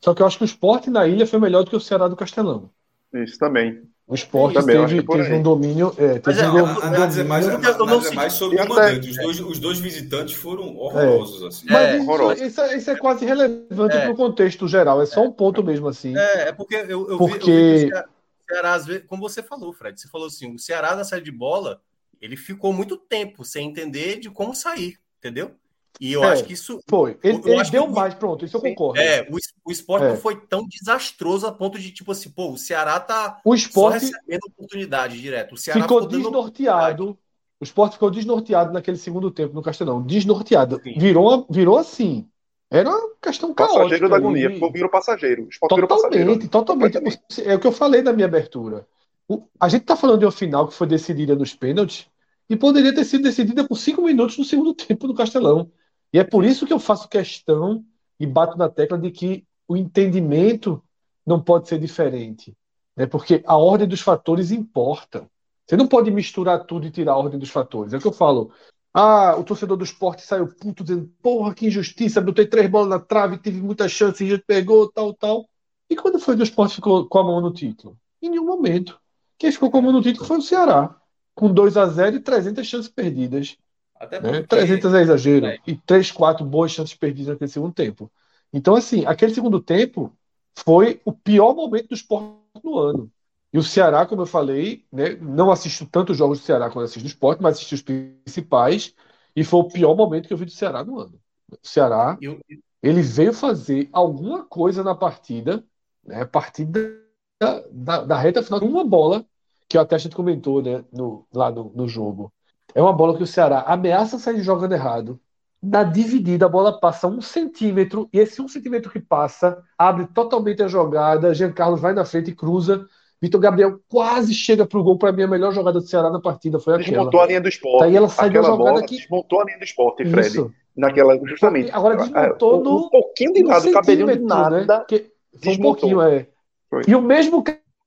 Só que eu acho que o esporte na ilha foi melhor do que o Ceará do Castelão. Isso também. O esporte também, teve, teve um domínio. É, teve é, um, a análise é mais, análise é mais sobre o mandante. Os dois, os dois visitantes foram horrorosos. É. Assim. Mas é, isso, isso, é, isso, é quase relevante é. para o contexto geral. É só um ponto mesmo assim. É, é porque eu, eu porque... vi, eu vi o Ceará, às vezes, como você falou, Fred, você falou assim: o Ceará na saída de bola, ele ficou muito tempo sem entender de como sair, entendeu? E eu é, acho que isso. Foi. Ele, ele deu que, mais, pronto, isso eu concordo. É, o, o esporte é. não foi tão desastroso a ponto de, tipo assim, pô, o Ceará tá o esporte só recebendo oportunidade direto. O Ceará ficou, desnorteado. O esporte ficou desnorteado naquele segundo tempo no Castelão. Desnorteado. Virou, virou assim. Era uma questão caótica. Passageiro da agonia. De... Virou passageiro. totalmente, passageiro. totalmente. É o que eu falei na minha abertura. O, a gente tá falando de uma final que foi decidida nos pênaltis e poderia ter sido decidida por cinco minutos no segundo tempo do Castelão. E é por isso que eu faço questão e bato na tecla de que o entendimento não pode ser diferente. Né? Porque a ordem dos fatores importa. Você não pode misturar tudo e tirar a ordem dos fatores. É o que eu falo. Ah, o torcedor do esporte saiu puto dizendo: porra, que injustiça, botei três bolas na trave, tive muita chance, gente pegou, tal, tal. E quando foi que o esporte ficou com a mão no título? Em nenhum momento. Quem ficou com a mão no título foi o Ceará, com 2 a 0 e 300 chances perdidas. Até né? porque... né? 300 é exagero. É. E 3, 4 boas chances perdidas naquele segundo tempo. Então, assim, aquele segundo tempo foi o pior momento do esporte no ano. E o Ceará, como eu falei, né, não assisto tantos jogos do Ceará quando assisto do esporte, mas assisti os principais. E foi o pior momento que eu vi do Ceará no ano. O Ceará, eu... ele veio fazer alguma coisa na partida, né, a partir da, da, da reta final, uma bola, que até a gente comentou né, no, lá no, no jogo. É uma bola que o Ceará ameaça sair jogando errado. Na dividida, a bola passa um centímetro, e esse um centímetro que passa abre totalmente a jogada. Jean Carlos vai na frente e cruza. Vitor Gabriel quase chega para o gol. Para mim, a melhor jogada do Ceará na partida foi aquela. Desmontou a linha do esporte. Daí ela sai da jogada aqui. Desmontou a linha do esporte, Fred. Isso. Naquela, justamente. Agora desmontou um, no. Um pouquinho de um cabelinho de nada. Né? Que, um pouquinho, é. Foi. E o mesmo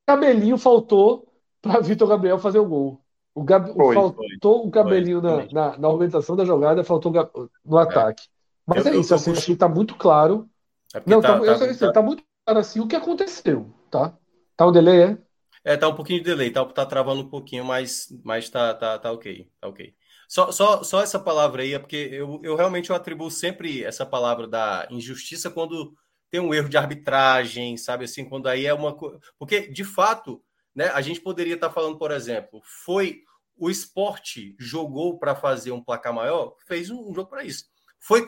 cabelinho faltou para Vitor Gabriel fazer o gol. O Gab... foi, faltou foi, um cabelinho foi, na, na, na, organização da jogada, faltou no ataque. É. Mas eu, é isso, eu, assim, acho que está muito claro. É não, tá, tá, tá, tá, tá, muito claro assim o que aconteceu, tá? Tá um delay, é? É, tá um pouquinho de delay, tá, tá travando um pouquinho, mas, mas tá, tá, tá ok, tá ok. Só, só, só essa palavra aí, é porque eu, eu realmente eu atribuo sempre essa palavra da injustiça quando tem um erro de arbitragem, sabe assim, quando aí é uma coisa. Porque, de fato, né? A gente poderia estar falando, por exemplo, foi o esporte jogou para fazer um placar maior, fez um, jogo para isso. Foi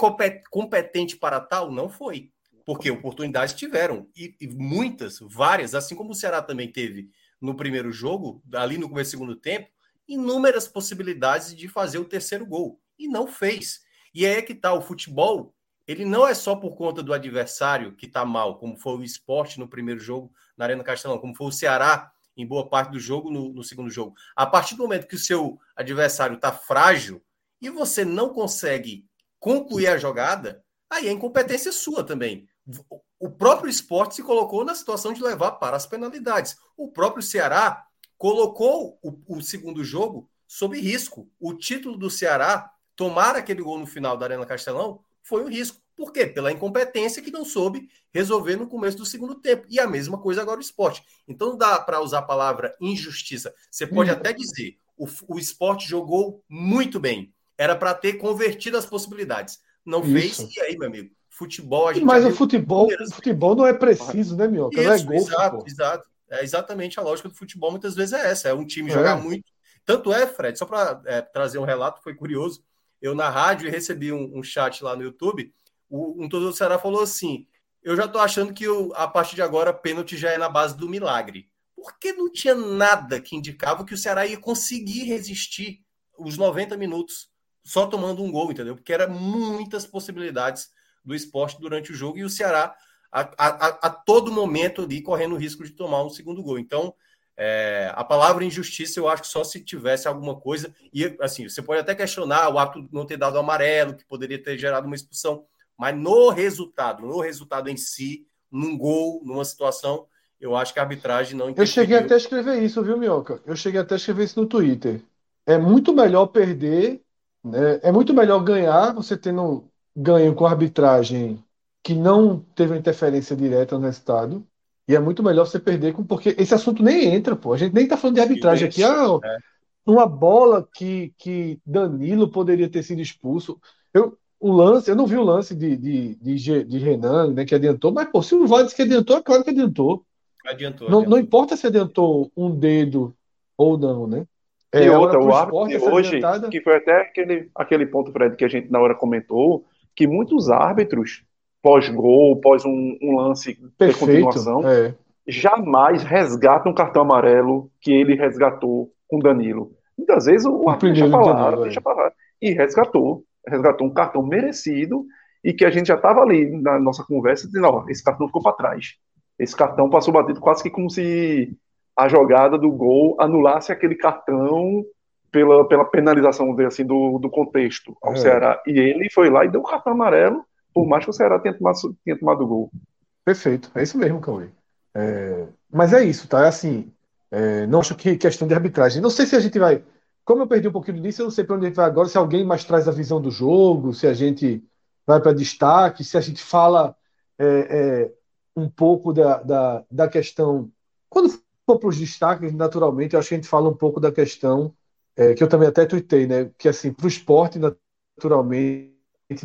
competente para tal? Não foi. Porque oportunidades tiveram. E, e, muitas, várias, assim como o Ceará também teve no primeiro jogo, ali no começo do segundo tempo, inúmeras possibilidades de fazer o terceiro gol. E não fez. E aí é que tá, o futebol, ele não é só por conta do adversário que está mal, como foi o esporte no primeiro jogo na Arena Castelão, como foi o Ceará em boa parte do jogo no, no segundo jogo. A partir do momento que o seu adversário está frágil e você não consegue concluir a jogada, aí é incompetência sua também. O próprio esporte se colocou na situação de levar para as penalidades. O próprio Ceará colocou o, o segundo jogo sob risco. O título do Ceará, tomar aquele gol no final da Arena Castelão, foi um risco. Por quê? Pela incompetência que não soube resolver no começo do segundo tempo. E a mesma coisa agora o esporte. Então dá para usar a palavra injustiça. Você pode até dizer, o, o esporte jogou muito bem. era para ter convertido as possibilidades. Não Isso. fez, e aí, meu amigo? Futebol, a gente. Mas o futebol, o futebol não é preciso, né, Minhoca? Não é gol. Exato, exato. É exatamente a lógica do futebol, muitas vezes é essa: é um time é. jogar muito. Tanto é, Fred, só para é, trazer um relato, foi curioso. Eu na rádio recebi um, um chat lá no YouTube. O, um todo do Ceará falou assim: Eu já tô achando que eu, a partir de agora pênalti já é na base do milagre. Porque não tinha nada que indicava que o Ceará ia conseguir resistir os 90 minutos só tomando um gol, entendeu? Porque era muitas possibilidades do esporte durante o jogo e o Ceará a, a, a todo momento ali correndo o risco de tomar um segundo gol. Então, é, a palavra injustiça eu acho que só se tivesse alguma coisa. E assim, você pode até questionar o ato não ter dado amarelo, que poderia ter gerado uma expulsão, mas no resultado, no resultado em si, num gol, numa situação, eu acho que a arbitragem não Eu cheguei até a escrever isso, viu, Minhoca? Eu cheguei até a escrever isso no Twitter. É muito melhor perder né? É muito melhor ganhar você tendo ganho com a arbitragem que não teve interferência direta no resultado. E é muito melhor você perder com. Porque esse assunto nem entra, pô. A gente nem tá falando de arbitragem aqui. Ah, é. uma bola que, que Danilo poderia ter sido expulso. Eu, o lance, eu não vi o lance de, de, de, de Renan, né, que adiantou, mas pô, se o Vale que adiantou, é claro que adiantou. Adiantou, não, não importa se adiantou um dedo ou não, né? É, e outra, o árbitro de hoje, adiantada... que foi até aquele, aquele ponto, Fred, que a gente na hora comentou, que muitos árbitros, pós-gol, pós um, um lance Perfeito, de continuação, é. jamais resgatam um cartão amarelo que ele resgatou com Danilo. Muitas vezes o, árbitro deixa pra lá, Danilo, deixa é. pra lá. E resgatou. Resgatou um cartão merecido e que a gente já estava ali na nossa conversa dizendo, ó, esse cartão ficou para trás. Esse cartão passou batido quase que como se a jogada do gol anulasse aquele cartão pela, pela penalização assim, do, do contexto ao é. Ceará. E ele foi lá e deu um cartão amarelo, por mais que o Ceará tenha tomado, tenha tomado o gol. Perfeito, é isso mesmo, Cauê. É, mas é isso, tá? É assim, é, não acho que questão de arbitragem. Não sei se a gente vai. Como eu perdi um pouquinho disso, eu não sei para onde a gente vai agora, se alguém mais traz a visão do jogo, se a gente vai para destaque, se a gente fala é, é, um pouco da, da, da questão. Quando for para os destaques, naturalmente, eu acho que a gente fala um pouco da questão é, que eu também até tuitei, né? Que assim, para o esporte, naturalmente,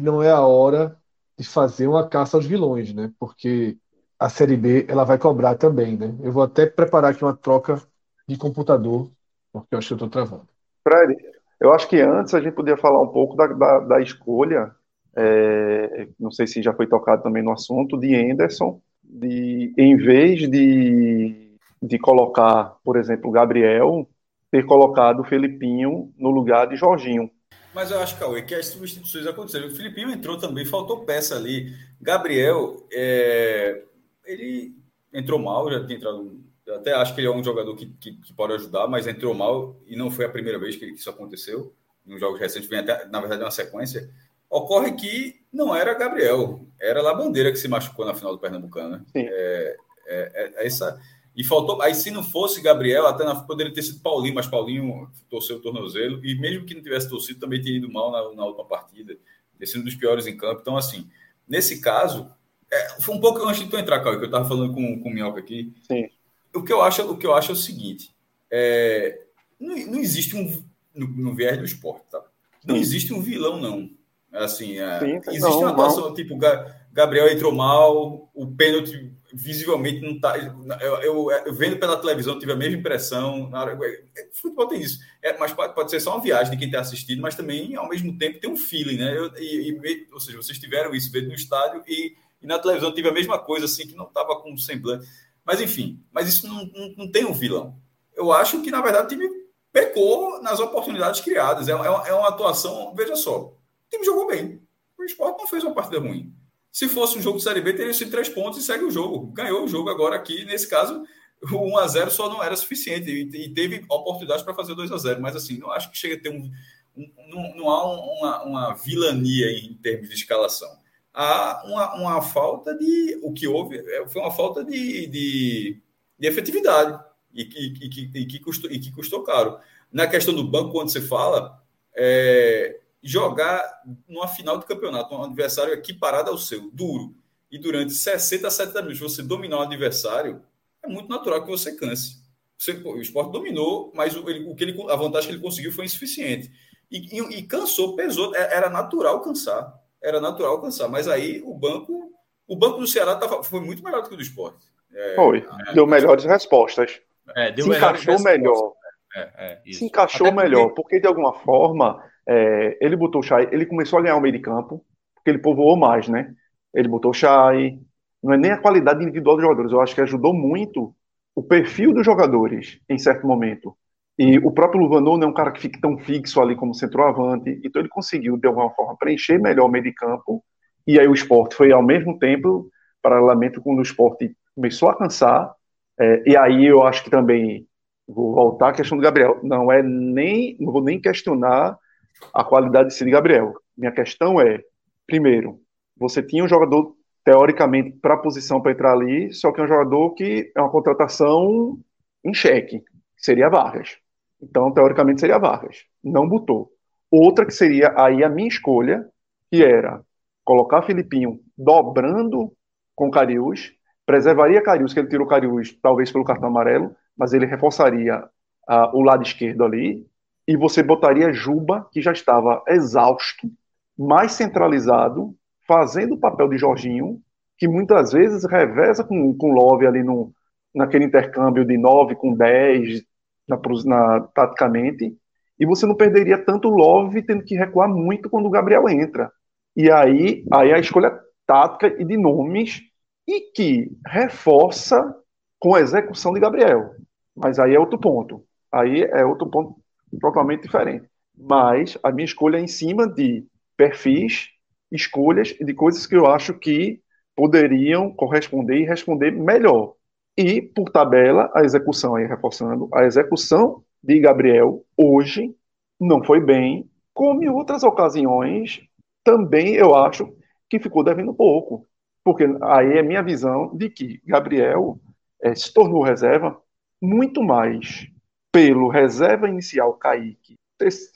não é a hora de fazer uma caça aos vilões, né? Porque a Série B ela vai cobrar também, né? Eu vou até preparar aqui uma troca de computador, porque eu acho que eu estou travando. Fred, eu acho que antes a gente podia falar um pouco da, da, da escolha, é, não sei se já foi tocado também no assunto, de Anderson, de, em vez de de colocar, por exemplo, Gabriel, ter colocado o Felipinho no lugar de Jorginho. Mas eu acho, Cauê, que as substituições aconteceram. O Filipinho entrou também, faltou peça ali. Gabriel, é... ele entrou mal, já tinha entrado. Eu até acho que ele é um jogador que, que, que, pode ajudar, mas entrou mal e não foi a primeira vez que isso aconteceu. Nos jogos recentes, vem até, na verdade, uma sequência. Ocorre que não era Gabriel, era lá Bandeira que se machucou na final do Pernambucano. Né? É, é, é, essa e faltou. Aí, se não fosse Gabriel, até na, poderia ter sido Paulinho, mas Paulinho torceu o tornozelo. E mesmo que não tivesse torcido, também teria ido mal na, na última partida, ter sido um dos piores em campo. Então, assim, nesse caso, é, foi um pouco antes de tu entrar, Caio, que eu estava falando com, com o Minhoca aqui. Sim. O que eu acho, o que eu acho é o seguinte: é, não, não existe um. No, no viés do esporte, tá? Não existe um vilão, não. Assim, é, Sim, existe não, uma atuação não. tipo Gabriel entrou mal, o pênalti visivelmente não está. Eu, eu, eu, vendo pela televisão tive a mesma impressão. Hora, é, futebol tem isso, é, mas pode, pode ser só uma viagem de quem está assistindo, mas também ao mesmo tempo tem um feeling, né? Eu, e, e, ou seja, vocês tiveram isso vendo no estádio e, e, na televisão tive a mesma coisa, assim, que não estava com semblante. Mas enfim, mas isso não, não, não, tem um vilão. Eu acho que, na verdade, o time pecou nas oportunidades criadas. É, é, uma, é uma atuação, veja só, o time jogou bem. O esporte não fez uma partida ruim. Se fosse um jogo de Série B, teria sido três pontos e segue o jogo. Ganhou o jogo agora aqui. Nesse caso, o 1 a 0 só não era suficiente e, teve oportunidade para fazer 2 a 0 Mas assim, não acho que chega a ter um. um não, não, há uma, uma vilania em termos de escalação. Há uma, uma falta de. O que houve é, foi uma falta de, de, de efetividade e, e, e, e, que custou, e que custou caro. Na questão do banco, quando você fala, é, jogar numa final de campeonato, um adversário equiparado ao seu, duro, e durante 60 a 70 minutos você dominar o adversário, é muito natural que você canse. Você, o esporte dominou, mas o, ele, o que ele, a vantagem que ele conseguiu foi insuficiente. E, e, e, cansou, pesou, é, era natural cansar. Era natural cansar. Mas aí o banco, o banco do Ceará tava, foi muito melhor do que o do esporte. É, foi. É, deu melhores respostas. É, deu se encaixou melhor. É, é, se encaixou Até melhor, porque... porque de alguma forma ele botou o Chay, ele começou a ganhar o meio de campo, porque ele povoou mais, né? Ele botou o Chay, não é nem a qualidade individual dos jogadores, eu acho que ajudou muito o perfil dos jogadores em certo momento. E o próprio Luvanor não é um cara que fique tão fixo ali como centroavante, então ele conseguiu, de alguma forma, preencher melhor o meio de campo, e aí o esporte foi ao mesmo tempo, paralelamente, quando o esporte começou a cansar, é, e aí eu acho que também, vou voltar à questão do Gabriel, não é nem, não vou nem questionar a qualidade de Cid Gabriel. Minha questão é, primeiro, você tinha um jogador teoricamente, para a posição para entrar ali, só que é um jogador que é uma contratação em cheque, seria Vargas. Então, teoricamente, seria Vargas. Não botou. Outra que seria aí a minha escolha, que era colocar Filipinho dobrando com Cariús, preservaria Cariús, que ele tirou Cariús talvez pelo cartão amarelo, mas ele reforçaria uh, o lado esquerdo ali, e você botaria Juba, que já estava exausto, mais centralizado, fazendo o papel de Jorginho, que muitas vezes reveza com, com Love ali no, naquele intercâmbio de 9 com 10, na, na, taticamente, e você não perderia tanto Love tendo que recuar muito quando o Gabriel entra. E aí, aí a escolha tática e de nomes, e que reforça com a execução de Gabriel. Mas aí é outro ponto. Aí é outro ponto totalmente diferente. Mas a minha escolha é em cima de perfis escolhas de coisas que eu acho que poderiam corresponder e responder melhor. E, por tabela, a execução, aí reforçando, a execução de Gabriel hoje não foi bem, como em outras ocasiões, também eu acho que ficou devendo pouco. Porque aí é minha visão de que Gabriel é, se tornou reserva muito mais pelo reserva inicial Kaique.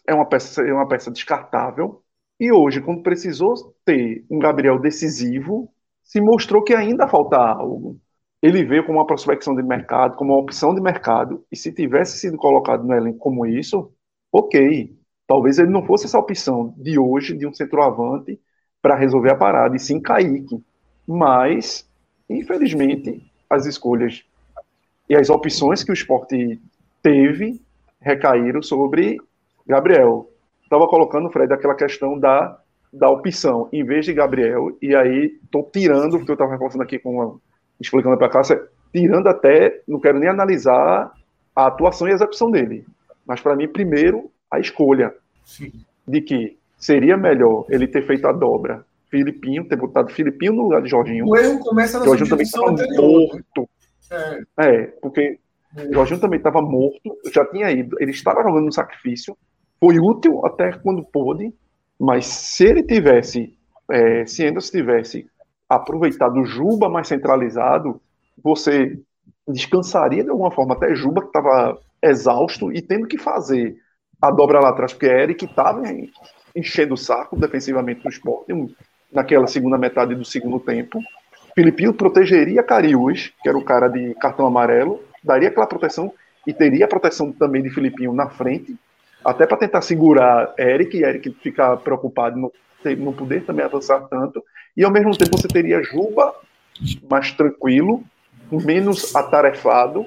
É uma peça, é uma peça descartável, e hoje, quando precisou ter um Gabriel decisivo, se mostrou que ainda falta algo. Ele veio como uma prospecção de mercado, como uma opção de mercado, e se tivesse sido colocado no elenco como isso, ok. Talvez ele não fosse essa opção de hoje, de um centroavante, para resolver a parada, e sim Kaique. Mas, infelizmente, as escolhas e as opções que o esporte teve recaíram sobre Gabriel estava colocando, Fred, aquela questão da, da opção, em vez de Gabriel, e aí estou tirando, porque eu estava reforçando aqui, com explicando para a classe, tirando até, não quero nem analisar a atuação e a execução dele, mas para mim, primeiro, a escolha Sim. de que seria melhor ele ter feito a dobra, Filipinho, ter botado Filipinho no lugar de Jorginho. O erro começa na Jorginho também estava morto. É. é, porque é. Jorginho também estava morto, já tinha ido, ele estava jogando no sacrifício, foi útil até quando pôde, mas se ele tivesse, é, se Anderson tivesse aproveitado o Juba mais centralizado, você descansaria de alguma forma até Juba, que estava exausto e tendo que fazer a dobra lá atrás, porque Eric estava enchendo o saco defensivamente do esporte naquela segunda metade do segundo tempo. Filipinho protegeria Cariús, que era o cara de cartão amarelo, daria aquela proteção e teria a proteção também de Filipinho na frente, até para tentar segurar Eric, e Eric ficar preocupado no não poder também avançar tanto, e ao mesmo tempo você teria Juba mais tranquilo, menos atarefado,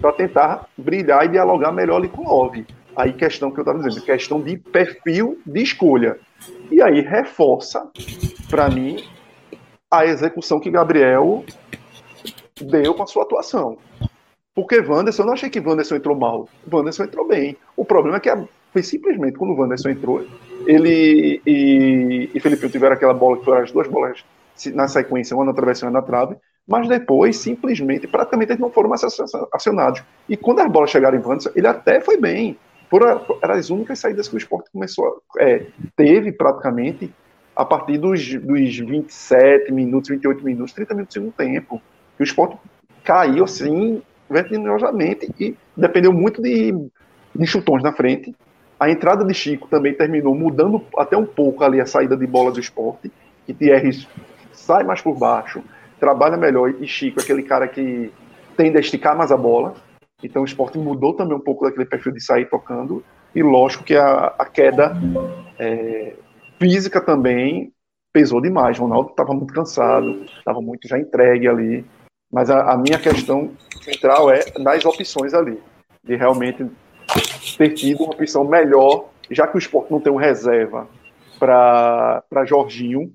para tentar brilhar e dialogar melhor ali com o Love. Aí questão que eu estava dizendo, questão de perfil de escolha. E aí reforça, para mim, a execução que Gabriel deu com a sua atuação. Porque Wanderson, eu não achei que Wanderson entrou mal. Wanderson entrou bem. O problema é que foi simplesmente quando o Wanderson entrou, ele e, e Felipe tiveram aquela bola que foram as duas bolas na sequência, uma na travessa e uma na trave, mas depois, simplesmente, praticamente eles não foram mais acionados. E quando as bolas chegaram em Wanderson, ele até foi bem. Eram as únicas saídas que o esporte começou é, teve praticamente a partir dos, dos 27 minutos, 28 minutos, 30 minutos do segundo tempo. E o esporte caiu assim vertiginosamente e dependeu muito de, de chutões na frente. A entrada de Chico também terminou mudando até um pouco ali a saída de bola do esporte, que Thierry sai mais por baixo, trabalha melhor, e Chico é aquele cara que tende a esticar mais a bola. Então o esporte mudou também um pouco daquele perfil de sair tocando. E lógico que a, a queda é, física também pesou demais. O Ronaldo estava muito cansado, estava muito já entregue ali. Mas a, a, minha questão central é nas opções ali, de realmente ter tido uma opção melhor, já que o esporte não tem um reserva para Jorginho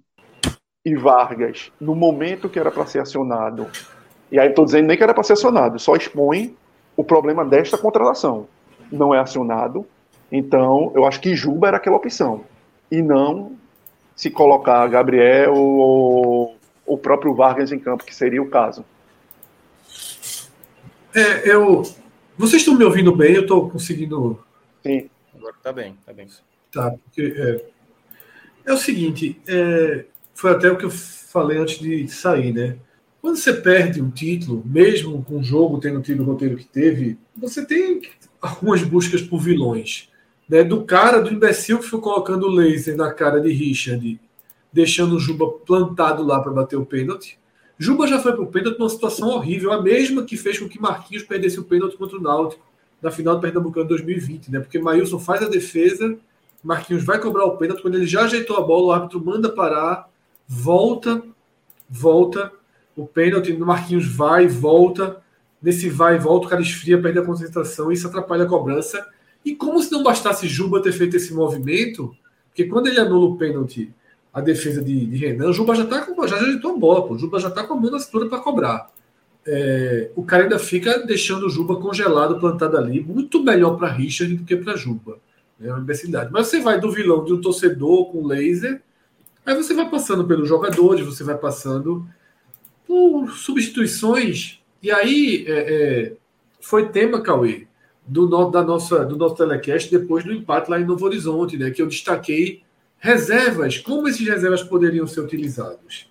e Vargas no momento que era para ser acionado. E aí estou dizendo nem que era para ser acionado, só expõe o problema desta contratação. Não é acionado, então eu acho que Juba era aquela opção. E não se colocar Gabriel ou o próprio Vargas em campo, que seria o caso. É, eu. Vocês estão me ouvindo bem? Eu estou conseguindo. Sim. Agora está bem, está bem. Tá, porque é, é o seguinte, é, foi até o que eu falei antes de sair, né? Quando você perde um título, mesmo com o jogo tendo tido o roteiro que teve, você tem algumas buscas por vilões. Né? Do cara, do imbecil que foi colocando o laser na cara de Richard, deixando o Juba plantado lá para bater o pênalti. Juba já foi para o pênalti numa situação horrível, a mesma que fez com que Marquinhos perdesse o pênalti contra o Náutico na final do Pernambucano 2020, né? Porque Maílson faz a defesa, Marquinhos vai cobrar o pênalti, quando ele já ajeitou a bola, o árbitro manda parar, volta, volta, o pênalti, Marquinhos vai, volta, nesse vai e volta, o cara esfria, perde a concentração, isso atrapalha a cobrança. E como se não bastasse Juba ter feito esse movimento, porque quando ele anula o pênalti, a defesa de, de Renan, Juba já tá com, já ajeitou a bola, pô. Juba já tá com a mão na cintura para cobrar. É, o cara ainda fica deixando o Juba congelado, plantado ali, muito melhor para Richard do que para Juba. É uma imbecilidade. Mas você vai do vilão de um torcedor com laser, aí você vai passando pelos jogadores, você vai passando por substituições. E aí é, é, foi tema, Cauê, do, da nossa, do nosso telecast depois do empate lá em Novo Horizonte, né? Que eu destaquei reservas, como esses reservas poderiam ser utilizados.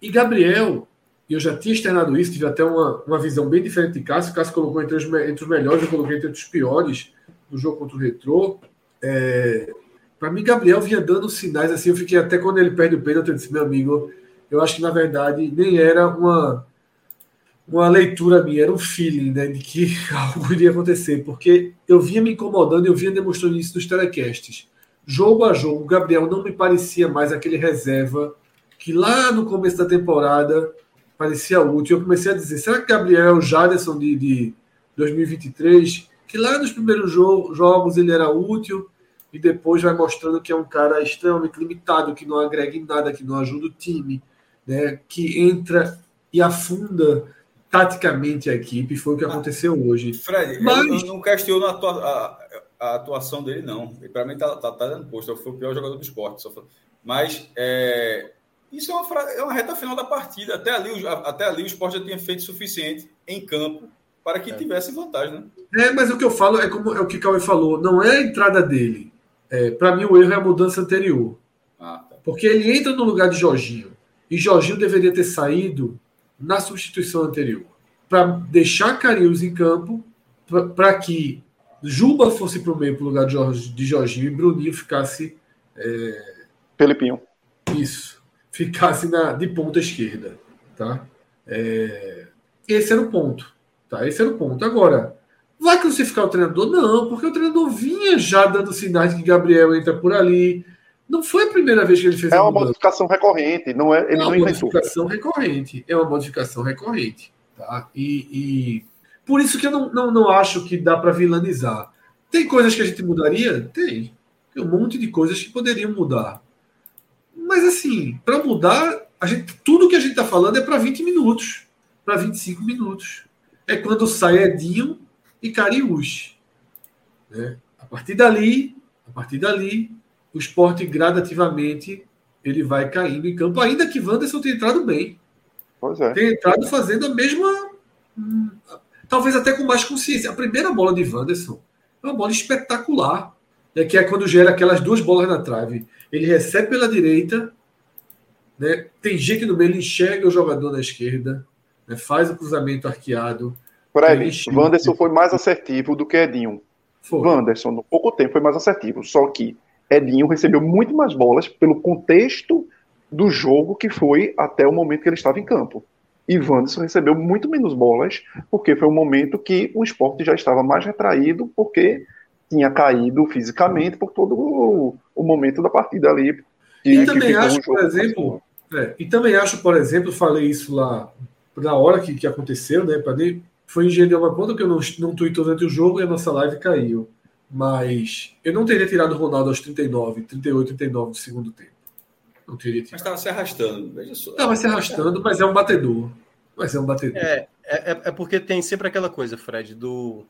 E Gabriel, eu já tinha externado isso, tive até uma, uma visão bem diferente de Cássio. Cássio colocou entre os, entre os melhores, eu coloquei entre os piores no jogo contra o Retrô. É, para mim, Gabriel vinha dando sinais assim. Eu fiquei até quando ele perde o pênalti, eu disse, meu amigo, eu acho que na verdade nem era uma uma leitura minha, era um feeling né, de que algo iria acontecer, porque eu vinha me incomodando, eu vinha demonstrando isso nos telecasts. Jogo a jogo, o Gabriel não me parecia mais aquele reserva que lá no começo da temporada parecia útil. Eu comecei a dizer: será que Gabriel é o Jaderson de, de 2023? Que lá nos primeiros jo jogos ele era útil e depois vai mostrando que é um cara extremamente limitado, que não agrega em nada, que não ajuda o time, né, que entra e afunda taticamente a equipe, foi o que aconteceu hoje. Fred, Mas... eu não questiono a, tua, a, a atuação dele, não. Para mim tá, tá, tá dando posto, foi o pior jogador do esporte. Só Mas é, isso é uma, é uma reta final da partida. Até ali, até ali o esporte já tinha feito o suficiente em campo para que é. tivesse vantagem, né? É, mas o que eu falo é como é o que o Cauê falou, não é a entrada dele. É, para mim, o erro é a mudança anterior. Ah, tá. Porque ele entra no lugar de Jorginho. E Jorginho deveria ter saído na substituição anterior, para deixar Carius em campo, para que Juba fosse para o meio para o lugar de, Jorge, de Jorginho e Bruninho ficasse. É... Felipinho. Isso. Ficasse na, de ponta esquerda. Tá? É... Esse era o ponto. Tá? Esse era o ponto. Agora, vai crucificar o treinador? Não, porque o treinador vinha já dando sinais de que Gabriel entra por ali, não foi a primeira vez que ele fez É uma mudança. modificação recorrente, não é? Ele é uma não modificação recorrente. É uma modificação recorrente. Tá? E, e por isso que eu não, não, não acho que dá para vilanizar. Tem coisas que a gente mudaria? Tem. Tem um monte de coisas que poderiam mudar. Mas assim, para mudar, a gente, tudo que a gente está falando é para 20 minutos, para 25 minutos. É quando sai Edinho e Cariús. Né? A partir dali, a partir dali, o esporte gradativamente ele vai caindo em campo, ainda que Wanderson tenha entrado bem. Pois é. Tem entrado fazendo a mesma. Talvez até com mais consciência. A primeira bola de Wanderson é uma bola espetacular. Né, que é quando gera aquelas duas bolas na trave. Ele recebe pela direita, né, tem gente no meio, ele enxerga o jogador na esquerda, né, faz o cruzamento arqueado. Fred, Wanderson foi mais assertivo do que Edinho. Foi. Wanderson, no pouco tempo, foi mais assertivo. Só que Edinho recebeu muito mais bolas pelo contexto do jogo que foi até o momento que ele estava em campo. E Wanderson recebeu muito menos bolas, porque foi um momento que o esporte já estava mais retraído, porque tinha caído fisicamente por todo o, o momento da partida ali. E também acho, um por exemplo, é, e também acho, por exemplo, falei isso lá na hora que, que aconteceu, né? Para foi engenhar uma conta que eu não, não tweetou durante o jogo e a nossa live caiu. Mas eu não teria tirado o Ronaldo aos 39, 38, 39 do segundo tempo. Não teria tirado. Mas estava se arrastando, veja só. Estava se arrastando, mas é um batedor. Mas é um batedor. É, é, é porque tem sempre aquela coisa, Fred, do.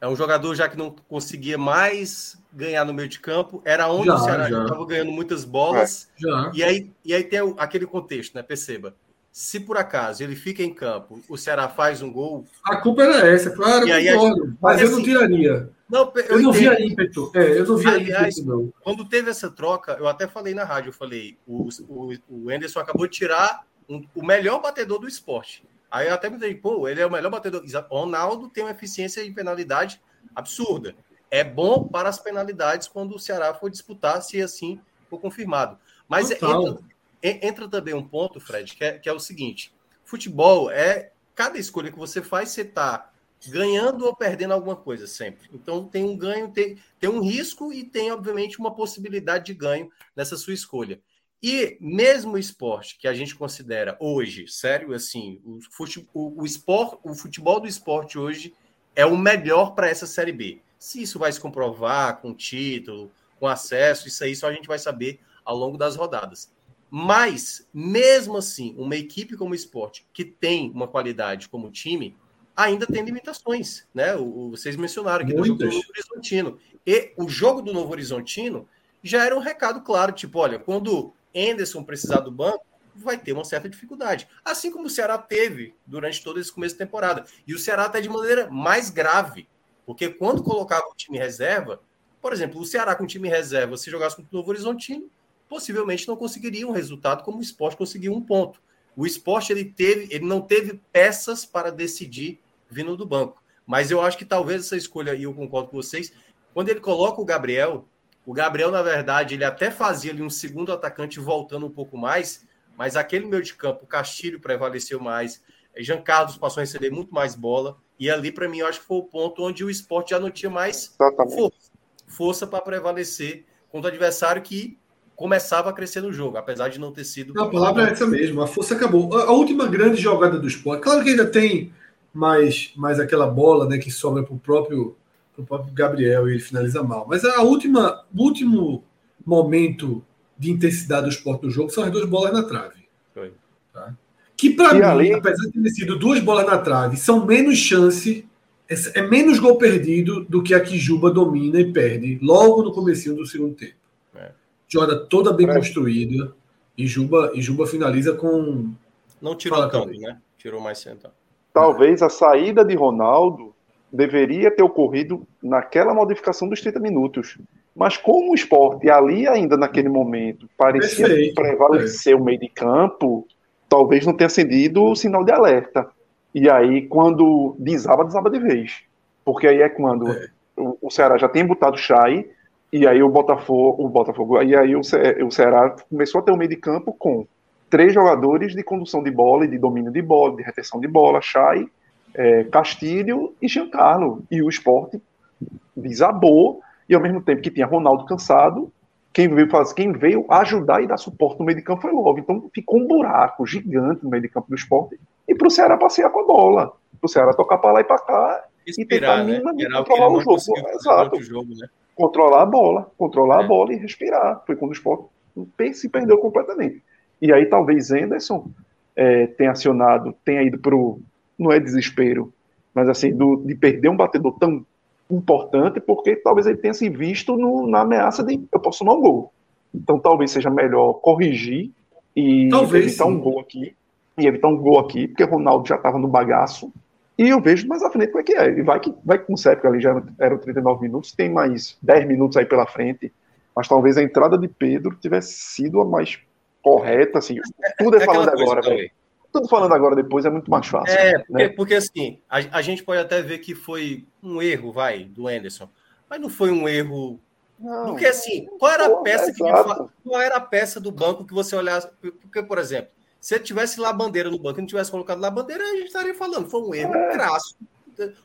É um jogador já que não conseguia mais ganhar no meio de campo. Era onde já, o Ceará estava ganhando muitas bolas. É, já. E, aí, e aí tem aquele contexto, né? Perceba se por acaso ele fica em campo, o Ceará faz um gol. A culpa era essa, claro, aí, concordo, mas eu não assim, tiraria. Não, eu, eu não via ímpeto. É, eu não via Aliás, ímpeto, não. Quando teve essa troca, eu até falei na rádio, eu falei, o, o, o Anderson acabou de tirar um, o melhor batedor do esporte. Aí eu até me dei, pô, ele é o melhor batedor. O Ronaldo tem uma eficiência de penalidade absurda. É bom para as penalidades quando o Ceará for disputar, se assim for confirmado. Mas entra, entra também um ponto, Fred, que é, que é o seguinte: futebol é cada escolha que você faz, você está ganhando ou perdendo alguma coisa sempre. Então tem um ganho, tem, tem um risco e tem, obviamente, uma possibilidade de ganho nessa sua escolha. E mesmo o esporte que a gente considera hoje, sério, assim, o, fute, o, o, o futebol do esporte hoje é o melhor para essa Série B. Se isso vai se comprovar com título, com acesso, isso aí só a gente vai saber ao longo das rodadas. Mas, mesmo assim, uma equipe como o esporte, que tem uma qualidade como time, ainda tem limitações, né? O, vocês mencionaram aqui Muitas. do jogo do Novo Horizontino. E o jogo do Novo Horizontino já era um recado claro, tipo, olha, quando Anderson precisar do banco, vai ter uma certa dificuldade. Assim como o Ceará teve durante todo esse começo de temporada. E o Ceará está de maneira mais grave, porque quando colocava o time reserva, por exemplo, o Ceará com o time reserva, se jogasse com o Novo Horizontino, possivelmente não conseguiria um resultado como o esporte conseguiu um ponto. O esporte ele teve, ele não teve peças para decidir vindo do banco. Mas eu acho que talvez essa escolha, e eu concordo com vocês, quando ele coloca o Gabriel, o Gabriel, na verdade, ele até fazia ali um segundo atacante voltando um pouco mais, mas aquele meio de campo, o Castilho prevaleceu mais, Jean Carlos passou a receber muito mais bola, e ali, para mim, eu acho que foi o ponto onde o esporte já não tinha mais força, força para prevalecer contra o adversário que começava a crescer no jogo, apesar de não ter sido. A palavra é essa mesmo, a força acabou. A, última grande jogada do esporte, claro que ainda tem mais, mais aquela bola né, que sobra para o próprio, próprio Gabriel e ele finaliza mal. Mas a última, o último momento de intensidade do esporte do jogo são as duas bolas na trave. Tá? Que para mim, ali... apesar de ter sido duas bolas na trave, são menos chance, é, é menos gol perdido do que a que Juba domina e perde logo no começo do segundo tempo jogada toda bem construída. E Juba, e Juba finaliza com. Não tirou Fala, tanto, né? Tirou mais centro. Talvez a saída de Ronaldo deveria ter ocorrido naquela modificação dos 30 minutos. Mas como o esporte ali ainda naquele momento parecia Perfeito, prevalecer é. o meio de campo, talvez não tenha acendido o sinal de alerta. E aí, quando desaba, desaba de vez. Porque aí é quando é. O, o Ceará já tem botado o Chay, e aí o Botafogo, o Botafogo, e aí o, Ce, o Ceará começou a ter um meio de campo com três jogadores de condução de bola e de domínio de bola, de retenção de bola, Chay, é, Castilho e Giancarlo. E o esporte desabou, e ao mesmo tempo que tinha Ronaldo cansado, quem veio, faz, quem veio ajudar e dar suporte no meio de campo foi Love. Então ficou um buraco gigante no meio de campo do esporte. E para o Ceará passear com a bola. Para o Ceará tocar para lá e para cá. Respirar, e tentar né? controlar o jogo. Exato. Jogo, né? controlar a bola, controlar é. a bola e respirar. Foi quando o esporte se perdeu completamente. E aí talvez Anderson é, tenha acionado, tenha ido para o. Não é desespero, mas assim, do, de perder um batedor tão importante, porque talvez ele tenha se visto no, na ameaça de eu posso tomar um gol. Então talvez seja melhor corrigir e talvez, evitar sim. um gol aqui. E evitar um gol aqui, porque Ronaldo já estava no bagaço. E eu vejo mais à frente como é que é. E vai que vai com o ali já eram 39 minutos, tem mais 10 minutos aí pela frente. Mas talvez a entrada de Pedro tivesse sido a mais correta, assim. Tudo é, é falando agora, velho. Tudo falando agora depois é muito mais fácil. É, porque, né? porque assim, a, a, gente pode até ver que foi um erro, vai, do Anderson. Mas não foi um erro. Não, porque assim, qual era a peça é que qual era a peça do banco que você olhasse? Porque, por exemplo, se ele tivesse lá bandeira no banco e não tivesse colocado lá a bandeira, a gente estaria falando. Foi um erro é. crasso.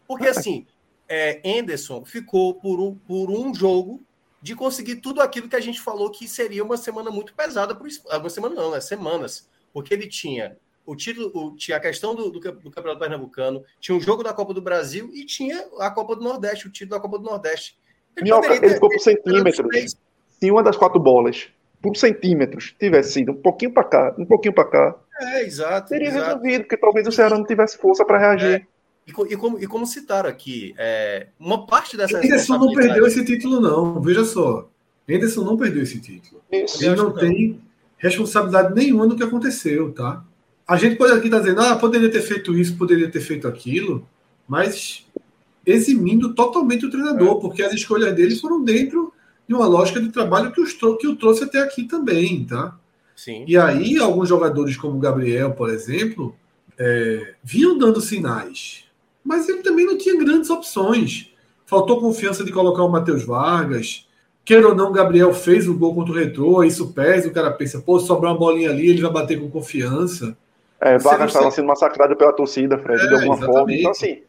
Porque, assim, é, Anderson ficou por um, por um jogo de conseguir tudo aquilo que a gente falou que seria uma semana muito pesada para o Uma semana não, né? Semanas. Porque ele tinha o título, o, tinha a questão do, do, do, Campeonato Pernambucano, tinha um jogo da Copa do Brasil e tinha a Copa do Nordeste, o título da Copa do Nordeste. Ele, Minhoca, ele ficou por centímetros. Se uma das quatro bolas, por centímetros, tivesse sido um pouquinho para cá, um pouquinho para cá. É, exato. Teria exato. resolvido, porque talvez o Ceará não tivesse força para reagir. É. E, e, como, e como citaram aqui, é, uma parte dessa. Anderson não perdeu esse título, não. Veja só. Anderson não perdeu esse título. Isso, Ele não tem responsabilidade nenhuma no que aconteceu, tá? A gente pode aqui estar tá dizendo, ah, poderia ter feito isso, poderia ter feito aquilo, mas eximindo totalmente o treinador, é. porque as escolhas dele foram dentro de uma lógica de trabalho que, os, que o trouxe até aqui também, tá? Sim. E aí, alguns jogadores, como o Gabriel, por exemplo, é, vinham dando sinais mas ele também não tinha grandes opções. Faltou confiança de colocar o Matheus Vargas. Queira ou não, o Gabriel fez o gol contra o Retrô, isso pesa, o cara pensa, pô, sobrar uma bolinha ali, ele vai bater com confiança. É, Vargas estava sendo massacrado pela torcida, Fred, é, de alguma exatamente. forma. Então, assim,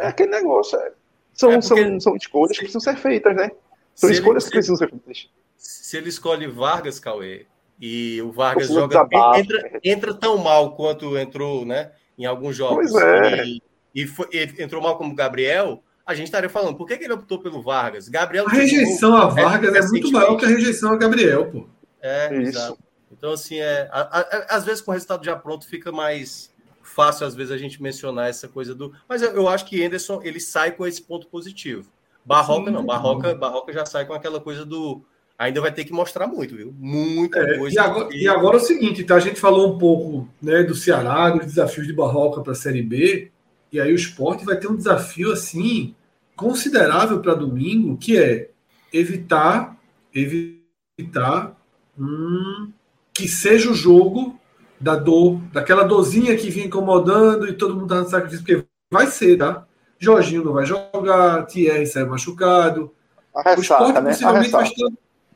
é, é aquele negócio. É. São, é são, são escolhas que precisam ser feitas, né? São escolhas ele, que precisam ser feitas. Se ele escolhe Vargas, Cauê, e o Vargas joga, entra, entra, tão mal quanto entrou, né? Em alguns jogos. Pois é. E, e, foi, e entrou mal como Gabriel, a gente estaria falando, por que, que ele optou pelo Vargas? Gabriel a rejeição a Vargas é, é muito maior que a rejeição a Gabriel, pô. É, Isso. exato. Então, assim, é, a, a, às vezes com o resultado já pronto fica mais fácil, às vezes, a gente mencionar essa coisa do. Mas eu, eu acho que Anderson ele sai com esse ponto positivo. Barroca Sim, não, Barroca, Barroca já sai com aquela coisa do. Ainda vai ter que mostrar muito, viu? Muita é, coisa. E agora, e agora, é o seguinte, tá? A gente falou um pouco né, do Ceará, dos desafios de Barroca para a Série B. E aí o esporte vai ter um desafio assim considerável para domingo, que é evitar evitar hum, que seja o jogo da dor, daquela dorzinha que vinha incomodando e todo mundo tá no sacrifício, porque vai ser, tá? Jorginho não vai jogar, Thierry sai machucado. Ressaca, o esporte né? possivelmente vai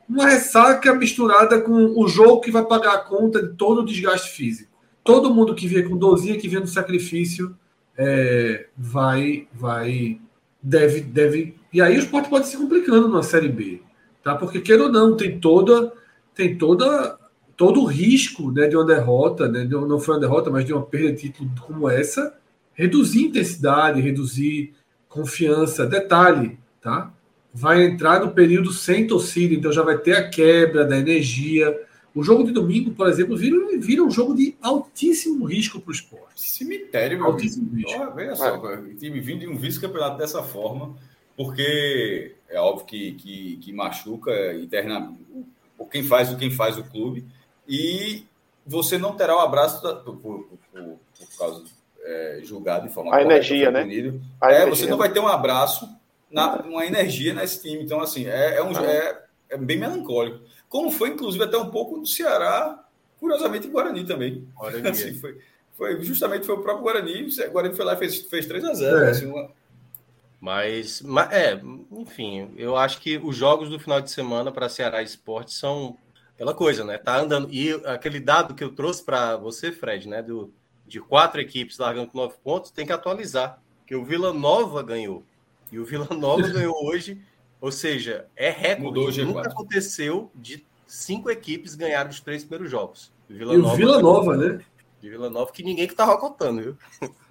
uma ressaca misturada com o jogo que vai pagar a conta de todo o desgaste físico. Todo mundo que vinha com dorzinha, que vinha no sacrifício, é, vai, vai, deve, deve. E aí o esporte pode se complicando na Série B, tá? Porque queira ou não, tem toda, tem toda, todo o risco né, de uma derrota, né? De, não foi uma derrota, mas de uma perda de título como essa, reduzir intensidade, reduzir confiança. Detalhe, tá? Vai entrar no período sem torcida, então já vai ter a quebra da energia o jogo de domingo, por exemplo, vira, vira um jogo de altíssimo risco para o esporte. Cemitério, meu Altíssimo amigo. risco. Oh, veja só, o time vindo de um vice-campeonato dessa forma, porque é óbvio que, que, que machuca internamente o quem faz o quem faz o clube e você não terá o abraço da, por, por, por, por causa é, julgado de forma a energia, né? A é, energia. você não vai ter um abraço, na, uma energia nesse time. Então, assim, é, é um, ah. é, é bem melancólico como foi, inclusive, até um pouco do Ceará, curiosamente, em Guarani também. Assim, foi, foi, justamente foi o próprio Guarani, o Guarani foi lá e fez, fez 3 a 0 é. assim, uma... Mas, mas, é, enfim, eu acho que os jogos do final de semana para Ceará Esporte são aquela coisa, né? Tá andando. E aquele dado que eu trouxe para você, Fred, né? Do, de quatro equipes largando com nove pontos, tem que atualizar. Que o Vila Nova ganhou. E o Vila Nova ganhou hoje ou seja, é recorde. Nunca aconteceu de cinco equipes ganharem os três primeiros jogos. Vila e Nova, o Vila Nova, né? De Vila Nova, que ninguém que tava contando, viu?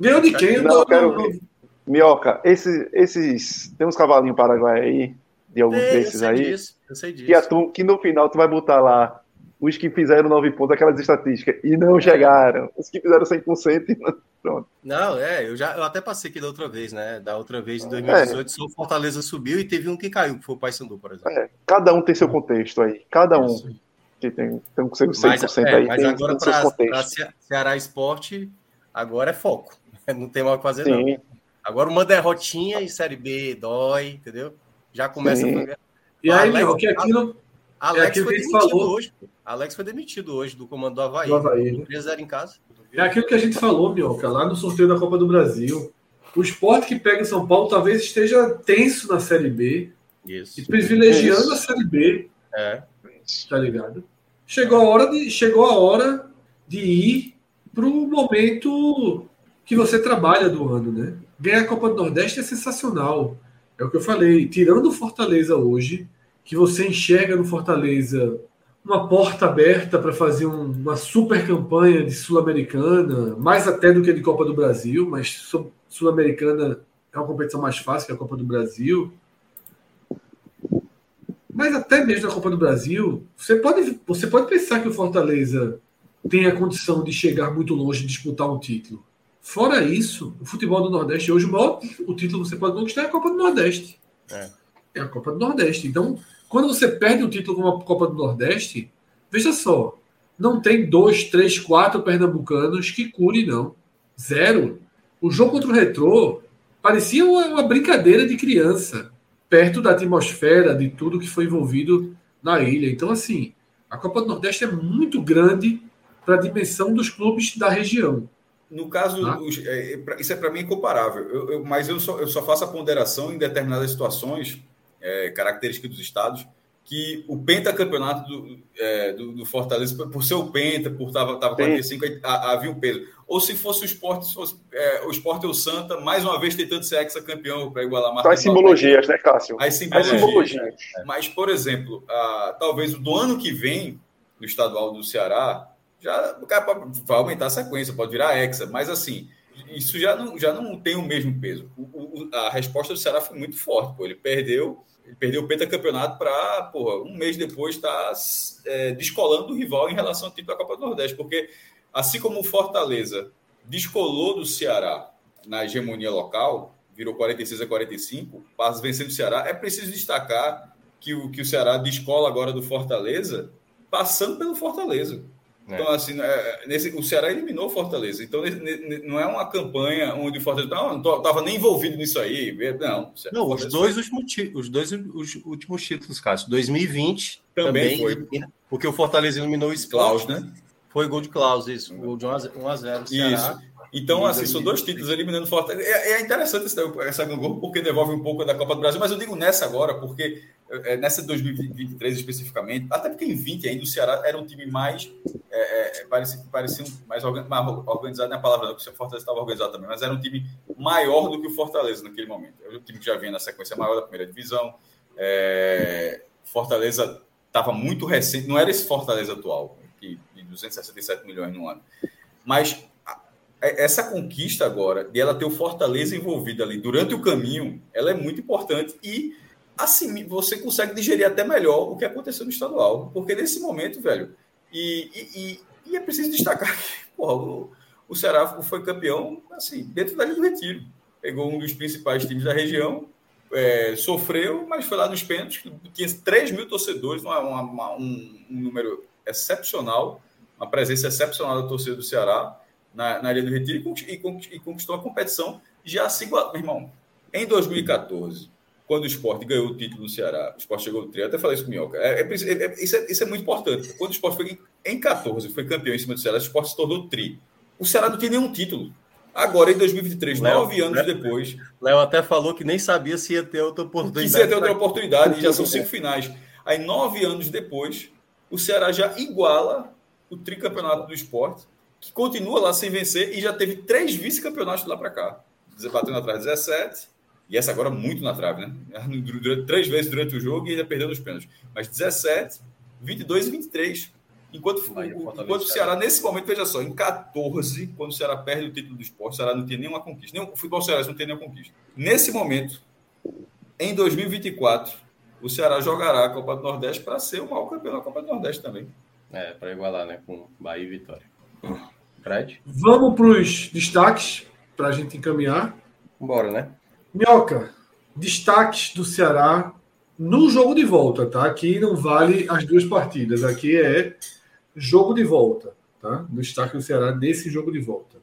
Ganhou de quem? Não, eu quero ver. Minhoca, esses, esses. Tem uns cavalinhos paraguai aí, de alguns é, desses eu aí. Disso, eu sei disso. Que, tu, que no final tu vai botar lá os que fizeram nove pontos, aquelas estatísticas, e não é. chegaram. Os que fizeram 100% e não. Pronto. Não, é, eu já eu até passei aqui da outra vez, né? Da outra vez, em 2018, é. só o Fortaleza subiu e teve um que caiu, que foi o Paysandu, por exemplo. É, cada um tem seu contexto aí. Cada um Isso. que tem, tem o seu 100% mas, é, aí. Mas tem, agora para Ceará Esporte, agora é foco. Não tem mais o que fazer, Sim. não. Agora uma derrotinha em Série B dói, entendeu? Já começa Sim. a... E aí, Alex, que aquilo... Alex é foi demitido falou. hoje. Alex foi demitido hoje do comando do Havaí. Do Havaí. Né? 3 em casa. É aquilo que a gente falou, Mioca, lá no sorteio da Copa do Brasil. O esporte que pega em São Paulo talvez esteja tenso na Série B. Isso. E privilegiando Isso. a Série B. É. Tá ligado? Chegou a hora de, chegou a hora de ir para o momento que você trabalha do ano, né? Ganhar a Copa do Nordeste é sensacional. É o que eu falei. Tirando o Fortaleza hoje, que você enxerga no Fortaleza uma porta aberta para fazer um, uma super campanha de Sul-Americana, mais até do que de Copa do Brasil, mas Sul-Americana é uma competição mais fácil que a Copa do Brasil. Mas até mesmo na Copa do Brasil, você pode, você pode pensar que o Fortaleza tem a condição de chegar muito longe e disputar um título. Fora isso, o futebol do Nordeste hoje, o maior o título que você pode conquistar é a Copa do Nordeste. É. é a Copa do Nordeste. Então, quando você perde um título como a Copa do Nordeste, veja só, não tem dois, três, quatro pernambucanos que cure, não. Zero. O jogo contra o Retrô parecia uma, uma brincadeira de criança, perto da atmosfera, de tudo que foi envolvido na ilha. Então, assim, a Copa do Nordeste é muito grande para a dimensão dos clubes da região. No caso, ah. Isso é para mim incomparável, eu, eu, mas eu só, eu só faço a ponderação em determinadas situações é, característica dos estados, que o pentacampeonato do, é, do, do, Fortaleza, por ser o penta, por estava 45, havia um peso. Ou se fosse o esporte, se fosse, é, o esporte ou o Santa, mais uma vez tentando ser ex-campeão para igualar a marca. As simbologias, né, Cássio? As simbologias. As simbologias. Mas, por exemplo, a, talvez o do ano que vem, no estadual do Ceará, já vai aumentar a sequência, pode virar hexa, mas assim, isso já não, já não tem o mesmo peso. O, o, a resposta do Ceará foi muito forte, pô. ele perdeu ele perdeu o pentacampeonato para, um mês depois estar tá, é, descolando do rival em relação ao título da Copa do Nordeste, porque assim como o Fortaleza descolou do Ceará na hegemonia local, virou 46 a 45, passa vencendo o Ceará, é preciso destacar que o, que o Ceará descola agora do Fortaleza, passando pelo Fortaleza. É. Então, assim, é, nesse, o Ceará eliminou o Fortaleza. Então, não é uma campanha onde o Fortaleza. Não, não estava nem envolvido nisso aí. Não, não os, dois últimos, os dois os últimos títulos, Cássio. 2020 também, também foi. Porque o Fortaleza eliminou o Klaus, né? Foi gol de Klaus, isso. Gol de 1x0. Isso. Então, assim, são dois títulos eliminando Fortaleza. É, é interessante essa gangorra, porque devolve um pouco da Copa do Brasil, mas eu digo nessa agora, porque é, nessa 2023 especificamente, até porque em 20 ainda o Ceará era um time mais. É, é, parecia, parecia mais, organizado, não é a palavra, não, porque o Fortaleza estava organizado também, mas era um time maior do que o Fortaleza naquele momento. Era um time que já vinha na sequência maior da primeira divisão. É, Fortaleza estava muito recente, não era esse Fortaleza atual, que, de 267 milhões no ano. Mas é, essa conquista agora, de ela ter o Fortaleza envolvido ali durante o caminho, ela é muito importante e assim você consegue digerir até melhor o que aconteceu no estadual. Porque nesse momento, velho, e, e, e é preciso destacar que porra, o, o Ceará foi campeão assim, dentro da Ilha do Retiro. Pegou um dos principais times da região, é, sofreu, mas foi lá nos pênaltis, tinha 3 mil torcedores, uma, uma, um, um número excepcional, uma presença excepcional da torcida do Ceará na, na Ilha do Retiro e, e, conquistou a competição já se igual. Irmão, em 2014, quando o esporte ganhou o título no Ceará, o esporte chegou no tri, até falei isso com o Minhoca. É, é, é, isso, é, isso é muito importante. Quando o esporte foi em 14, foi campeão em cima do Ceará, o esporte se tornou tri. O Ceará não tinha nenhum título. Agora, em 2023, Léo, nove anos Léo, depois. Léo até falou que nem sabia se ia ter outra oportunidade. Se ia ter outra oportunidade, e já são cinco finais. Aí, nove anos depois, o Ceará já iguala o tricampeonato do esporte que continua lá sem vencer e já teve três vice-campeonatos de lá para cá. Batendo atrás 17, e essa agora muito na trave, né? Durante, três vezes durante o jogo e ainda perdeu nos pênaltis. Mas 17, 22 e 23. Enquanto, Aí, o, enquanto o Ceará, nesse momento, veja só, em 14, quando o Ceará perde o título do esporte, o Ceará não tinha nenhuma conquista. Nem, o futebol Ceará não tem nenhuma conquista. Nesse momento, em 2024, o Ceará jogará a Copa do Nordeste para ser o maior campeão da Copa do Nordeste também. É, para igualar, né? Com Bahia e Vitória. Fred? Vamos para os destaques para a gente encaminhar. Bora, né? Minhoca, destaques do Ceará no jogo de volta, tá? Aqui não vale as duas partidas, aqui é jogo de volta, tá? No destaque do Ceará nesse jogo de volta.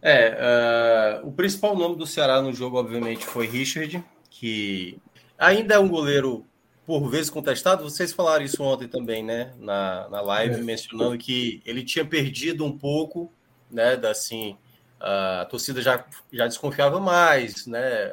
É, uh, o principal nome do Ceará no jogo, obviamente, foi Richard, que ainda é um goleiro por vezes contestado. Vocês falaram isso ontem também, né? Na, na live, é. mencionando que ele tinha perdido um pouco, né? Da, assim, a torcida já, já desconfiava mais, né?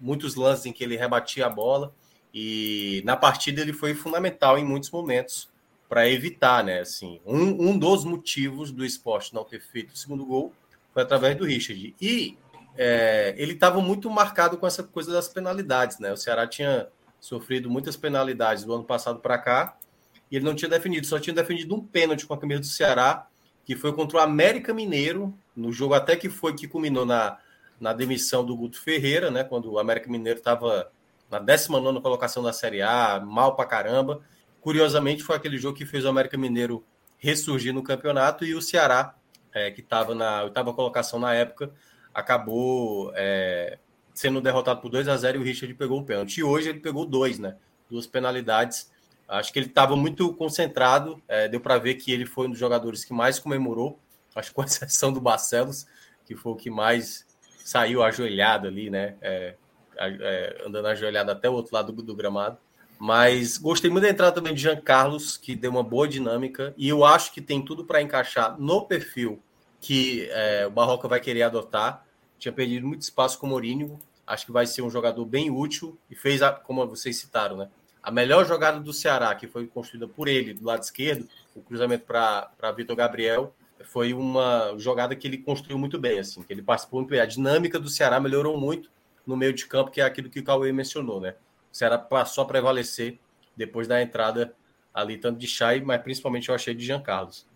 Muitos lances em que ele rebatia a bola. E na partida ele foi fundamental em muitos momentos para evitar, né? Assim, um, um dos motivos do esporte não ter feito o segundo gol foi através do Richard. E é, ele estava muito marcado com essa coisa das penalidades, né? O Ceará tinha sofrido muitas penalidades do ano passado para cá e ele não tinha definido, só tinha definido um pênalti com a camisa do Ceará, que foi contra o América Mineiro, no jogo até que foi que culminou na, na demissão do Guto Ferreira, né? Quando o América Mineiro estava na 19 colocação da Série A, mal para caramba. Curiosamente, foi aquele jogo que fez o América Mineiro ressurgir no campeonato e o Ceará, é, que estava na oitava colocação na época, acabou é, sendo derrotado por 2 a 0 e o Richard pegou o pênalti. E hoje ele pegou dois, né? Duas penalidades. Acho que ele estava muito concentrado, é, deu para ver que ele foi um dos jogadores que mais comemorou, acho com exceção do Barcelos, que foi o que mais saiu ajoelhado ali, né? É, é, andando ajoelhado até o outro lado do, do, gramado. Mas gostei muito da entrada também de Jean Carlos, que deu uma boa dinâmica, e eu acho que tem tudo para encaixar no perfil que é, o Barroca vai querer adotar. Tinha perdido muito espaço com o Mourinho, acho que vai ser um jogador bem útil e fez, a, como vocês citaram, né? A melhor jogada do Ceará, que foi construída por ele do lado esquerdo, o cruzamento para Vitor Gabriel, foi uma jogada que ele construiu muito bem, assim, que ele participou muito bem. A dinâmica do Ceará melhorou muito no meio de campo, que é aquilo que o Cauê mencionou, né? O Ceará passou a prevalecer depois da entrada ali, tanto de Chay, mas principalmente eu achei de Jean Carlos.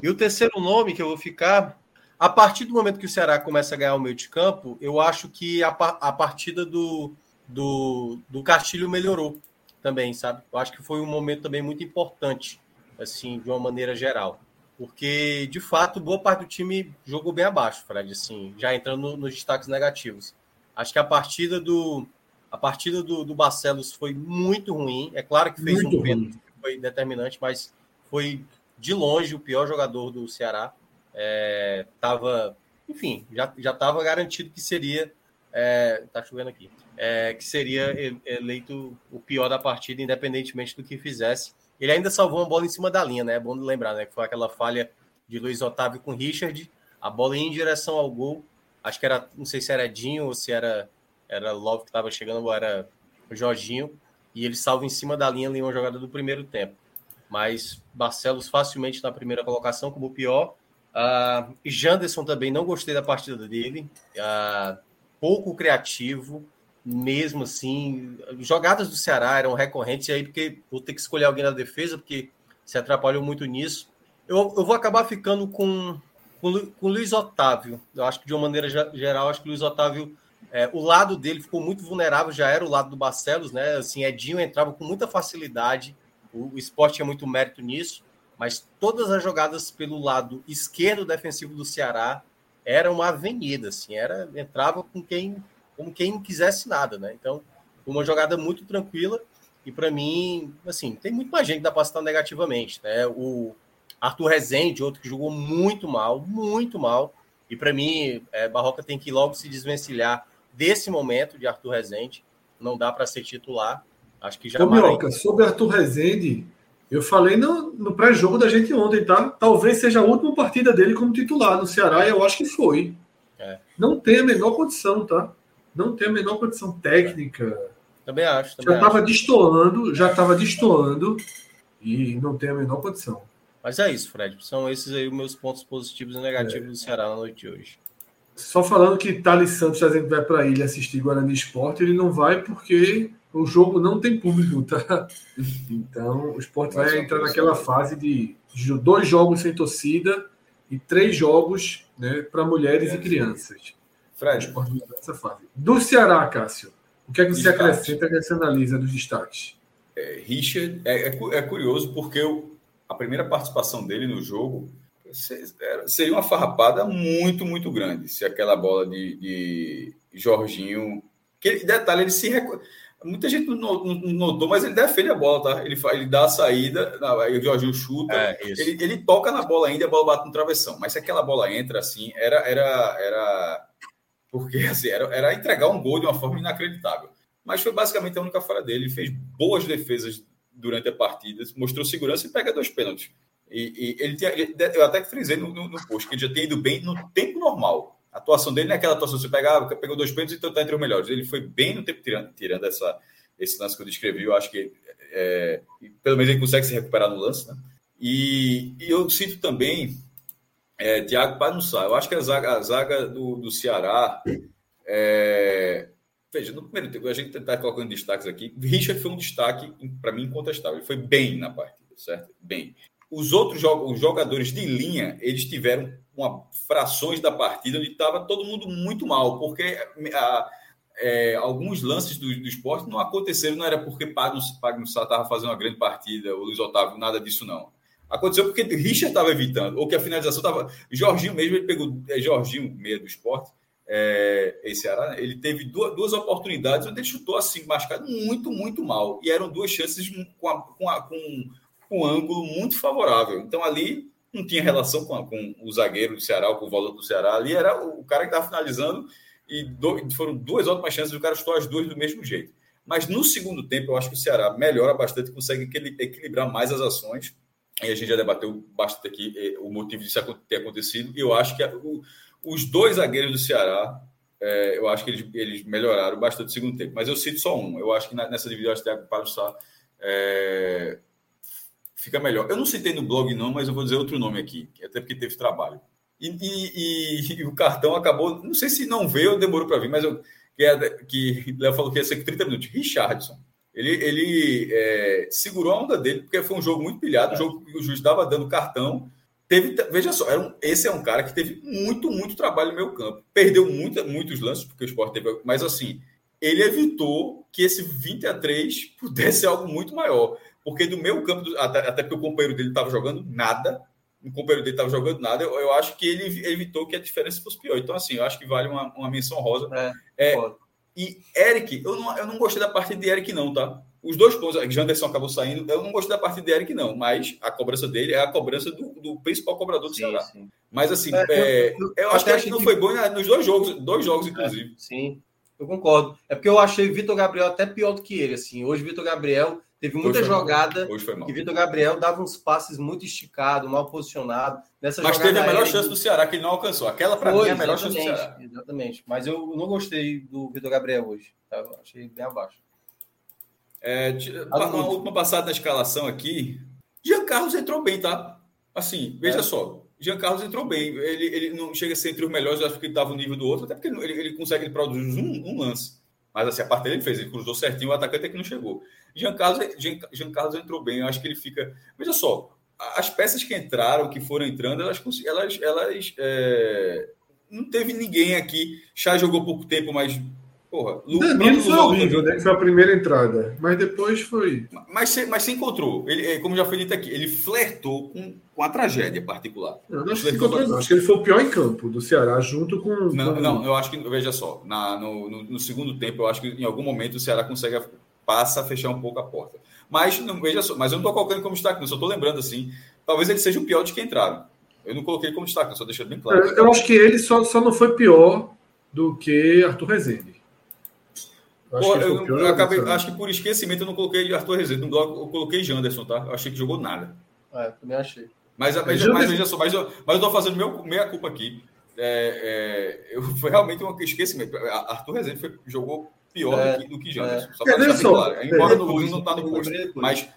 E o terceiro nome que eu vou ficar, a partir do momento que o Ceará começa a ganhar o meio de campo, eu acho que a, a partida do, do, do Castilho melhorou também, sabe? Eu acho que foi um momento também muito importante, assim, de uma maneira geral. Porque, de fato, boa parte do time jogou bem abaixo, Fred, assim, já entrando nos destaques negativos. Acho que a partida do a partida do, do Barcelos foi muito ruim. É claro que fez muito um pênalti que foi determinante, mas foi de longe o pior jogador do Ceará. É, tava, enfim, já estava garantido que seria. É, tá chovendo aqui. É, que seria eleito o pior da partida, independentemente do que fizesse. Ele ainda salvou uma bola em cima da linha, né? É bom lembrar, né? Que foi aquela falha de Luiz Otávio com Richard, a bola ia em direção ao gol. Acho que era, não sei se era Dinho ou se era, era Love que estava chegando, ou era Jorginho. E ele salva em cima da linha ali uma jogada do primeiro tempo mas Barcelos facilmente na primeira colocação como o pior. Uh, Janderson também não gostei da partida dele, uh, pouco criativo, mesmo assim. Jogadas do Ceará eram recorrentes, e aí porque vou ter que escolher alguém na defesa, porque se atrapalhou muito nisso. Eu, eu vou acabar ficando com, com, com Luiz Otávio. Eu acho que de uma maneira geral, acho que o Luiz Otávio. É, o lado dele ficou muito vulnerável, já era o lado do Barcelos, né? Assim, Edinho entrava com muita facilidade, o, o esporte tinha muito mérito nisso, mas todas as jogadas pelo lado esquerdo defensivo do Ceará eram uma avenida, assim, era entrava com quem como quem quisesse nada, né? Então, uma jogada muito tranquila e para mim, assim, tem muito mais gente que dá para citar negativamente, né? O Arthur Rezende, outro que jogou muito mal, muito mal. E para mim, é, Barroca tem que logo se desvencilhar desse momento de Arthur Rezende. Não dá para ser titular. Acho que já. Ô, Mioca, sobre Arthur Rezende, eu falei no, no pré-jogo da gente ontem, tá? Talvez seja a última partida dele como titular no Ceará, e eu acho que foi. É. Não tem a menor condição, tá? Não tem a menor condição técnica. É. Também acho. Também já estava destoando, já estava destoando e não tem a menor condição. Mas é isso, Fred. São esses aí os meus pontos positivos e negativos é. do Ceará na noite de hoje. Só falando que Thales Santos, a gente vai para a ilha assistir Guarani Esporte, ele não vai porque o jogo não tem público, tá? Então o esporte vai entrar naquela fase de dois jogos sem torcida e três jogos né, para mulheres e crianças. Fred. O esporte vai nessa fase. Do Ceará, Cássio, o que é que você Destaque. acrescenta que você analisa dos destaques? É, Richard, é, é, é curioso porque a primeira participação dele no jogo seria uma farrapada muito, muito grande se aquela bola de, de Jorginho. Que, detalhe, ele se. Muita gente não, notou, mas ele defende a bola, tá? Ele, ele dá a saída, aí o Jorginho chuta, é, ele, ele toca na bola ainda, a bola bate no travessão. Mas se aquela bola entra assim, era. era, era porque assim, era, era entregar um gol de uma forma inacreditável. Mas foi basicamente a única falha dele. Ele fez boas defesas durante a partida, mostrou segurança e pega dois pênaltis. E, e ele tinha, eu até frisei no, no, no post que ele já tinha ido bem no tempo normal. A atuação dele não é atuação você pegava, pegou dois pênaltis então está entre os melhores. Ele foi bem no tempo tirando, tirando essa, esse lance que eu descrevi. Eu acho que é, pelo menos ele consegue se recuperar no lance. Né? E, e eu sinto também É, Tiago Panussá. Eu acho que a zaga, a zaga do, do Ceará. É... Veja, no primeiro tempo, a gente está colocando destaques aqui. Richard foi um destaque, para mim, incontestável. Ele foi bem na partida, certo? Bem. Os outros os jogadores de linha, eles tiveram uma, frações da partida onde estava todo mundo muito mal, porque a, é, alguns lances do, do esporte não aconteceram, não era porque Pagno Sá estava fazendo uma grande partida, o Luiz Otávio, nada disso não. Aconteceu porque Richard estava evitando, ou que a finalização estava. Jorginho mesmo, ele pegou. É, Jorginho, meio do esporte, é, esse Ceará, ele teve duas, duas, oportunidades onde ele chutou assim, machucado muito, muito mal. E eram duas chances com, a, com, a, com, com um ângulo muito favorável. Então ali não tinha relação com, a, com o zagueiro do Ceará, com o volante do Ceará. Ali era o, cara que estava finalizando e do, foram duas ótimas chances, o cara chutou as duas do mesmo jeito. Mas no segundo tempo, eu acho que o Ceará melhora bastante, consegue equilibrar mais as ações. E a gente já debateu bastante aqui eh, o motivo disso ter acontecido. E eu acho que o, os dois zagueiros do Ceará, é, eu acho que eles, eles melhoraram bastante no segundo tempo. Mas eu cito só um. Eu acho que nessa divisão, o Thiago Palussá é, fica melhor. Eu não citei no blog, não, mas eu vou dizer outro nome aqui, até porque teve trabalho. E, e, e, o cartão acabou, não sei se não veio ou demorou para vir, mas eu, é, que Léo falou que ia ser 30 minutos. Richardson. Ele, ele é, segurou a onda dele, porque foi um jogo muito pilhado, um jogo que o juiz estava dando cartão. Teve, veja só, um, esse é um cara que teve muito, muito trabalho no meu campo. Perdeu muita, muitos lances, porque o esporte teve. Mas assim, ele evitou que esse 20 a 3 pudesse ser algo muito maior. Porque do meu campo, até, até porque o companheiro dele estava jogando nada, o companheiro dele estava jogando nada, eu, eu, acho que ele evitou que a diferença fosse pior. Então, assim, eu acho que vale uma, uma menção rosa. É, é e Eric, eu não, eu não gostei da parte de Eric, não, tá? Os dois pontos, a Janderson acabou saindo, eu não gostei da parte de Eric, não, mas a cobrança dele é a cobrança do, do principal cobrador do sim, Ceará. Sim. Mas assim, é, é, eu, eu, acho que Eric não foi bom nos dois jogos, dois jogos, inclusive. É, sim, eu concordo. É porque eu achei Vitor Gabriel até pior do que ele. Assim. Hoje, Vitor Gabriel Teve muita jogada e Vitor Gabriel dava uns passes muito esticados, mal posicionados. Nessa Mas teve a melhor chance do Ceará que ele não alcançou. Aquela, para mim, é a melhor chance do Ceará. Exatamente. Mas eu não gostei do Vitor Gabriel hoje. Tá? Achei bem abaixo. É, uma última passada na escalação aqui. Jean Carlos entrou bem, tá? Assim, veja é. só. Jean Carlos entrou bem. Ele, ele não chega a ser entre os melhores, eu acho que ele estava no nível do outro, até porque ele, ele consegue produzir um, um lance. Mas assim, a parte dele ele fez, ele cruzou certinho, o atacante é que não chegou. Jean Carlos, Jean, Jean Carlos entrou bem, eu acho que ele fica. Veja só, as peças que entraram, que foram entrando, elas. elas, elas é... Não teve ninguém aqui. Chá jogou pouco tempo, mas. Porra, Lu, Danilo foi horrível, né? Foi a primeira entrada. Mas depois foi. Mas se, mas se encontrou. Ele, é, como já foi dito aqui, ele flertou com, com a tragédia particular. Eu não acho, que encontrou, acho que ele foi o pior em campo do Ceará, junto com. Não, não eu acho que. Veja só, na, no, no, no segundo tempo, eu acho que em algum momento o Ceará consegue passa a fechar um pouco a porta. Mas não veja só, mas eu não estou colocando como destaque, não, só estou lembrando assim. Talvez ele seja o pior de que entraram. Eu não coloquei como destaque, só deixando bem claro. Eu, eu acho que ele só, só não foi pior do que Arthur Rezende. Eu acho, Pô, que, eu, eu acabei, acho que por esquecimento eu não coloquei Arthur Rezende. No bloco eu coloquei Janderson, tá? Eu achei que jogou nada. É, também achei. Mas, mas, mas, mas veja só, mas eu, mas eu tô fazendo meu, meia culpa aqui. É, é, eu, foi realmente um esquecimento. Arthur Rezende foi, jogou pior é, do que, do que Janderson. É. Só deixar claro. Embora no Luiz não está no posto, mas,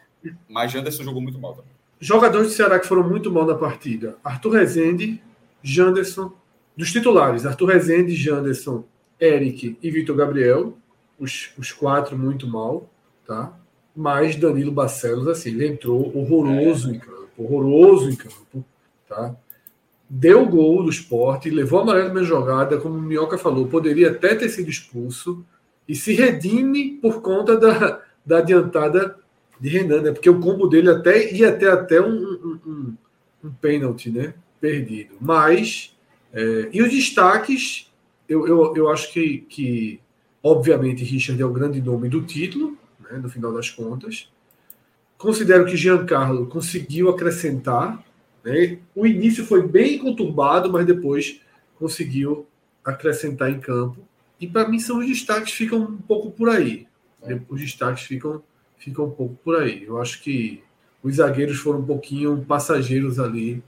mas Janderson jogou muito mal também. Jogadores do Ceará que foram muito mal na partida. Arthur Rezende, Janderson, dos titulares, Arthur Rezende, Janderson, Eric e Vitor Gabriel, os, os quatro muito mal, tá? Mas Danilo Barcelos, assim, ele entrou horroroso é. em campo, horroroso em campo, tá? Deu o gol do esporte, levou a amarelo na jogada, como o Minhoca falou, poderia até ter sido expulso, e se redime por conta da, da adiantada de Renan, né? Porque o combo dele até ia ter até um, um, um, um pênalti, né? Perdido. Mas, é, e os destaques, eu, eu, eu acho que, que, obviamente, Richard é o grande nome do título, né? no final das contas. Considero que Giancarlo conseguiu acrescentar. Né? O início foi bem conturbado, mas depois conseguiu acrescentar em campo. E para mim são os destaques ficam um pouco por aí. É. Os destaques ficam, ficam um pouco por aí. Eu acho que os zagueiros foram um pouquinho passageiros ali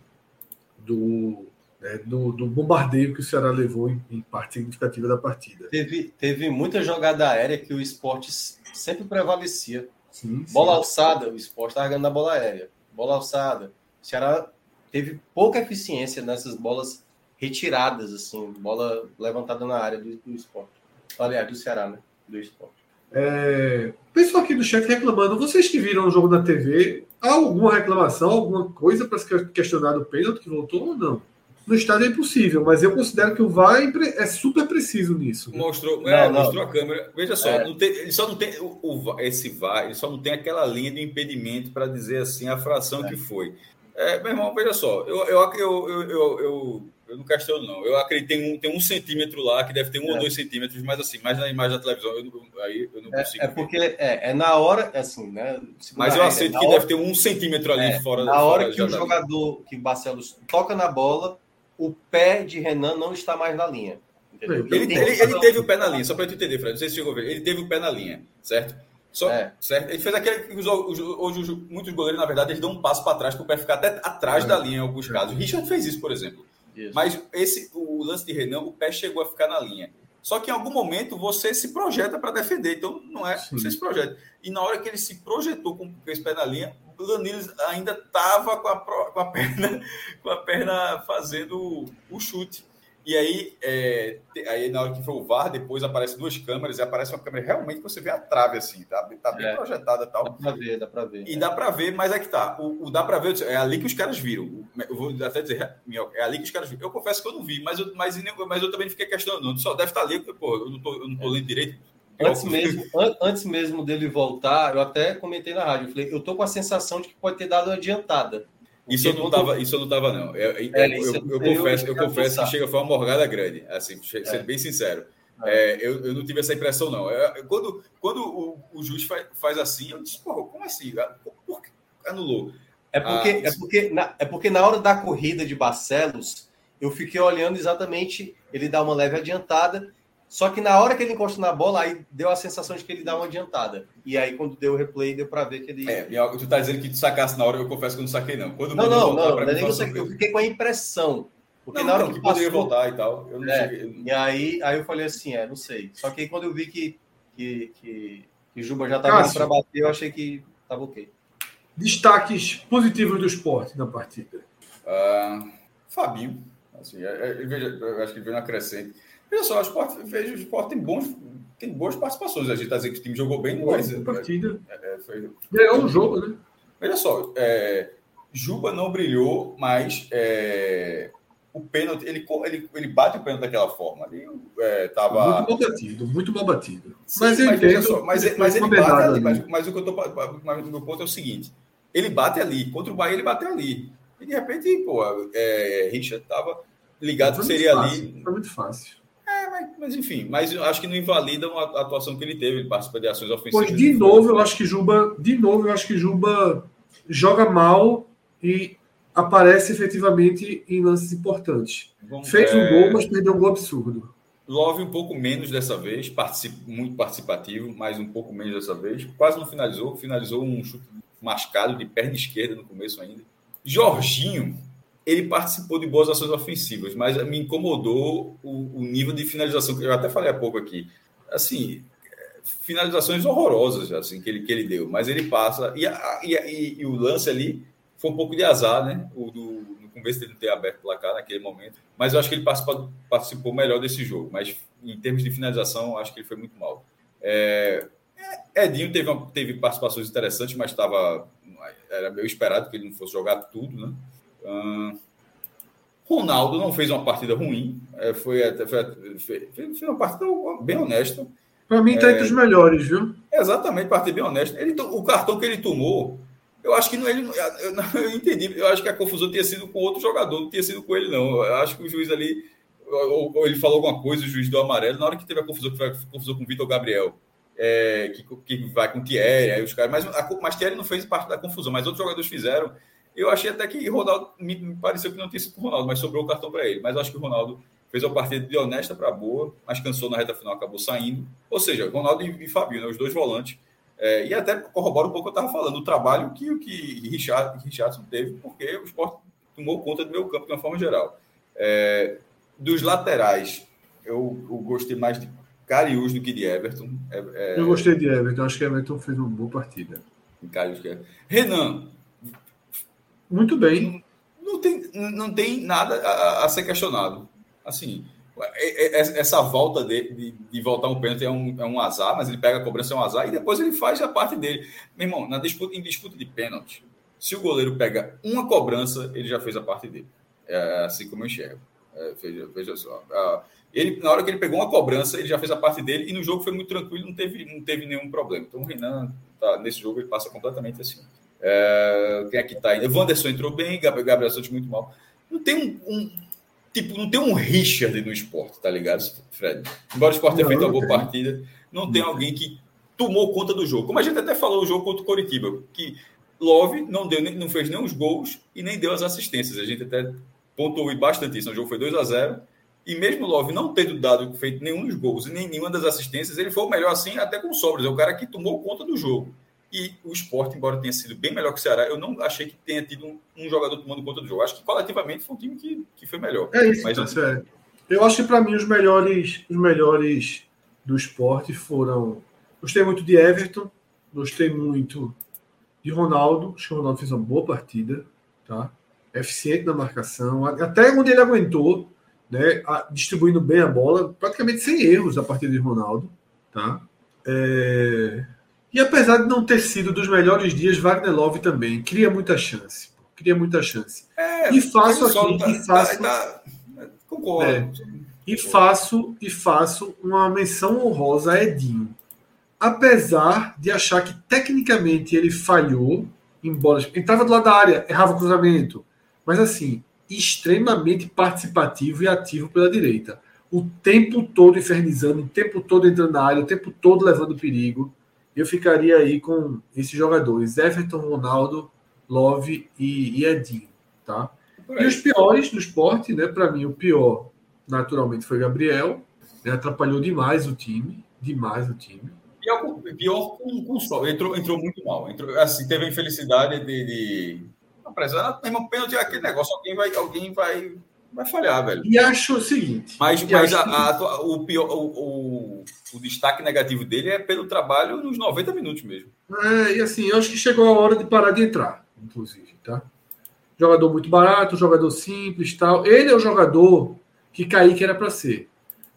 do, né, do, do, bombardeio que o Ceará levou em, em, parte significativa da partida. Teve, teve muita jogada aérea que o esporte sempre prevalecia. Sim, bola sim. alçada, o esporte estava ganhando na bola aérea. Bola alçada. O Ceará teve pouca eficiência nessas bolas retiradas, assim, bola levantada na área do, do esporte. Aliás, do Ceará, né? Do esporte. É, pessoal aqui do chat reclamando, vocês que viram o jogo na TV, há alguma reclamação, alguma coisa para se questionar do pênalti que voltou ou não? No estádio é impossível, mas eu considero que o VAR é, é super preciso nisso. Né? Mostrou, não, é, não. mostrou a câmera. Veja só, é. tem, ele só não tem o, o, esse VAR, ele só não tem aquela linha de impedimento para dizer assim a fração é. que foi. É, meu irmão, veja só, eu, eu, eu, eu, eu eu não questiono, não. Eu acredito que tem um, tem um centímetro lá, que deve ter um é. ou dois centímetros, mas assim, mais na imagem da televisão, eu, aí eu não é, consigo. É, é porque é, é, na hora, assim, né? Mas eu aceito que hora, deve ter um centímetro ali é, fora. Na hora que o jogador, que Barcelos toca na bola, o pé de Renan não está mais na linha. Ele, ele, ele, ele, teve o pé na linha, só para tu entender, Fred. Não sei se chegou a ver. Ele teve o pé na linha, certo? Só, é. certo? Ele fez aquele que hoje muitos goleiros, na verdade, eles dão um passo para trás para o pé ficar até atrás é. da linha em alguns casos. O Richard fez isso, por exemplo. Isso. Mas esse, o lance de Renan, o pé chegou a ficar na linha. Só que em algum momento você se projeta para defender, então não é Sim. você se projeta. E na hora que ele se projetou com esse pé na linha, o Danilo ainda estava com a, com a perna com a perna fazendo o chute. E aí, é, aí, na hora que foi o VAR, depois aparece duas câmeras e aparece uma câmera realmente que você vê a trave assim, tá, tá bem é, projetada e tal. Dá pra ver, dá pra ver. E dá pra ver, mas é que tá. O, o dá pra ver, é ali que os caras viram. Eu vou até dizer, é ali que os caras viram. Eu confesso que eu não vi, mas eu, mas, mas eu também fiquei questionando. Só deve estar ali, porque, pô, eu não tô, eu não tô lendo direito. Antes mesmo, an, antes mesmo dele voltar, eu até comentei na rádio, eu falei, eu tô com a sensação de que pode ter dado uma adiantada. Isso eu, não tava, isso eu não tava, não. Eu, eu, é, eu, eu confesso, eu confesso que chega foi uma morgada grande, assim, sendo é. bem sincero. É. é, eu, eu não tive essa impressão, não. quando quando o, o juiz faz, faz assim, eu disse, porra, como assim? Por que anulou? É porque, ah, é, porque na, é porque na hora da corrida de Barcelos, eu fiquei olhando exatamente, ele dá uma leve adiantada, só que na hora que ele encosta na bola, aí deu a sensação de que ele dá uma adiantada. E aí, quando deu o replay, deu para ver que ele. É, tu tá dizendo que tu sacasse na hora, eu confesso que eu não saquei, não. Quando não, não, não, não, nem eu, eu fiquei com a impressão. Porque não, na hora não, que, que passou, poderia voltar e tal. Eu não é, cheguei... E aí, aí eu falei assim, é, não sei. Só que aí quando eu vi que, que, que, que Juba já estava indo para bater, eu achei que estava ok. Destaques positivos do esporte na partida. Uh, Fabinho. Assim, eu, é, é, vejo, eu acho que ele veio na crescente Veja só, o esporte, vejo, o esporte tem, bons, tem boas participações. A gente está dizendo que o time jogou bem, mas. partida. É, é, foi... Ganhou o jogo, né? Veja só, é, Juba não brilhou, mas é, o pênalti, ele, ele, ele bate o pênalti daquela forma. Ele é, tava... Muito mal batido, muito mal batido. Sim, mas, mas, entendo, só, mas, mas ele bate ali. Mas, mas, o que eu tô. Mas o meu ponto é o seguinte: ele bate ali, contra o Bahia ele bateu ali. E de repente, pô, é, Richard estava ligado que seria fácil, ali. Foi muito fácil. Mas, enfim, mas eu acho que não invalida a atuação que ele teve, ele participa de ações ofensivas. Pois de novo, eu acho que Juba, de novo, eu acho que Juba joga mal e aparece efetivamente em lances importantes. Bom, Fez um é... gol, mas perdeu um gol absurdo. Love um pouco menos dessa vez, particip... muito participativo, mas um pouco menos dessa vez. Quase não finalizou, finalizou um chute mascado de perna esquerda no começo ainda. Jorginho, ele participou de boas ações ofensivas, mas me incomodou o, o, nível de finalização que eu até falei há pouco aqui. Assim, finalizações horrorosas assim que ele, que ele deu, mas ele passa e, a, e, e, e, o lance ali foi um pouco de azar, né? O do no começo dele não ter aberto o placar naquele momento, mas eu acho que ele participou, participou melhor desse jogo, mas em termos de finalização, acho que ele foi muito mal. É, Edinho teve, teve participações interessantes, mas estava era meio esperado que ele não fosse jogar tudo, né? Ronaldo não fez uma partida ruim, é, foi, foi, foi, fez uma partida bem honesta. Para mim, está é, entre os melhores, viu? Exatamente, partida bem honesta. Ele, o cartão que ele tomou, eu acho que não, ele, eu, eu entendi, eu acho que a confusão tinha sido com outro jogador, não tinha sido com ele, não. Eu acho que o juiz ali, ou, ou ele falou alguma coisa, o juiz do amarelo, na hora que teve a confusão, que foi a confusão com o Vitor Gabriel. É, que, que vai com o Thierry, aí os caras, mas, a, mas Thierry não fez parte da confusão, mas outros jogadores fizeram. Eu achei até que Ronaldo, me, pareceu que não tinha sido com o Ronaldo, mas sobrou o cartão para ele. Mas acho que o Ronaldo fez uma partida de honesta para boa, mas cansou na reta final, acabou saindo. Ou seja, Ronaldo e, e Fabinho, né, os dois volantes. É, e até corrobora um pouco o que eu estava falando, o trabalho que o que Richard, Richardson teve, porque o esporte tomou conta do meu campo de uma forma geral. É, dos laterais, eu, eu, gostei mais de Cariús do que de Everton. É, é eu gostei de Everton, acho que Everton fez uma boa partida. Cariús, Renan, muito bem. Não, tem, não tem nada a, a ser questionado. Assim, é, é, é, essa volta de, de, de, voltar um pênalti é um, é um azar, mas ele pega a cobrança, é um azar, e depois ele faz a parte dele. Meu irmão, na disputa, em disputa de pênalti, se o goleiro pega uma cobrança, ele já fez a parte dele. É assim como eu enxergo. É, veja, veja só. Ah, ele, na hora que ele pegou uma cobrança, ele já fez a parte dele, e no jogo foi muito tranquilo, não teve, não teve nenhum problema. Então o Renan, tá, nesse jogo, ele passa completamente assim. É, quem aqui tá aí? O Wanderson entrou bem, Gabriel, Santos muito mal. Não tem um, um tipo, não tem um Richard no esporte, tá ligado, Fred? Embora o esporte tenha feito uma boa partida, não tem alguém que tomou conta do jogo. Como a gente até falou no jogo contra o Coritiba, que Love não, deu, não fez nem os gols e nem deu as assistências. A gente até pontuou bastante isso. O jogo foi 2 a 0 e mesmo Love não tendo dado feito nenhum dos gols e nem nenhuma das assistências, ele foi o melhor assim, até com sobras. É o cara que tomou conta do jogo. E o esporte, embora tenha sido bem melhor que o Ceará, eu não achei que tenha tido um, um jogador tomando conta do jogo. Acho que coletivamente foi um time que, que foi melhor. É isso, Mas, tá sério. Eu acho que para mim os melhores, os melhores do esporte foram. Gostei muito de Everton, gostei muito de Ronaldo. Acho que o Ronaldo fez uma boa partida, tá? Eficiente na marcação, até onde ele aguentou, né? Distribuindo bem a bola, praticamente sem erros a partir de Ronaldo, tá? É... E apesar de não ter sido dos melhores dias, Wagner Love também cria muita chance. Cria muita chance. É, e faço aqui, tá, e faço. Tá, tá, concordo. É, e faço e faço uma menção honrosa a Edinho. Apesar de achar que tecnicamente ele falhou, embora entrava do lado da área, errava o cruzamento, mas assim, extremamente participativo e ativo pela direita. O tempo todo infernizando, o tempo todo entrando na área, o tempo todo levando perigo eu ficaria aí com esses jogadores: Everton, Ronaldo, Love e, e Edinho. Tá? E os piores do esporte, né? Para mim, o pior, naturalmente, foi Gabriel. Né? Atrapalhou demais o time. Demais o time. Pior, pior com, com o sol. Entrou, entrou muito mal. Entrou, assim, teve a infelicidade de. de... Não, mesmo pênalti é aquele negócio. Alguém vai, alguém vai vai falhar, velho. E acho o seguinte. Mas, mas a, a, o, pior, o, o, o, destaque negativo dele é pelo trabalho nos 90 minutos mesmo. É, e assim, eu acho que chegou a hora de parar de entrar, inclusive, tá? Jogador muito barato, jogador simples tal. Ele é o jogador que Kaique era para ser.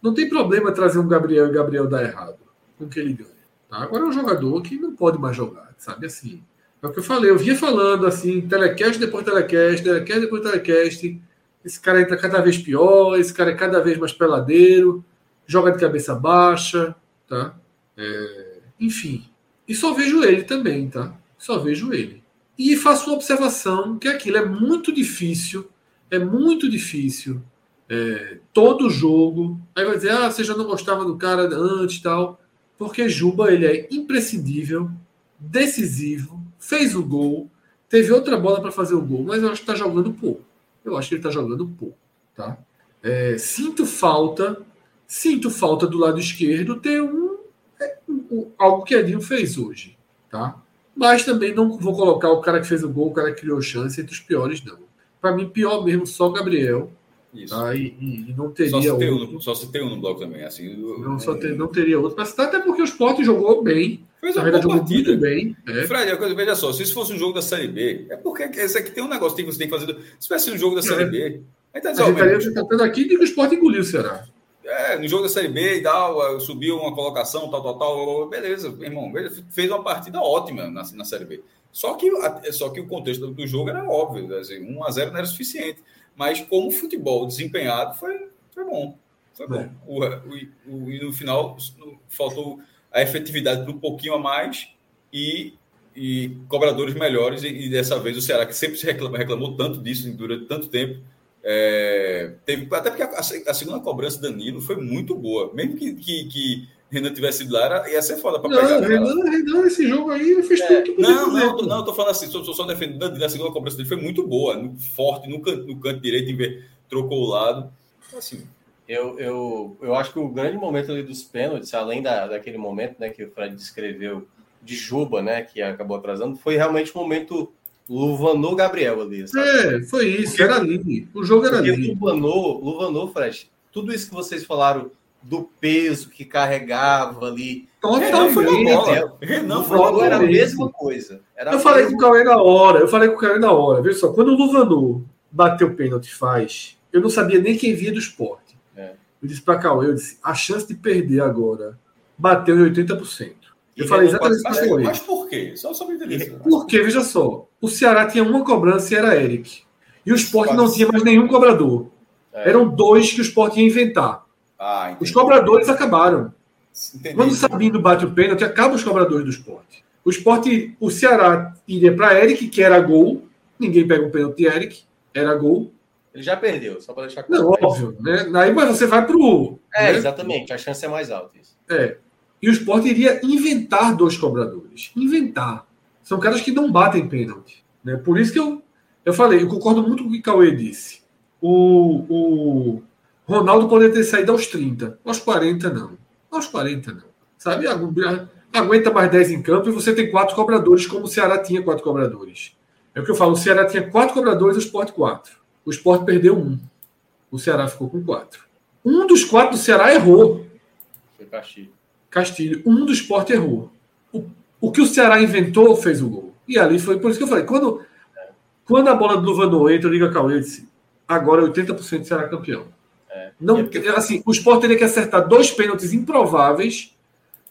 Não tem problema trazer um Gabriel e Gabriel dar errado com o que ele ganha. Tá? Agora é um jogador que não pode mais jogar, sabe assim. É o que eu falei, eu vinha falando assim, telecast depois telecast, telecast depois telecast esse cara entra cada vez pior, esse cara é cada vez mais peladeiro, joga de cabeça baixa, tá? É, enfim. E só vejo ele também, tá? Só vejo ele. E faço uma observação que aquilo é muito difícil, é muito difícil. É, todo jogo. Aí vai dizer, ah, você já não gostava do cara antes e tal. Porque Juba ele é imprescindível, decisivo, fez o gol, teve outra bola para fazer o gol, mas eu acho que está jogando pouco eu acho que ele está jogando pouco. Tá? É, sinto falta, sinto falta do lado esquerdo ter um, é, um, algo que Edinho fez hoje. Tá? Mas também não vou colocar o cara que fez o gol, o cara que criou chance entre os piores, não. Para mim, pior mesmo só Gabriel. Isso. Tá? E, e, não teria só se, outro. Um, só se tem um no bloco também. Assim, não, só ter, não teria outro. Mas até porque o Sport jogou bem. Fez uma boa partida. bem. É. Fred, veja só, se isso fosse um jogo da Série B, é porque esse aqui tem um negócio que você tem que fazer. Se fosse um jogo da Série é. B, aí tá dizendo, a gente estaria aqui e o Sport engoliu o Ceará. É, no jogo da Série B e tal, subiu uma colocação, tal, tal, tal, beleza, irmão, fez uma partida ótima na, na Série B. Só que, só que o contexto do jogo era óbvio, assim, 1 a 0 não era suficiente. Mas como futebol desempenhado foi, foi bom. Foi bom. É. O, o, o, e no final faltou a efetividade um pouquinho a mais e, e cobradores melhores. E, e, dessa vez o Ceará, que sempre se reclamou, reclamou tanto disso durante tanto tempo, é, teve, até porque a, a, segunda cobrança Danilo foi muito boa. Mesmo que, que, que Renan tivesse ido lá, era, ia ser foda para pegar. Renan, Renan, esse jogo aí fez é, tudo que podia não, Não, não, eu tô falando assim, só, só defendendo. A segunda cobrança dele foi muito boa, no, forte, no canto, no canto direito, trocou o lado. Assim, eu, eu, eu acho que o grande momento ali dos pênaltis, além da, daquele momento né, que o Fred descreveu de Juba, né, que acabou atrasando, foi realmente um momento Luvanou Gabriel ali. Sabe? É, foi isso, porque, era ali. O jogo era ali. Luvanou, Luvanou, Fred, tudo isso que vocês falaram do peso que carregava ali. Totalmente. Renan foi Renan era a mesma coisa. Era eu falei com o Cauê na hora, eu falei com o Cauê na hora. Veja só, quando o Luvanou bateu o pênalti, faz. Eu não sabia nem quem via do esporte. É. Eu disse para Cauê, eu disse, a chance de perder agora bateu em 80%. Eu falei exatamente isso mas, por quê? Só sobre interesse. Porque, veja só, o Ceará tinha uma cobrança e era Eric. E o Sport Pode não tinha mais nenhum cobrador. É. Eram dois que o Sport ia inventar. Ah. Os cobradores acabaram. Entendi. Quando o Sabino bate o pênalti, acaba os cobradores do Sport. O Sport, o Ceará iria para Eric, que era gol. Ninguém pega um pênalti de Eric, era gol. Ele já perdeu, só para deixar claro. Não, óbvio, né? Aí mas você vai pro. É, né? exatamente, a chance é mais alta. Isso. É. E o Sport iria inventar dois cobradores. Inventar. São caras que não batem pênalti. Né? Por isso que eu, eu falei, eu concordo muito com o que o Cauê disse. O, o Ronaldo poderia ter saído aos 30. Aos 40, não. Aos 40, não. Sabe? Agu- Aguenta mais 10 em campo e você tem quatro cobradores, como o Ceará tinha quatro cobradores. É o que eu falo, o Ceará tinha quatro cobradores, o Sport quatro. O Sport perdeu um. O Ceará ficou com quatro. Um dos quatro do Ceará errou. Foi Castilho. Castilho. Um do esporte errou. O, o que o Ceará inventou fez o gol. E ali foi por isso que eu falei. Quando, quando a bola do Luvanor entra, eu ligo a Cauê e disse: agora 80% será campeão. É. Não, é porque- assim, o Sport teria que acertar dois pênaltis improváveis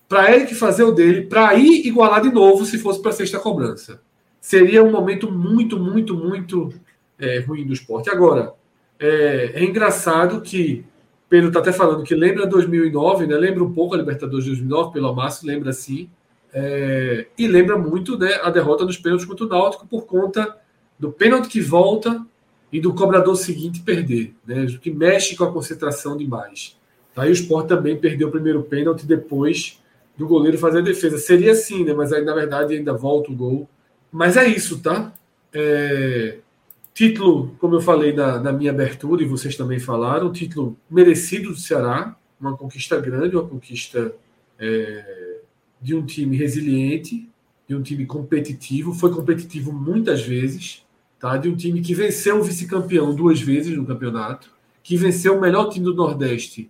para Eric fazer o dele, para ir igualar de novo se fosse para sexta cobrança. Seria um momento muito, muito, muito é, ruim do esporte. Agora, é, é engraçado que Pedro está até falando que lembra 2009, né? lembra um pouco a Libertadores de 2009, pelo Amácio, lembra sim. É, e lembra muito né, a derrota dos pênaltis contra o Náutico por conta do pênalti que volta e do cobrador seguinte perder, né, que mexe com a concentração demais. Tá? E o Sport também perdeu o primeiro pênalti depois do goleiro fazer a defesa. Seria assim, né? mas aí na verdade ainda volta o gol. Mas é isso, tá? É, Título, como eu falei na, na minha abertura, e vocês também falaram, título merecido do Ceará, uma conquista grande, uma conquista é, de um time resiliente, de um time competitivo, foi competitivo muitas vezes, tá? de um time que venceu o vice-campeão duas vezes no campeonato, que venceu o melhor time do Nordeste,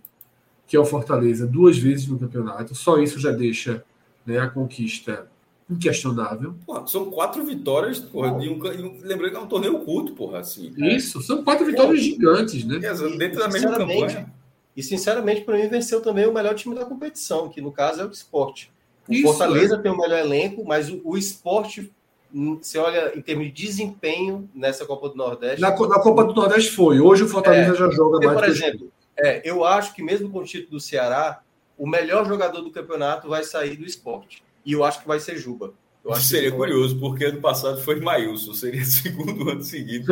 que é o Fortaleza, duas vezes no campeonato. Só isso já deixa né, a conquista inquestionável. Porra, são quatro vitórias, porra, de um, de um- lembrando que é um torneio curto, porra, assim. Isso, são quatro vitórias gigantes, né? É, dentro da mesma campanha. E, sinceramente, para mim, venceu também o melhor time da competição, que no caso é o esporte. O Isso, Fortaleza tem o melhor elenco, mas o, o esporte, hum, você olha em termos de desempenho nessa Copa do Nordeste. Na, na Copa do Nordeste foi. Hoje o Fortaleza É, já joga porque, mais por exemplo, é, eu acho que mesmo com o título do Ceará, o melhor jogador do campeonato vai sair do esporte. E eu acho que vai ser Juba. Eu acho seria vai- curioso, porque ano passado foi Maílson, seria segundo ano seguinte.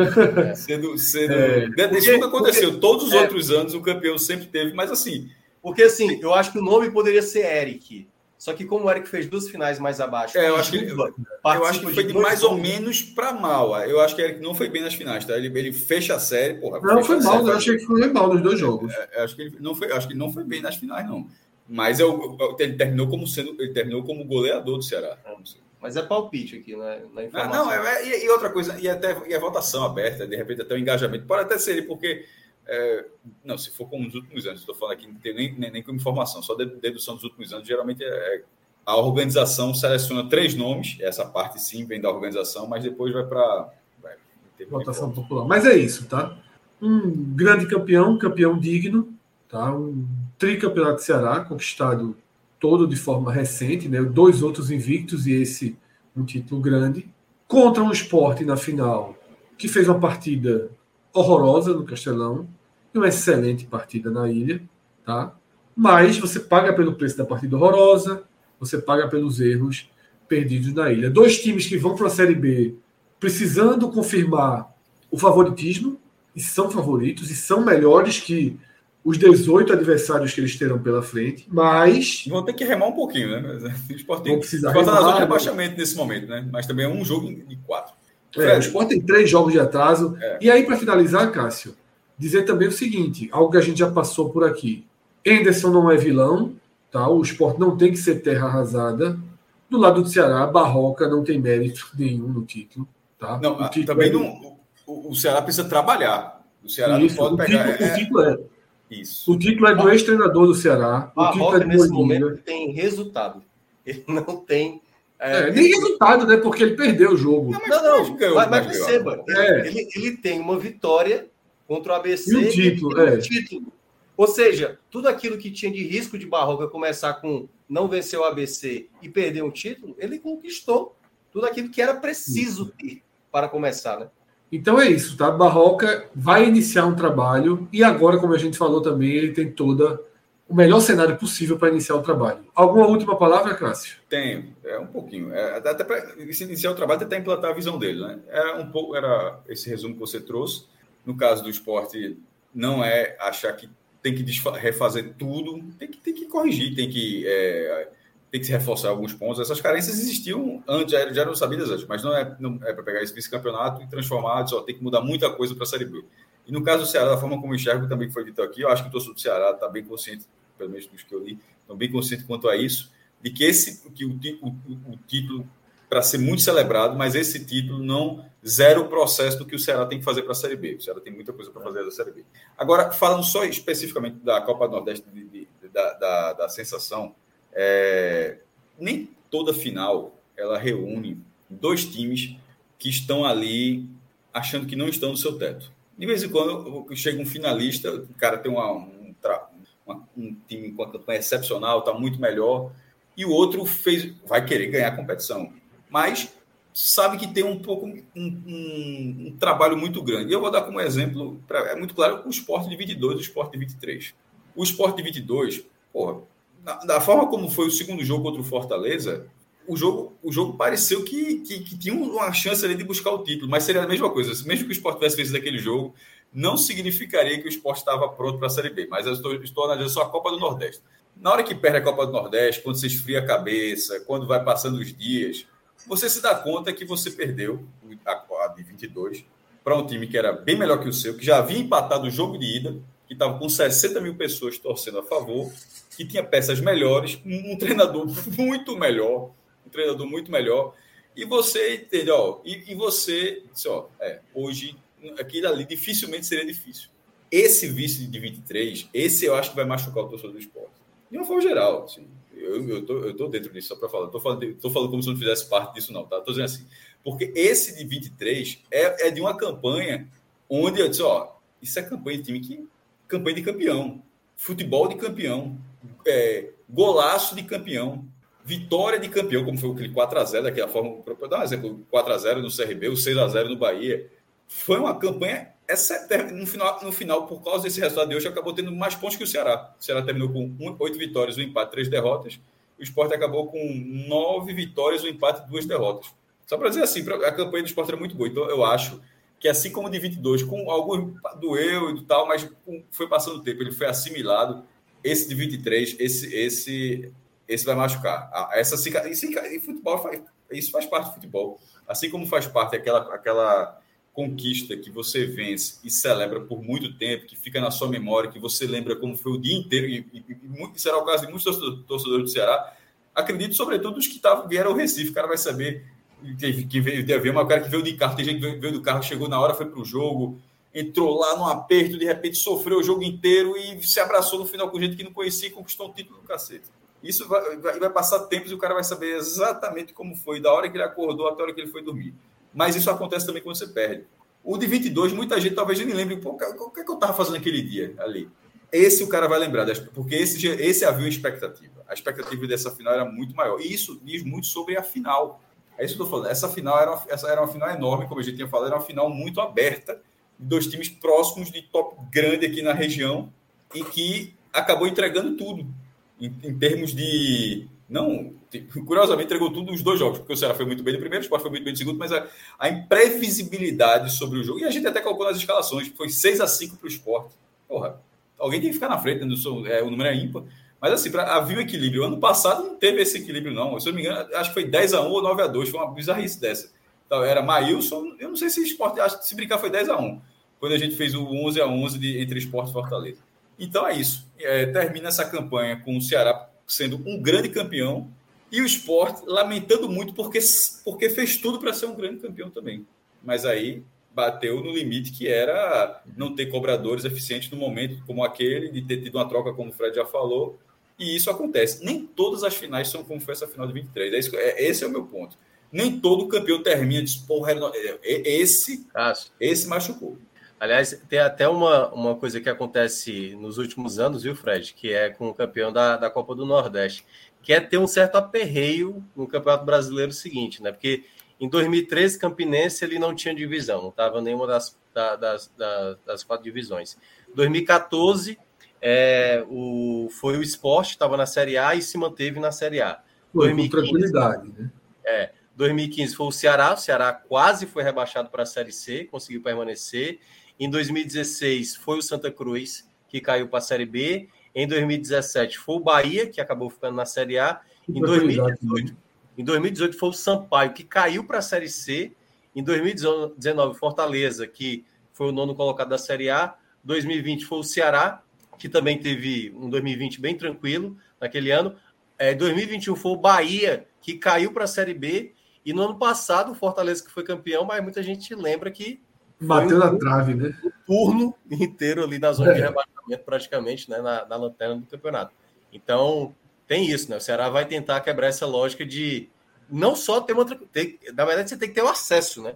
Sendo, sendo... É, Isso nunca aconteceu. Todos os é. outros anos o campeão sempre teve, mas assim, Porque assim, eu acho que o nome poderia ser Eric. Só que como o Eric fez duas finais mais abaixo, É, eu acho que- Juba eu acho que foi de mais ou menos para mal. Eu acho que ele não foi bem nas finais, tá? Ele, ele fecha a série, porra. Não, foi mal, série, eu achei que foi mal nos dois jogos. Eu acho que ele não foi, acho que ele não foi bem nas finais, não. Mas eu, eu- ele terminou como sendo, ele terminou como goleador do Ceará. Mas é palpite aqui, né? Na Ah, informação. não, é, é- e, outra coisa, e até e a votação aberta, de repente até o engajamento, pode até ser ele, porque é, não, se for como nos últimos anos, estou falando aqui, não tem nem, nem, nem como informação, só de- dedução dos últimos anos, geralmente é, é- a organização seleciona três nomes, essa parte sim vem da organização, mas depois vai para Votação popular. Mas é isso, tá? Um grande campeão, campeão digno, tá? Um tricampeonato de Ceará, conquistado todo de forma recente, né? Dois outros invictos e esse um título grande. Contra um esporte na final, que fez uma partida horrorosa no Castelão, e uma excelente partida na ilha, tá? Mas você paga pelo preço da partida horrorosa, você paga pelos erros perdidos na ilha. Dois times que vão para a Série B precisando confirmar o favoritismo, e são favoritos, e são melhores que os 18 adversários que eles terão pela frente, mas Vão ter que remar um pouquinho, né? Mas, O Sport tem precisar o Sport tá na remar, zona de né? rebaixamento nesse momento, né? Mas também é um jogo de quatro. É, o Sport tem três jogos de atraso. É. E aí, para finalizar, Cássio, dizer também o seguinte: algo que a gente já passou por aqui. Anderson não é vilão, tá? O Sport não tem que ser terra arrasada. Do lado do Ceará, Barroca não tem mérito nenhum no título. Tá? não, o ah, título também é- não. O, o Ceará precisa trabalhar. O Ceará Isso, não o, pode pegar. título, o é- título é, isso. o título é do ex-treinador do Ceará. O título Barroca, é do nesse Bolívar. momento, tem resultado. Ele não tem É, é, nem resultado, né? Porque ele perdeu o jogo. Não, não, não mas, mas perceba, é. ele, ele tem uma vitória contra o ABC e um título. E um título. Ou seja, tudo aquilo que tinha de risco de Barroca começar com não vencer o ABC e perder um título, ele conquistou tudo aquilo que era preciso ter para começar, né? Então é isso, tá? Barroca vai iniciar um trabalho e agora, como a gente falou também, ele tem toda o melhor cenário possível para iniciar o trabalho. Alguma última palavra, Cássio? Tem, é um pouquinho. É, até para iniciar o trabalho, até implantar a visão dele, né? Era um pouco, era esse resumo que você trouxe. No caso do esporte, não é achar que tem que refazer tudo, tem que, tem que corrigir, tem que é, tem que se reforçar alguns pontos. Essas carências existiam antes, já, já eram sabidas antes, mas não é, não é para pegar esse vice-campeonato e transformar, só tem que mudar muita coisa para a Série B. E no caso do Ceará, da forma como enxergo, também foi dito aqui, eu acho que o torcedor do Ceará está bem consciente, pelo menos dos que eu li, estão bem consciente quanto a isso, de que esse que o, o, o título para ser muito celebrado, mas esse título não zera o processo do que o Ceará tem que fazer para a Série B. O Ceará tem muita coisa para fazer da Série B. Agora, falando só especificamente da Copa do Nordeste, de, de, da, da, da sensação, é, nem toda final ela reúne dois times que estão ali achando que não estão no seu teto. De vez em quando chega um finalista, o cara tem uma, um, uma, um time com uma campanha excepcional, está muito melhor, e o outro fez, vai querer ganhar a competição. Mas sabe que tem um pouco um, um, um trabalho muito grande. Eu vou dar como exemplo, pra, é muito claro, o esporte de 22 e o esporte de 23. O esporte de 22, porra, da, forma como foi o segundo jogo contra o Fortaleza, o jogo, o jogo pareceu que, que, que, tinha uma chance ali de buscar o título, mas seria a mesma coisa. Mesmo que o Sport tivesse vencido aquele jogo, não significaria que o Sport estava pronto para a Série B. Mas eu estou, estou analisando só a Copa do Nordeste. Na hora que perde a Copa do Nordeste, quando você esfria a cabeça, quando vai passando os dias, você se dá conta que você perdeu a, a de 22 para um time que era bem melhor que o seu, que já havia empatado o jogo de ida, que estava com 60 mil pessoas torcendo a favor, que tinha peças melhores, um treinador muito melhor, um treinador muito melhor. E você entendeu? E, e, você disse, ó, é, hoje aquilo ali dificilmente seria difícil. Esse vice de 23, esse eu acho que vai machucar o torcedor do esporte. De uma forma geral, assim, eu, eu, tô, eu tô dentro disso, só para falar. Tô falando, tô falando como se não fizesse parte disso, não, tá? Tô dizendo assim. Porque esse de 23 é, é de uma campanha onde eu disse, ó, isso é campanha de time que. Campanha de campeão. Futebol de campeão. É, golaço de campeão vitória de campeão, como foi aquele 4x0, daquela forma, para dar um exemplo, 4x0 no CRB, o 6x0 no Bahia, foi uma campanha no final, no final, por causa desse resultado de hoje, acabou tendo mais pontos que o Ceará. O Ceará terminou com oito vitórias, um empate, três derrotas. O Sport acabou com nove vitórias, um empate, duas derrotas. Só para dizer assim, a campanha do Sport era muito boa. Então, eu acho que assim como de 22, com algum doeu e tal, mas foi passando o tempo, ele foi assimilado. Esse de 23, esse, esse esse vai machucar. Essa isso em futebol faz, isso faz parte do futebol. Assim como faz parte aquela, aquela conquista que você vence e celebra por muito tempo, que fica na sua memória, que você lembra como foi o dia inteiro, e, e, e será o caso de muitos torcedores do Ceará. Acredito, sobretudo, os que tavam, vieram ao Recife. O cara vai saber que, que veio de o cara que veio de carro, tem gente que veio, do carro, chegou na hora, foi para o jogo, entrou lá no aperto, de repente sofreu o jogo inteiro e se abraçou no final com gente que não conhecia e conquistou um título do cacete. Isso vai, vai, passar tempos e o cara vai saber exatamente como foi, da hora que ele acordou até a hora que ele foi dormir. Mas isso acontece também quando você perde. O de 22, muita gente talvez nem lembre, pô, o que, é que eu estava fazendo aquele dia ali? Esse o cara vai lembrar, porque esse, esse havia uma expectativa. A expectativa dessa final era muito maior. E isso diz muito sobre a final. É isso que eu estou falando. Essa final era uma, essa era uma final enorme, como a gente tinha falado, era uma final muito aberta, dois times próximos de top grande aqui na região, e que acabou entregando tudo em, em termos de. Não, curiosamente entregou tudo os dois jogos, porque o Ceará foi muito bem no primeiro, o Sport foi muito bem no segundo, mas a, a imprevisibilidade sobre o jogo, e a gente até colocou nas escalações, foi 6 a 5 para o Sport. Porra, alguém tem que ficar na frente, né? é, o número é ímpar. Mas assim, para haver um equilíbrio. Ano passado não teve esse equilíbrio, não. Se eu não me engano, acho que foi 10 a 1 ou 9 a 2 foi uma bizarrice dessa. Então, era Maílson, eu não sei se esporte, acho que se brincar foi 10 a 1 quando a gente fez o 11 a 11 de, entre esporte e Fortaleza. Então é isso. É, termina essa campanha com o Ceará sendo um grande campeão e o esporte lamentando muito porque, porque fez tudo para ser um grande campeão também. Mas aí bateu no limite que era não ter cobradores eficientes no momento como aquele, de ter tido uma troca, como o Fred já falou, E isso acontece. Nem todas as finais são como foi essa final de 23. É isso, é, esse é o meu ponto. Nem todo campeão termina de porra, é, é, esse, esse machucou. Aliás, tem até uma, uma coisa que acontece nos últimos anos, viu, Fred? Que é com o campeão da, da Copa do Nordeste, que é ter um certo aperreio no Campeonato Brasileiro seguinte, né? Porque em 2013, Campinense ele não tinha divisão, não estava nenhuma das, da, das, das, das, quatro divisões. 2014 é, o, foi o esporte, estava na Série A e se manteve na Série A. Foi 2015, com tranquilidade, né? É, 2015 foi o Ceará, o Ceará quase foi rebaixado para a Série C, conseguiu permanecer. Em 2016 foi o Santa Cruz, que caiu para a Série B. Em 2017 foi o Bahia, que acabou ficando na Série A. Em 2018, em 2018 foi o Sampaio, que caiu para a Série C. Em 2019, Fortaleza, que foi o nono colocado da Série A. 2020 foi o Ceará, que também teve um 2020 bem tranquilo naquele ano. É, 2021 foi o Bahia, que caiu para a Série B. E no ano passado, o Fortaleza, que foi campeão, mas muita gente lembra que Bateu na trave, né? O turno inteiro ali na zona é. de rebaixamento, praticamente, né? Na, na, lanterna do campeonato. Então, tem isso, né? O Ceará vai tentar quebrar essa lógica de não só ter uma. Ter, na verdade, você tem que ter o acesso, né?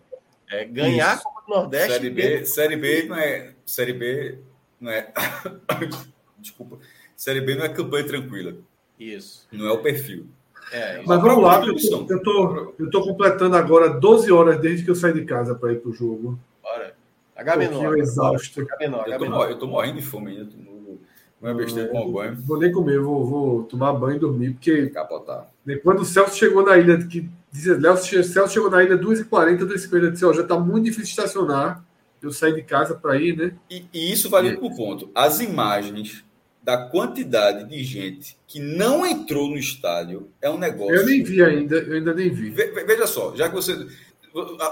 É, ganhar isso. a Copa do Nordeste. Série B, série B não é. Série B não é. Desculpa. Série B não é campanha tranquila. Isso. Não é o perfil. É, Mas vamos lá, eu tô, eu, tô, eu tô completando agora 12 horas desde que eu saí de casa para ir para o jogo. H-menor. exausto. H-menor. Eu, tô, eu tô morrendo de fome ainda. Não é besteira tomar banho. Vou nem comer, vou, vou tomar banho e dormir, porque. Capotar. Quando o Celso chegou na ilha, que dizia, Celso chegou na ilha 2h40, 2h50, disse: Ó, já tá muito difícil estacionar. Eu saí de casa para ir, né? E, e isso vale é. um ponto. As imagens da quantidade de gente que não entrou no estádio é um negócio. Eu nem vi ainda, eu ainda nem vi. Ve, veja só, já que você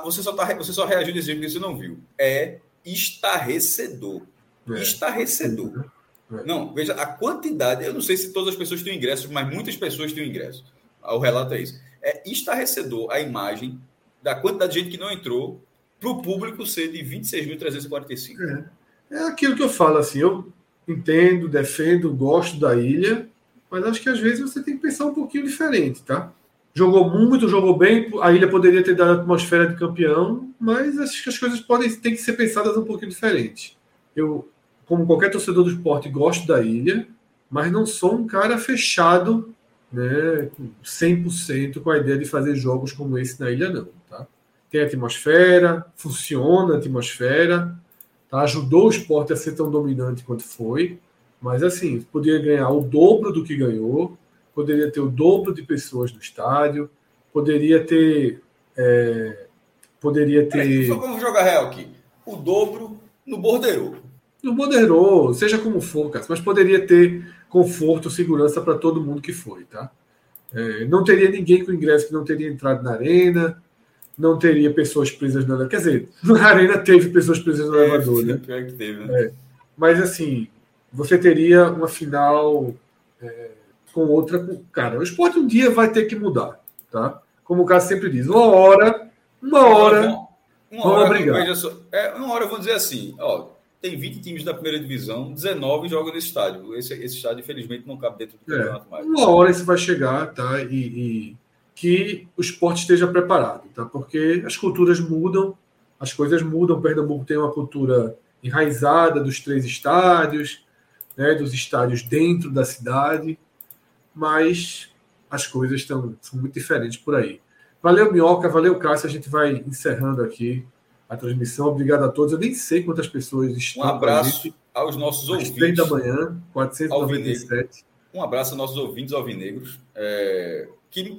você só, tá, você só reagiu desse jeito porque você não viu. É estarrecedor. É. Estarrecedor. É. Não, veja, a quantidade, eu não sei se todas as pessoas têm ingressos, mas muitas pessoas têm ingresso. O relato é isso. É estarrecedor a imagem da quantidade de gente que não entrou para o público ser de 26.345. É. é aquilo que eu falo, assim, eu entendo, defendo, gosto da ilha, mas acho que às vezes você tem que pensar um pouquinho diferente, tá? jogou muito, jogou bem. A ilha poderia ter dado a atmosfera de campeão, mas acho que as coisas podem ter que ser pensadas um pouquinho diferente. Eu, como qualquer torcedor do esporte, gosto da ilha, mas não sou um cara fechado, né, 100% com a ideia de fazer jogos como esse na ilha, não. Tem atmosfera, funciona a atmosfera, tá? ajudou o esporte a ser tão dominante quanto foi, mas assim, poderia ganhar o dobro do que ganhou, poderia ter o dobro de pessoas no estádio, poderia ter. É, poderia ter. vamos jogar real aqui. O dobro no borderô. No borderô, seja como for, cara, mas poderia ter conforto, segurança para todo mundo que foi, tá? É, não teria ninguém com ingresso que não teria entrado na arena, não teria pessoas presas na Quer dizer, na arena teve pessoas presas no é, elevador, né? Pior que teve, né? É. Mas assim, você teria uma final é, com outra. Cara, o esporte um dia vai ter que mudar, tá? Como o cara sempre diz, uma hora, uma hora, uma, uma hora, brigar. Só, é, uma hora eu vou dizer assim, ó, tem 20 times da primeira divisão, 19 jogam nesse estádio. Esse, esse estádio, infelizmente, não cabe dentro do é, campeonato mais. Uma hora isso vai chegar, tá? E, e, que o esporte esteja preparado, tá? Porque as culturas mudam, as coisas mudam. Pernambuco tem uma cultura enraizada dos três estádios, né, dos estádios dentro da cidade mas as coisas estão são muito diferentes por aí. Valeu, Minhoca, valeu, Cássio. A gente vai encerrando aqui a transmissão. Obrigado a todos. Eu nem sei quantas pessoas estão. Um abraço aos nossos ouvintes. 3 da manhã, 497. Um abraço aos nossos ouvintes alvinegros. É, que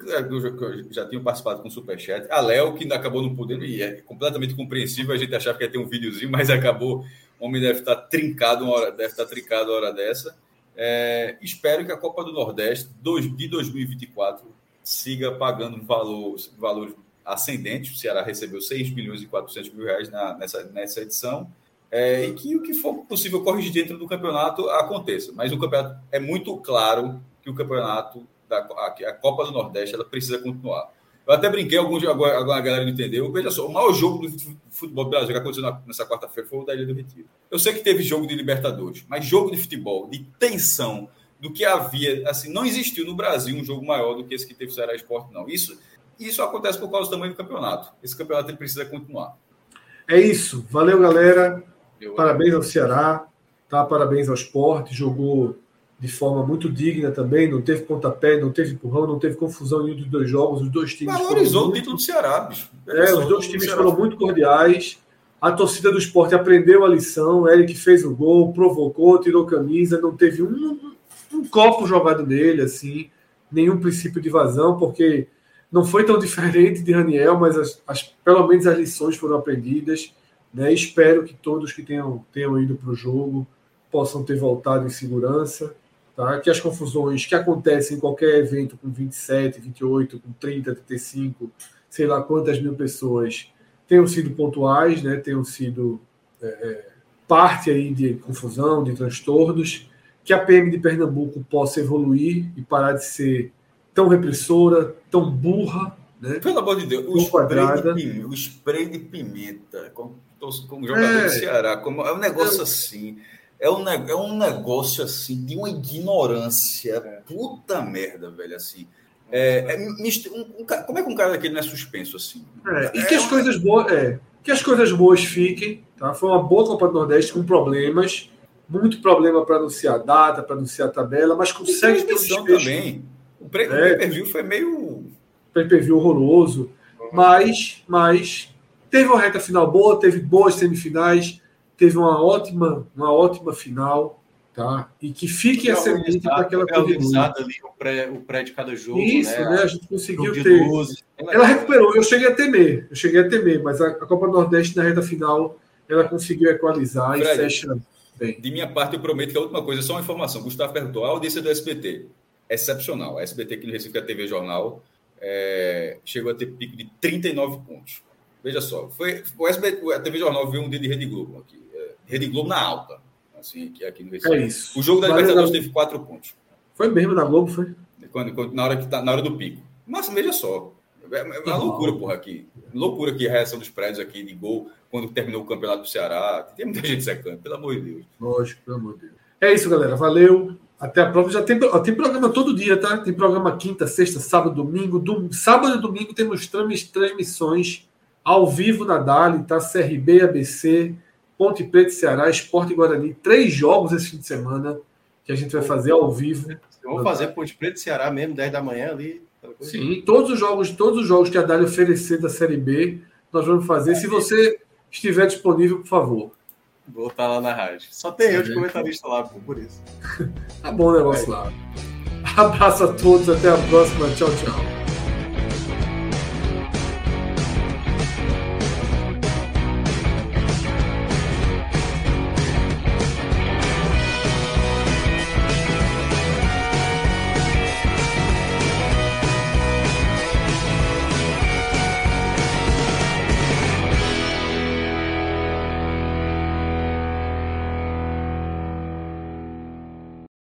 já tinham participado com o Superchat. A Léo, que acabou não podendo, e é completamente compreensível, a gente achava que ia ter um videozinho, mas acabou. O homem deve estar trincado uma hora, deve estar trincado uma hora dessa. É, espero que a Copa do Nordeste de 2024 siga pagando valor, valores ascendentes. O Ceará recebeu 6 milhões e 400 mil reais na, nessa, nessa edição. É, e que o que for possível corrigir dentro do campeonato aconteça. Mas o campeonato é muito claro que o campeonato, da, a, Copa do Nordeste, ela precisa continuar. Eu até brinquei, alguns, agora, agora a galera não entendeu. Veja só, o maior jogo do futebol do Brasil que aconteceu nessa quarta-feira foi o da Ilha do Retiro. Eu sei que teve jogo de Libertadores, mas jogo de futebol, de tensão, do que havia. Assim, não existiu no Brasil um jogo maior do que esse que teve o Ceará Esporte, não. Isso, isso acontece por causa do tamanho do campeonato. Esse campeonato precisa continuar. É isso. Valeu, galera. Parabéns ao Ceará. Tá? Parabéns ao esporte. Jogou de forma muito digna também, não teve pontapé, não teve empurrão, não teve confusão em nenhum dos dois jogos, os dois times. Valorizou o título do Ceará, bicho. É, os dois times foram muito cordiais. A torcida do esporte aprendeu a lição, Eric fez o gol, provocou, tirou camisa, não teve um, um copo jogado nele, assim, nenhum princípio de vazão, porque não foi tão diferente de Raniel, mas as, as, pelo menos as lições foram aprendidas. Né? Espero que todos que tenham, tenham ido para o jogo possam ter voltado em segurança tá? que as confusões que acontecem em qualquer evento com 27, 28, com 30, 35, sei lá quantas mil pessoas, tenham sido pontuais, né? tenham sido é, é parte aí de confusão, de transtornos, que a PM de Pernambuco possa evoluir e parar de ser tão repressora, tão burra. Né? Pelo amor de Deus, o spray de, pimenta, o spray de pimenta, como, como jogador é, do Ceará, como, é um negócio eu, assim é um, é um negócio assim de uma ignorância. Puta merda, velho, assim. É, é, um, um, como é que um cara daquele não é suspenso assim? É, e que as coisas boas, é, que as coisas boas fiquem, tá? Foi uma boa Copa do Nordeste com problemas, muito problema para anunciar a data, para anunciar a tabela, mas consegue ter um desfecho. também. O pay-per-view foi meio pay-per-view horroroso, mas mas teve uma reta final boa, teve boas semifinais, teve uma ótima, uma ótima final, tá? E que fique a semente para aquela continue. ali o pré, o pré de cada jogo, Isso, né? né? A gente conseguiu ter. Ela recuperou. Eu cheguei a temer, eu cheguei a temer, mas a, a Copa Nordeste na reta final ela conseguiu equalizar Fred, e fecha bem. De minha parte, eu prometo que a última coisa é só uma informação. Gustavo perguntou: a audiência do SBT excepcional. A SBT aqui no Recife, a TV Jornal, é, chegou a ter pico de 39 pontos. Veja só, foi, o SBT, a TV Jornal viu um dia de Rede Globo aqui. Rede Globo na alta. Assim, aqui, aqui no Recife. É isso. O jogo da Libertadores teve quatro pontos. Foi mesmo na Globo, foi? Quando, quando, na, hora que tá, na hora do pico. Mas veja só. É, é uma loucura, porra, aqui. Loucura aqui a reação dos prédios aqui de gol quando terminou o campeonato do Ceará. Tem muita gente secando, pelo amor de Deus. Lógico, pelo amor de Deus. É isso, galera. Valeu. Até a próxima. Já tem, ó, tem programa todo dia, tá? Tem programa quinta, sexta, sábado, domingo. Do, sábado e domingo temos transmissões ao vivo na Dali, tá? CRB, ABC, Ponte Preta Ceará, Esporte Guarani, três jogos esse fim de semana que a gente vai fazer ao vivo. Vamos fazer Ponte Preta Ceará mesmo, 10 da manhã ali. Sim, todos os jogos, todos os jogos que a Dali oferecer da Série B, nós vamos fazer. Se você estiver disponível, por favor. Vou estar lá na rádio. Só tem eu de comentarista lá, por isso. tá bom o negócio lá. Abraço a todos, até a próxima. Tchau, tchau.